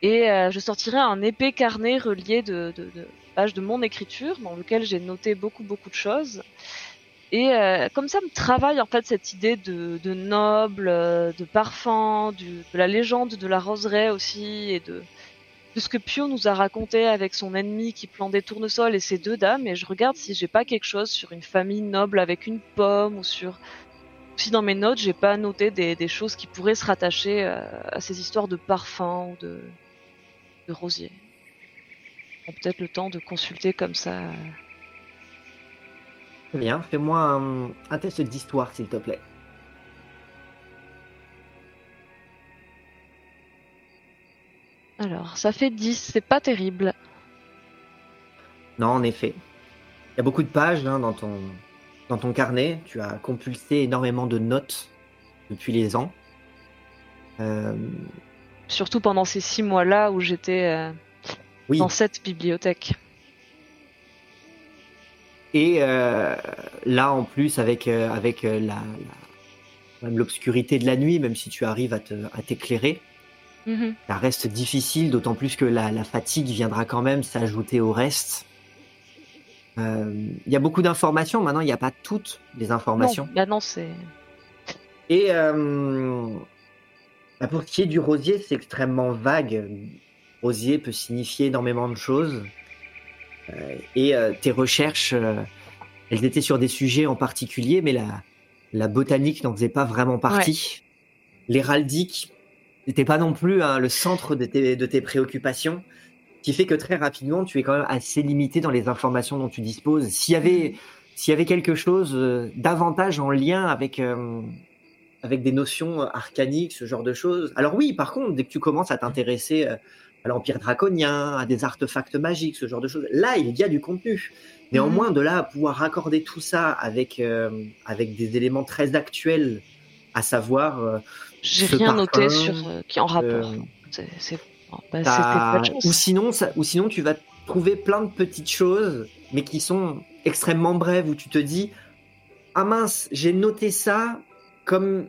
Et euh, je sortirai un épais carnet relié de, de, pages de mon écriture dans lequel j'ai noté beaucoup beaucoup de choses. Et euh, comme ça me travaille en fait cette idée de, de noble, euh, de parfum, de la légende de la roseraie aussi et de, de ce que Pio nous a raconté avec son ennemi qui plante des tournesols et ses deux dames. Et je regarde si j'ai pas quelque chose sur une famille noble avec une pomme ou sur si dans mes notes j'ai pas noté des, choses qui pourraient se rattacher euh, à ces histoires de parfum ou de, de rosier. On a Peut-être le temps de consulter comme ça. bien. Fais-moi un test d'histoire, s'il te plaît. Alors, ça fait 10, c'est pas terrible. Non, en effet. Il y a beaucoup de pages hein, dans, ton, dans ton carnet. Tu as compulsé énormément de notes depuis les ans. Euh, Surtout pendant ces six mois-là où j'étais euh, oui. dans cette bibliothèque. Et euh, là, en plus, avec, avec la, la- même l'obscurité de la nuit, même si tu arrives à t'éclairer, Mhm. ça reste difficile, d'autant plus que la, la fatigue viendra quand même s'ajouter au reste. Euh, Il y a beaucoup d'informations, maintenant il n'y a pas toutes les informations. Non, bah non, c'est. Et euh, bah, pour ce qui est du rosier, c'est extrêmement vague. Rosier peut signifier énormément de choses. Euh, et tes recherches, elles étaient sur des sujets en particulier, mais la, la botanique n'en faisait pas vraiment partie. L'héraldique n'était pas non plus hein, le centre de tes, de tes préoccupations. Ce qui fait que très rapidement, tu es quand même assez limité dans les informations dont tu disposes. S'il y avait, s'il y avait quelque chose euh, davantage en lien avec, euh, avec des notions arcaniques, ce genre de choses. Alors oui, par contre, dès que tu commences à t'intéresser euh, à l'Empire draconien, à des artefacts magiques, ce genre de choses, là, il y a du contenu. Néanmoins, de là à pouvoir raccorder tout ça avec, avec des éléments très actuels, à savoir, J'ai rien noté sur euh, qui en rapport. euh, C'est. bon, bah, t'as- c'était pas de chance. ou sinon, ça- ou sinon, tu vas trouver plein de petites choses, mais qui sont extrêmement brèves, où tu te dis, ah mince, j'ai noté ça comme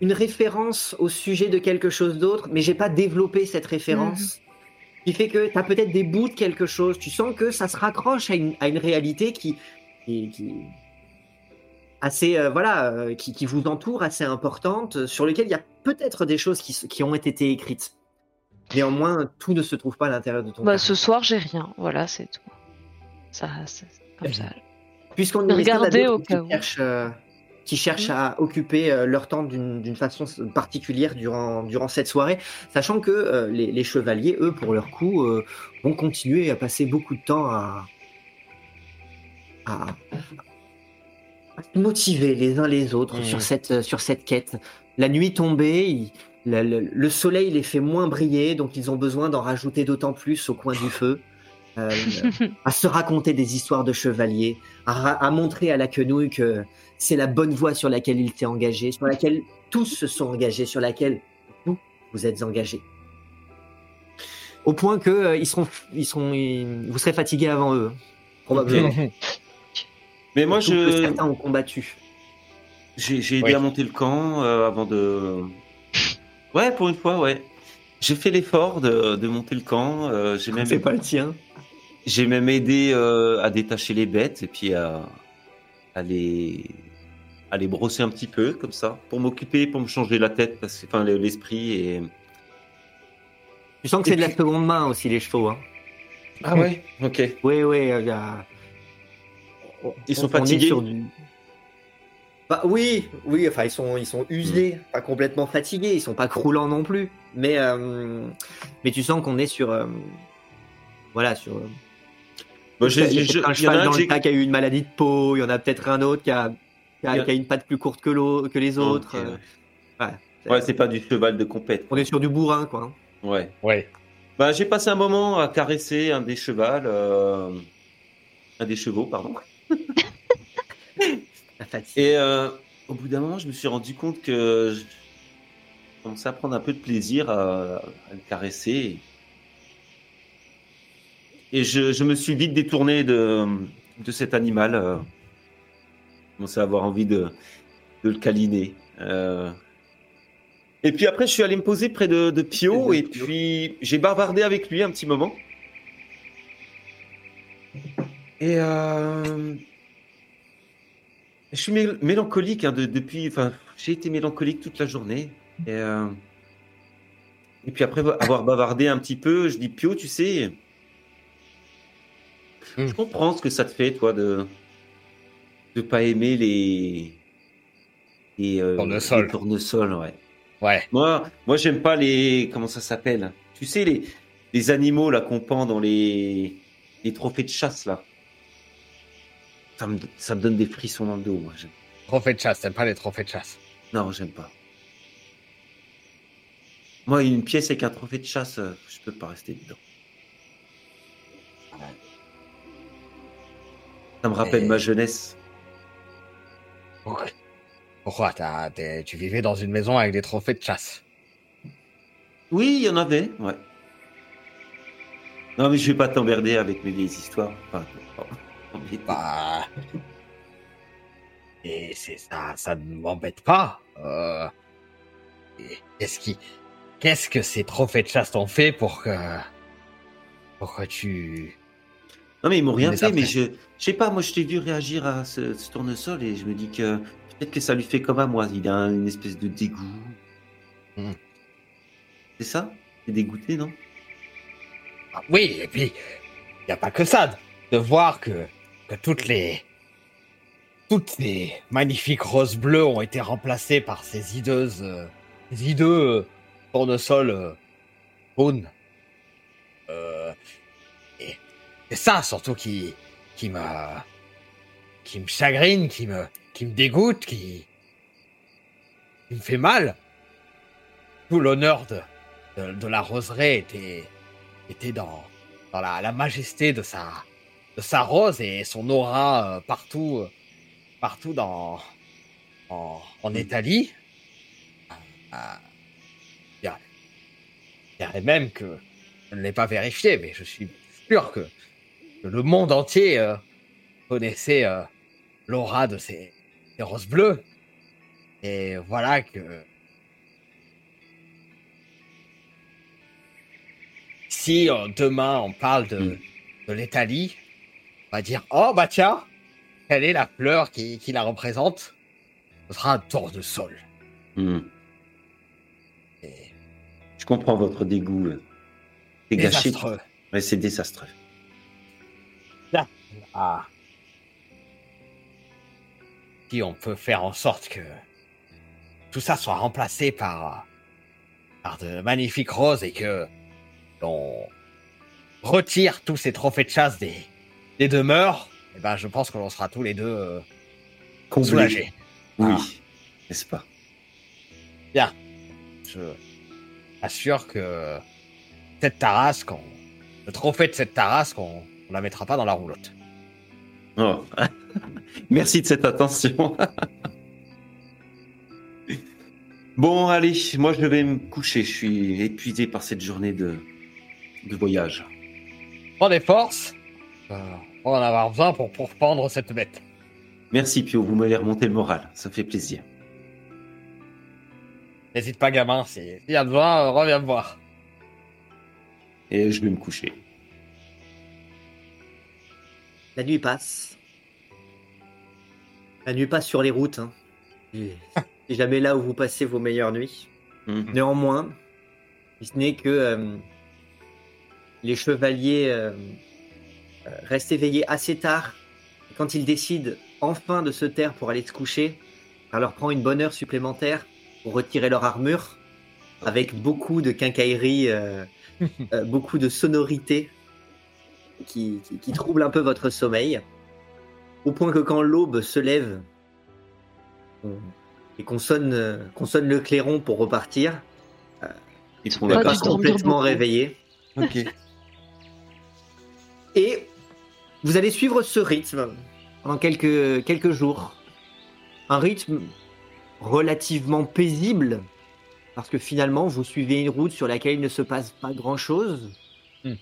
une référence au sujet de quelque chose d'autre, mais j'ai pas développé cette référence. Qui fait que tu as peut-être des bouts de quelque chose. Tu sens que ça se raccroche à une, à une réalité qui, qui, qui- assez euh, voilà, euh, qui, qui vous entoure, assez importante, euh, sur lequel il y a peut-être des choses qui, qui ont été écrites. Néanmoins, tout ne se trouve pas à l'intérieur de ton Bah, ce soir, j'ai rien. Voilà, c'est tout. Ça, c'est comme ça. Puisqu'on Regardez est d'autres au cas qui cherchent, qui cherchent Mm. à occuper leur temps d'une façon particulière durant, durant cette soirée, sachant que les, les chevaliers, eux, pour leur coup, vont continuer à passer beaucoup de temps à, à, à se motiver les uns les autres Mm. sur, cette, sur cette quête. La nuit tombée, il- le, le- le soleil les fait moins briller, donc ils ont besoin d'en rajouter d'autant plus au coin du feu. euh, à se raconter des histoires de chevaliers, à, montrer à la quenouille que c'est la bonne voie sur laquelle il s'est engagé, sur laquelle tous se sont engagés, sur laquelle vous, vous êtes engagés. Au point que euh, ils seront, ils seront, ils- vous serez fatigués avant eux, probablement. Mais moi, que je certains ont combattu. j'ai aidé Oui. à monter le camp euh, avant de. Ouais, pour une fois, ouais. J'ai fait l'effort de, de monter le camp. euh, j'ai même C'est pas le tien. J'ai même aidé euh, à détacher les bêtes et puis à, à les à les brosser un petit peu comme ça pour m'occuper, pour me changer la tête, parce que enfin le- l'esprit et Tu sens que c'est de la seconde main aussi les chevaux. Hein. ah ouais, ok. Oui, oui. Ils sont on- on est fatigués sur du- Bah oui, oui. Enfin, ils sont, ils sont usés, pas complètement fatigués. Ils sont pas croulants non plus. Mais, euh, mais tu sens qu'on est sur, euh, voilà, sur. euh, un il y en a cheval dans le tas qui a eu une maladie de peau. Il y en a peut-être un autre qui a, qui a, Il y a- qui a une patte plus courte que, que les autres. Euh, ouais. ouais. Ouais, c'est pas du cheval de compète. On est sur du bourrin, quoi. hein. Ouais. Ouais. Bah, j'ai passé un moment à caresser un des chevals, euh, un des chevaux, pardon. Et euh, au bout d'un moment, je me suis rendu compte que je commençais à prendre un peu de plaisir à, à le caresser. Et je, je me suis vite détourné de, de cet animal. euh. Je commençais à avoir envie de, de le câliner. euh. Et puis après, je suis allé me poser près de, de Pio et puis j'ai bavardé avec lui un petit moment. Et euh, je suis mél- mélancolique hein, de- depuis. Enfin, j'ai été mélancolique toute la journée. Et, euh, et puis après avoir bavardé un petit peu, je dis Pio, tu sais, Hmm. je comprends ce que ça te fait, toi, de de pas aimer les les, euh, Tournesols. les tournesols, ouais. Ouais. Moi, moi, j'aime pas les comment ça s'appelle. Tu sais les les animaux là qu'on pend dans les les trophées de chasse là. Ça me, ça me donne des frissons dans le dos. Moi. J'aime- Trophée de chasse, t'aimes pas les trophées de chasse? Non, j'aime pas. Moi, une pièce avec un trophée de chasse, euh, je peux pas rester dedans. Ça me rappelle Et- ma jeunesse. Pourquoi? Tu vivais dans une maison avec des trophées de chasse? Oui, il y en avait, ouais. Non, mais je vais pas t'emmerder avec mes vieilles histoires. Enfin. Bah. Et c'est ça, ça ne m'embête pas. Euh... Qu'est-ce qui, qu'est-ce que ces trophées de chasse t'ont fait pour que, pour que tu, Non, mais ils m'ont rien fait, mais je, je sais pas, moi je t'ai vu réagir à ce, ce tournesol et je me dis que peut-être que ça lui fait comme à moi. Il a une espèce de dégoût. Hmm. C'est ça? C'est dégoûté, non? Ah oui, et puis il n'y a pas que ça, de voir que, que toutes les, toutes les magnifiques roses bleues ont été remplacées par ces hideuses, euh, hideux euh, tournesols euh. Euh, et c'est ça surtout qui, qui me, qui me chagrine, qui me, qui me dégoûte, qui, qui me fait mal. Tout l'honneur de, de, la roseraie était, était dans, dans la, la majesté de sa, sa rose et son aura euh, partout, euh, partout dans, en, en Italie. Euh, Il y a- il y aurait même que je ne l'ai pas vérifié, mais je suis sûr que, que le monde entier euh, connaissait euh, l'aura de ces, ces roses bleues. Et voilà que si euh, demain on parle de, Mm. de l'Italie, on va dire oh bah tiens, quelle est la fleur qui, qui la représente? Ce sera un tournesol. Hmm. Et Je comprends votre dégoût. euh. C'est gâché. désastreux. Ouais, c'est désastreux. Ah. Si on peut faire en sorte que tout ça soit remplacé par, par de magnifiques roses et que on retire tous ces trophées de chasse des, des demeures, eh ben, je pense que l'on sera tous les deux euh, soulagés. Oui, Ah. n'est-ce pas? Je assure que cette tarasque, on- le trophée de cette tarasque, on, on la mettra pas dans la roulotte. Oh. Merci de cette attention. bon, allez, moi je vais me coucher. Je suis épuisé par cette journée de, de voyage. Prends des forces. En avoir besoin pour, pour pendre cette bête. Merci Pio, vous m'avez remonté le moral, ça fait plaisir. N'hésite pas, gamin. S'il y a besoin, euh, reviens me voir. Et je vais me coucher. La nuit passe. La nuit passe sur les routes. Hein. C'est jamais là où vous passez vos meilleures nuits. Mhm. Néanmoins, si ce n'est que euh, les chevaliers euh, euh, restent éveillés assez tard. Et quand ils décident enfin de se taire pour aller se coucher, ça leur prend une bonne heure supplémentaire pour retirer leur armure, avec beaucoup de quincailleries, euh, euh, beaucoup de sonorités qui, qui, qui troublent un peu votre sommeil. Au point que quand l'aube se lève on- et qu'on sonne, euh, qu'on sonne le clairon pour repartir, Ils sont Pas dormir complètement beaucoup. réveillé. Ok. Et vous allez suivre ce rythme pendant quelques, quelques jours. Un rythme relativement paisible, parce que finalement, vous suivez une route sur laquelle il ne se passe pas grand-chose. Hmm.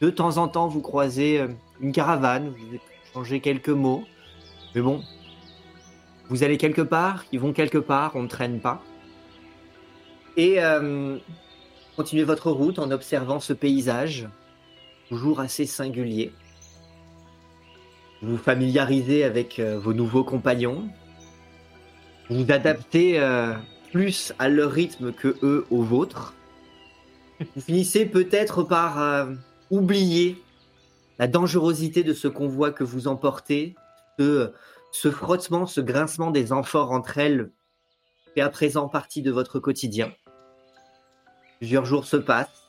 De temps en temps, vous croisez euh, une caravane, vous échangez quelques mots. Mais bon, vous allez quelque part, ils vont quelque part, on ne traîne pas. Et euh, continuez votre route en observant ce paysage toujours assez singulier. Vous familiarisez avec euh, vos nouveaux compagnons. Vous adaptez euh, plus à leur rythme que eux au vôtre. Vous finissez peut-être par euh, oublier la dangerosité de ce convoi que vous emportez, ce, ce frottement, ce grincement des amphores entre elles fait à présent partie de votre quotidien. Plusieurs jours se passent.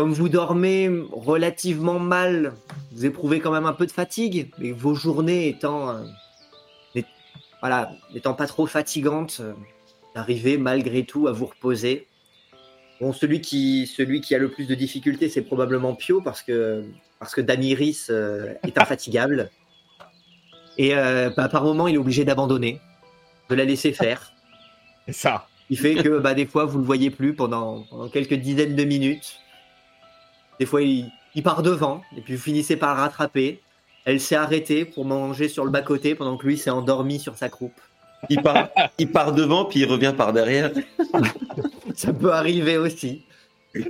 Comme vous dormez relativement mal, vous éprouvez quand même un peu de fatigue, mais vos journées étant, euh, voilà, n'étant pas trop fatigantes, euh, d'arriver malgré tout à vous reposer. Bon, celui qui, celui qui a le plus de difficultés, c'est probablement Pio, parce que, parce que Damiris euh, est infatigable. Et euh, bah, par moment, il est obligé d'abandonner, de la laisser faire. C'est ça. Il fait que bah, des fois, vous le voyez plus pendant, pendant quelques dizaines de minutes. Des fois, il, il part devant, et puis vous finissez par le rattraper. Elle s'est arrêtée pour manger sur le bas-côté pendant que lui s'est endormi sur sa croupe. Il part, il part devant, puis il revient par derrière. Ça peut arriver aussi.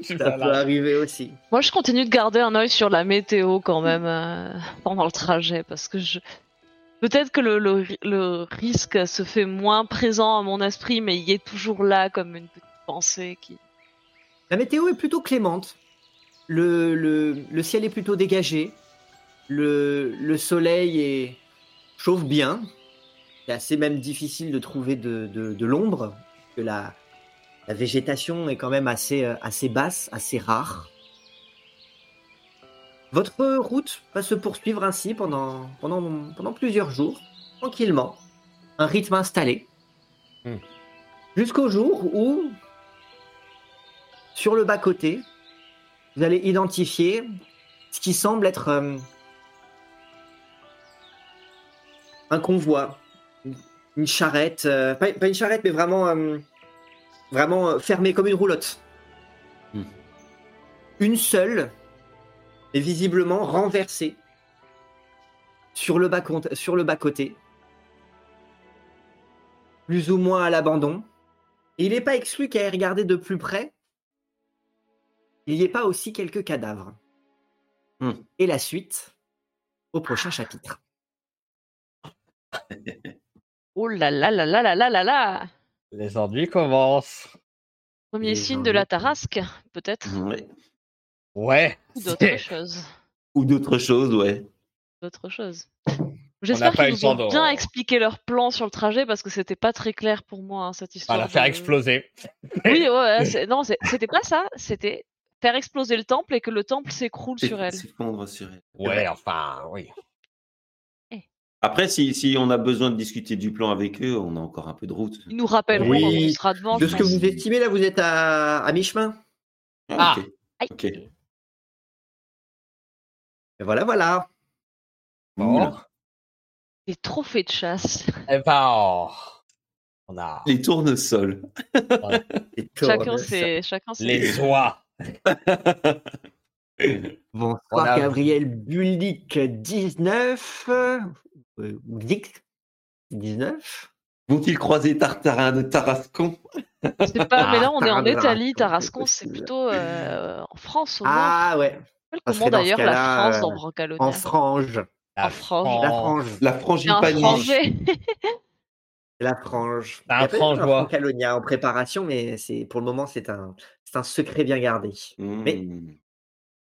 Ça peut arriver aussi. Moi, je continue de garder un œil sur la météo quand même euh, pendant le trajet parce que je. Peut-être que le, le, le risque se fait moins présent à mon esprit, mais il est toujours là comme une petite pensée qui. La météo est plutôt clémente. Le, le, le ciel est plutôt dégagé. Le, le soleil est, chauffe bien. C'est assez même difficile de trouver de, de, de l'ombre. Que la, la végétation est quand même assez, euh, assez basse, assez rare. Votre route va se poursuivre ainsi pendant, pendant, pendant plusieurs jours, tranquillement. Un rythme installé. Hmm. Jusqu'au jour où, sur le bas-côté, vous allez identifier ce qui semble être euh, un convoi, une, charrette, euh, pas, pas une charrette, mais vraiment, euh, vraiment fermée comme une roulotte. Hmm. Une seule, et visiblement renversée sur le bas sur le bas côté, plus ou moins à l'abandon. Il n'est pas exclu qu'à y regarder de plus près, il n'y ait pas aussi quelques cadavres. Hmm. Et la suite au prochain chapitre. Oh là là là là là là là là Les ennuis commencent. Premier Les signe de la tarasque, peut-être Ouais. Ouais. Ou d'autres choses. Ou d'autres choses, ouais. D'autres choses. J'espère pas qu'ils eu nous le ont temps de- bien expliqué leur plan sur le trajet parce que c'était pas très clair pour moi hein, cette On histoire. va la faire de- exploser. Oui, ouais, non, c'était pas ça. C'était faire exploser le temple et que le temple s'écroule sur elle. S'effondre sur elle. Ouais, enfin, oui. Après, si, si on a besoin de discuter du plan avec eux, on a encore un peu de route. Ils nous rappelleront Oui, quand on sera devant. De ce que vous estimez, là, vous êtes à, à mi-chemin? Ah, ok. Aïe. Ok. Et voilà, voilà. Bon. Des trophées de chasse. Eh ben, oh, on a Les tournesols. Chacun ses, chacun ses. les oies. Bonsoir, a- Gabriel Bullic 19. Euh, Dix. 19 Vont-ils croiser Tartarin de Tarascon? Je sais pas, mais là on est en Italie, Tarascon c'est plutôt euh, en France au. Ah ouais, comment dans d'ailleurs la France dans euh, Brancalonia en frange. En frange. La France. frange. La frangipanie. La frange. Un Il y a peut-être frange, un ouais. Francalonia en préparation, mais c'est pour le moment c'est un, c'est un secret bien gardé. Mmh. Mais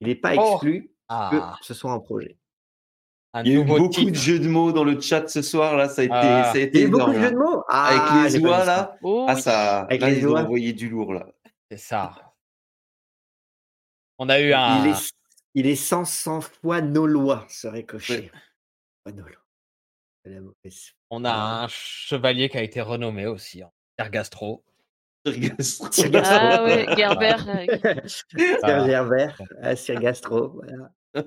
il n'est pas Oh. exclu que Ah, ce soit un projet. un Il y a eu beaucoup titre. de jeux de mots dans le chat ce soir là, ça a été, Ah. ça a Il y été a eu beaucoup de jeux de mots? Ah, Avec les oies là, Oh ah ça, Avec là les ils ont envoyé du lourd là. C'est ça. On a eu un. Il est, il est 100, 100 fois Nolois, serait coché. Pas Nolois. C'est la mauvaise. On a un chevalier qui a été renommé aussi, hein. Pierre Gastro. Sir Gastro. Ah ouais, Gerber. euh, Sir. Gerber, ah, Sir Gastro, voilà.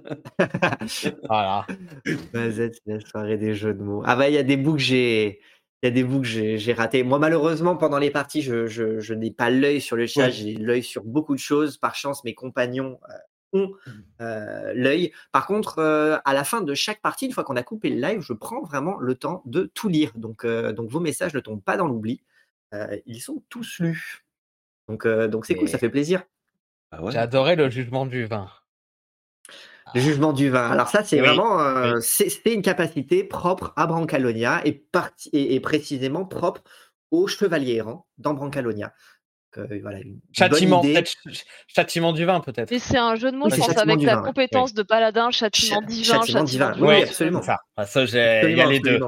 Voilà. C'est la soirée des jeux de mots. Ah bah il y a des bouts que j'ai. Il y a des bouts que j'ai ratés. Moi, malheureusement, pendant les parties, je, je, je n'ai pas l'œil sur le chat, j'ai l'œil sur beaucoup de choses. Par chance, mes compagnons euh, ont euh, l'œil. Par contre, euh, à la fin de chaque partie, une fois qu'on a coupé le live, je prends vraiment le temps de tout lire. Donc, euh, donc vos messages ne tombent pas dans l'oubli. Euh, ils sont tous lus. Donc, euh, donc c'est cool, ça fait plaisir. Ah ouais. J'ai adoré le jugement du vin. Le jugement du vin. Alors ça, c'est Oui, vraiment, euh, oui. une capacité propre à Brancalonia et, parti- et, et précisément propre aux chevaliers errants dans Brancalonia. Donc, euh, voilà, Châtiment, châtiment du vin, peut-être. Mais c'est un jeu de mots, Oui, je pense, avec du ta vin, ouais. compétence de paladin, châtiment Ch- divin, châtiment châtiment divin. du Oui, absolument. Ça, Ah, ça, j'ai- il y a Absolument, les deux.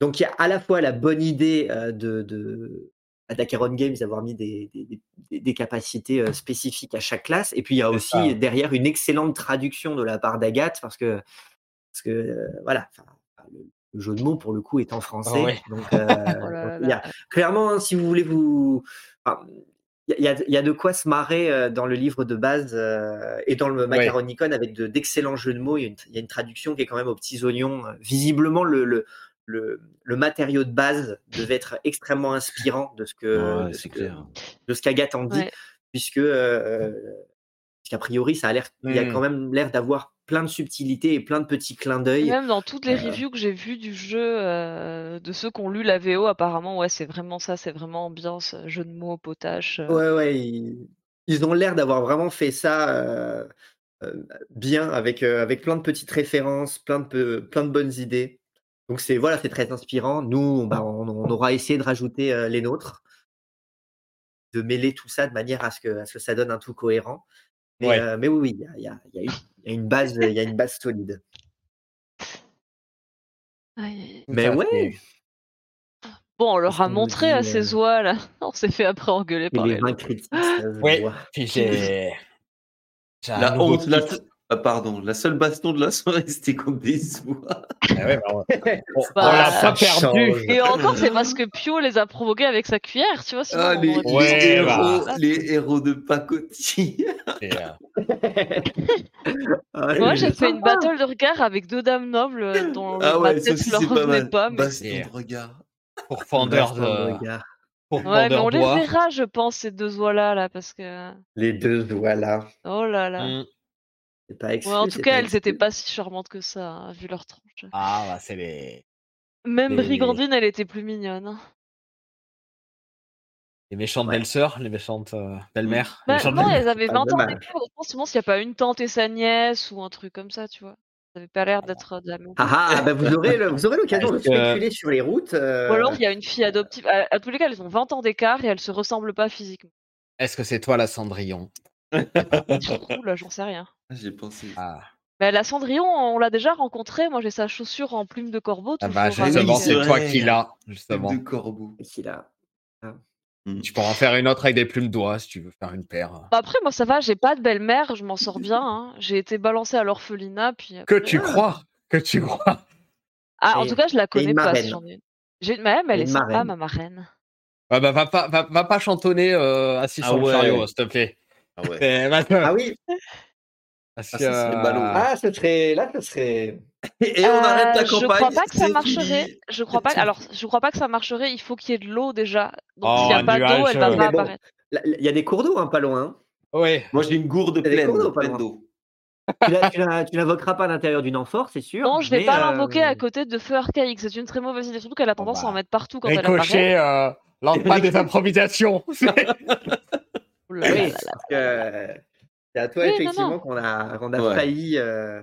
Donc il y a à la fois la bonne idée euh, de, de à Dacaron Games d'avoir mis des, des, des- des capacités euh, spécifiques à chaque classe, et puis il y a aussi ça. derrière une excellente traduction de la part d'Agathe, parce que, parce que euh, voilà, le, le jeu de mots pour le coup est en français. Ouais. Donc, euh, Oh là donc, là il y a- là. clairement, hein, si vous voulez vous. enfin, il y, a- il y a de quoi se marrer euh, dans le livre de base euh, et dans le Macaronicon avec de- d'excellents jeux de mots. Il y, a une, il y a une traduction qui est quand même aux petits oignons. Visiblement, le, le, le, le matériau de base devait être extrêmement inspirant de ce que Ouais, de ce c'est que- clair. de ce qu'Agathe en dit, Ouais. puisque euh, puisqu'a priori, ça a l'air, il y a Mm. quand même l'air d'avoir plein de subtilités et plein de petits clins d'œil. Même dans toutes les Euh, reviews que j'ai vues du jeu, euh, de ceux qui ont lu la VO, apparemment, ouais, c'est vraiment ça, c'est vraiment ambiance, euh, jeu de mots, potache. euh. Ouais, ouais, ils, ils ont l'air d'avoir vraiment fait ça bien, avec, avec plein de petites références, plein de, peu- plein de bonnes idées. Donc c'est voilà, c'est très inspirant. Nous, bah, on, on aura essayé de rajouter les nôtres, de mêler tout ça de manière à ce que, à ce que ça donne un tout cohérent. Mais, Ouais. euh, mais oui, oui, il y a, il y a- il y a une- il y a une base, il y a une base solide. Mais ouais. Bon, on leur a montré à euh, ces oies là. On s'est fait après engueuler Et par les les critiques, Ouais. Puis j'ai. La honte, la... ah, pardon, la seule baston de la soirée, c'était contre des oies. Ah ouais, bah, ouais. On, on Bah, l'a pas perdu. change. Et encore, c'est parce que Pio les a provoqués avec sa cuillère, tu vois. Sinon, Ah, les, Ouais, les bah. héros, les héros de pacotille. Euh, Ah, Moi, j'ai fait une battle de regard avec deux dames nobles euh, dont Ah ma ouais, aussi, leur pas revenait mal. pas. mais- Baston de regard. pour Baston de de. regard. Pour Ouais, mais on les verra, je pense, ces deux oies-là, là, parce que. Les deux, voilà. Oh là là. Mm. C'est pas exclu, Ouais, en tout cas, pas elles étaient exclu. pas si charmantes que ça, hein, vu leur tronche. Ah, bah, c'est les... Même Brigandine, elle était plus mignonne. hein. les méchantes Ouais. belles-sœurs, les méchantes euh, belles-mères. les Bah, non, belles-mères. elles avaient Pas 20 ans d'écart. Je pense s'il n'y a pas une tante et sa nièce ou un truc comme ça, tu vois. Ça avait pas l'air d'être de la même. Ah ah, bah vous aurez le- vous aurez l'occasion de spéculer sur les routes. euh, Ou alors, il y a une fille adoptive. À, à tous les cas, elles ont 20 ans d'écart et elles se ressemblent pas physiquement. Est-ce que c'est toi la Cendrillon? Ouh, là, j'en sais rien. J'ai pensé. Ah, Mais la Cendrillon, on l'a déjà rencontrée. Moi, j'ai sa chaussure en plume de corbeau. ah bah hein, justement, c'est euh, toi qui l'as, justement. de corbeau. qu'il a. Tu pourras en faire une autre avec des plumes d'oie si tu veux faire une paire. bah après, moi, ça va. J'ai pas de belle-mère. Je m'en sors bien. hein. J'ai été balancée à l'orphelinat. Puis Que tu crois? Que tu crois? Ah, en tout cas, je la connais une pas. Si j'en ai une. J'ai une marraine, mais elle est sympa, ma marraine. Ah bah, va, pas, va, va pas chantonner euh, assis Ah sur ouais. le chariot, s'il te plaît. Ah ouais. Eh, Ah oui, assis, Ah, ça, euh, ballot. ah ce serait là, ce serait. Et on arrête la Euh, campagne. Je crois pas que ça marcherait. Je crois pas. Alors, je crois pas que ça marcherait. Il faut qu'il y ait de l'eau déjà. Donc, Oh, s'il n'y a un pas d'eau, elle va euh, pas bon. apparaître. Il y a des cours d'eau, hein, pas loin. Ouais. Moi, j'ai une gourde pleine, cours d'eau, pas pleine loin. d'eau. tu l'invoqueras pas à l'intérieur d'une amphore, c'est sûr. Non, je vais mais, pas euh, l'invoquer à côté de feu archaïque. C'est une très mauvaise idée. Surtout qu'elle a tendance à en bah, mettre partout quand elle apparaît. Euh, pas des improvisations. Oh Oui, parce que c'est à toi Oui, effectivement qu'on a, qu'on a Ouais. failli, euh,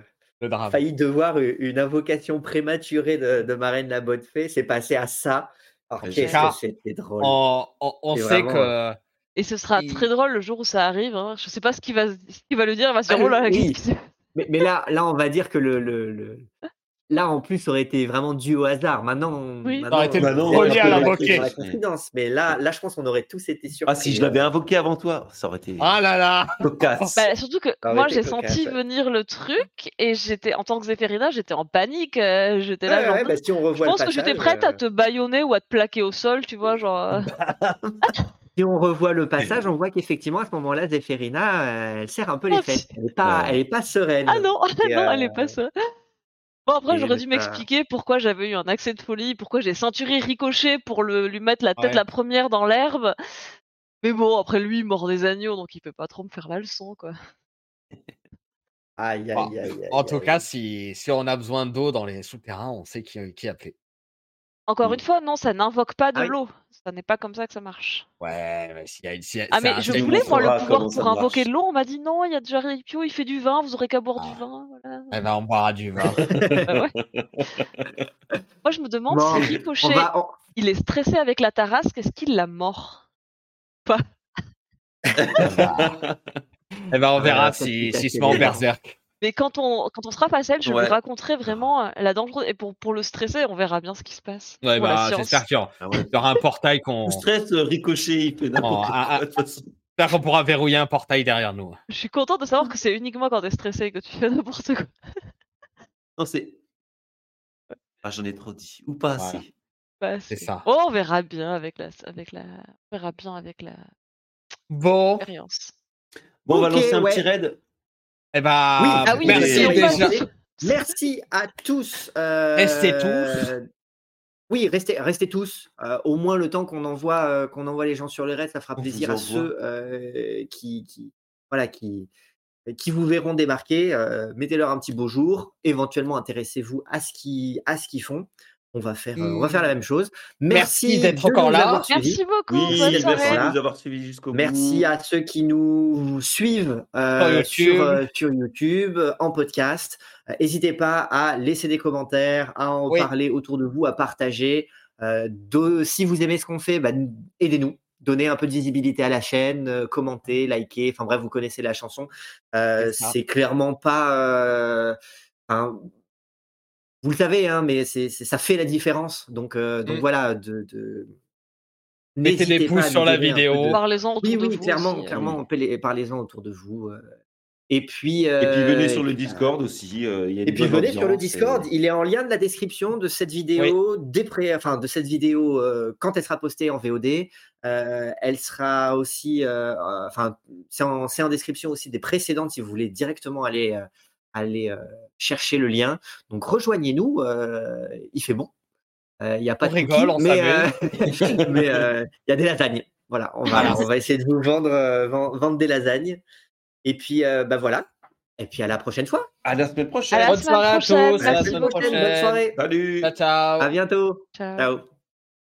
failli devoir une invocation prématurée de, de Marraine la Bonne Fée. C'est passé à ça. Alors qu'est-ce que c'était drôle. On, on, on C'est sait vraiment, que. Et ce sera Il- très drôle le jour où ça arrive. Hein. Je sais pas ce qu'il va, ce qu'il va le dire. Il va se dire Ah, oh là oui. Mais, mais là, là, on va dire que le, le, le- là en plus ça aurait été vraiment dû au hasard. Maintenant, on, Oui. maintenant, Ça aurait été le premier à l'invoquer. Mais là, là, je pense qu'on aurait tous été surpris. Ah, si je l'avais invoqué avant toi, ça aurait été Ah là là cocasse. Bah, surtout que moi j'ai senti venir le truc et j'étais en tant que Zéphérina, j'étais en panique. euh, j'étais là Ouais, genre. ouais, bah, si on je pense le que j'étais passage, prête à euh, te baïonner ou à te plaquer au sol, tu vois, genre. euh, Si on revoit le passage, on voit qu'effectivement à ce moment-là, Zéphérina, euh, elle serre un peu les fesses. Elle n'est pas, Ouais. pas sereine. Ah non, Et, non, euh, elle est pas ça. Bon après j'aurais dû m'expliquer pourquoi j'avais eu un accès de folie, pourquoi j'ai ceinturé Ricochet pour le, lui mettre la tête Ouais. la première dans l'herbe. Mais bon, après lui, il mord des agneaux, donc il peut pas trop me faire la leçon, quoi. Aïe, aïe, aïe, aïe, En tout aïe. cas, si, si on a besoin d'eau dans les souterrains, on sait qui, qui appeler. Encore Mm. une fois, non, ça n'invoque pas de Ah l'eau. Ça n'est pas comme ça que ça marche. Ouais, mais s'il y a, a- Ah mais je voulais moi le pouvoir pour invoquer de l'eau, on m'a dit non, il y a déjà Ripio, il fait du vin, vous aurez qu'à boire Ah. du vin. Voilà. Eh ben, on boira du vin. Bah. Moi je me demande Bon, si Ricochet, On va, on- il est stressé avec la tarasque, est-ce qu'il l'a mort eh ben, eh ben, on Ah, verra ça, si- s'il se met en berserk. Mais quand on, quand on sera face à elle, je Ouais. lui raconterai vraiment euh, la dangereuse. Et pour, pour le stresser, on verra bien ce qui se passe. Ouais, bah, j'espère qu'il y aura- Ah ouais. il y aura un portail qu'on. Stress, euh, ricochet, il n'importe Oh, ah, quoi. ah. de toute façon. J'espère qu'on pourra verrouiller un portail derrière nous. Je suis contente de savoir que c'est uniquement quand t'es stressé que tu fais n'importe quoi. Non, c'est. Ah, j'en ai trop dit. Ou pas Voilà. assez. C'est ça. Oh, on verra bien avec la, avec la, on verra bien avec la Bon, expérience. Bon, on va lancer un ouais. petit raid. Eh ben, Oui, Ah oui, merci déjà. À tous. euh, Restez tous. Oui, restez, restez tous. Euh, au moins le temps qu'on envoie, euh, qu'on envoie les gens sur le raid, ça fera On plaisir à ceux euh, qui, qui, voilà, qui, qui vous verront débarquer. Euh, Mettez-leur un petit beau jour. Éventuellement, intéressez-vous à ce qu'ils, à ce qu'ils font. On va faire, euh, on va faire la même chose. Merci, Merci d'être encore là. Merci beaucoup. Oui, bonne merci de nous avoir suivis jusqu'au bout. Merci à ceux qui nous suivent euh, Sur YouTube. sur, euh, sur YouTube, en podcast. Euh, N'hésitez pas à laisser des commentaires, à en Oui. parler autour de vous, à partager. Euh, de, si vous aimez ce qu'on fait, bah, aidez-nous. Donnez un peu de visibilité à la chaîne, euh, commentez, likez. Enfin bref, vous connaissez la chanson. Euh, C'est clairement pas. euh, vous le savez, hein, mais c'est, ça fait la différence. Donc, euh, donc Mm. voilà. De, de... Mettez des n'hésitez pas pouces sur la vidéo. de- Parlez-en autour oui, de oui, vous clairement, aussi, euh. clairement, parlez-en autour de vous. euh. Et puis, Et puis euh, venez sur le et puis, Discord aussi. euh, il y a Et puis venez sur le Discord, et- il est en lien de la description de cette vidéo, des pré- enfin de cette vidéo euh, quand elle sera postée en VOD. Euh, elle sera aussi, euh, euh, enfin c'est en, en description aussi des précédentes si vous voulez directement aller euh, aller euh, chercher le lien. Donc rejoignez-nous, euh, il fait bon. Euh, Il n'y a pas On de rigole, cookies, on mais euh, mais euh, il y a des lasagnes. Voilà, on va on va essayer de vous vendre euh, ven- vendre des lasagnes. Et puis euh, bah voilà. Et puis à la prochaine fois. À la semaine prochaine. À la Bonne soirée à prochaine. tous, à la semaine beaucoup. Bonne prochaine. soirée. Salut. Ciao, ciao. À bientôt. Ciao. Ciao.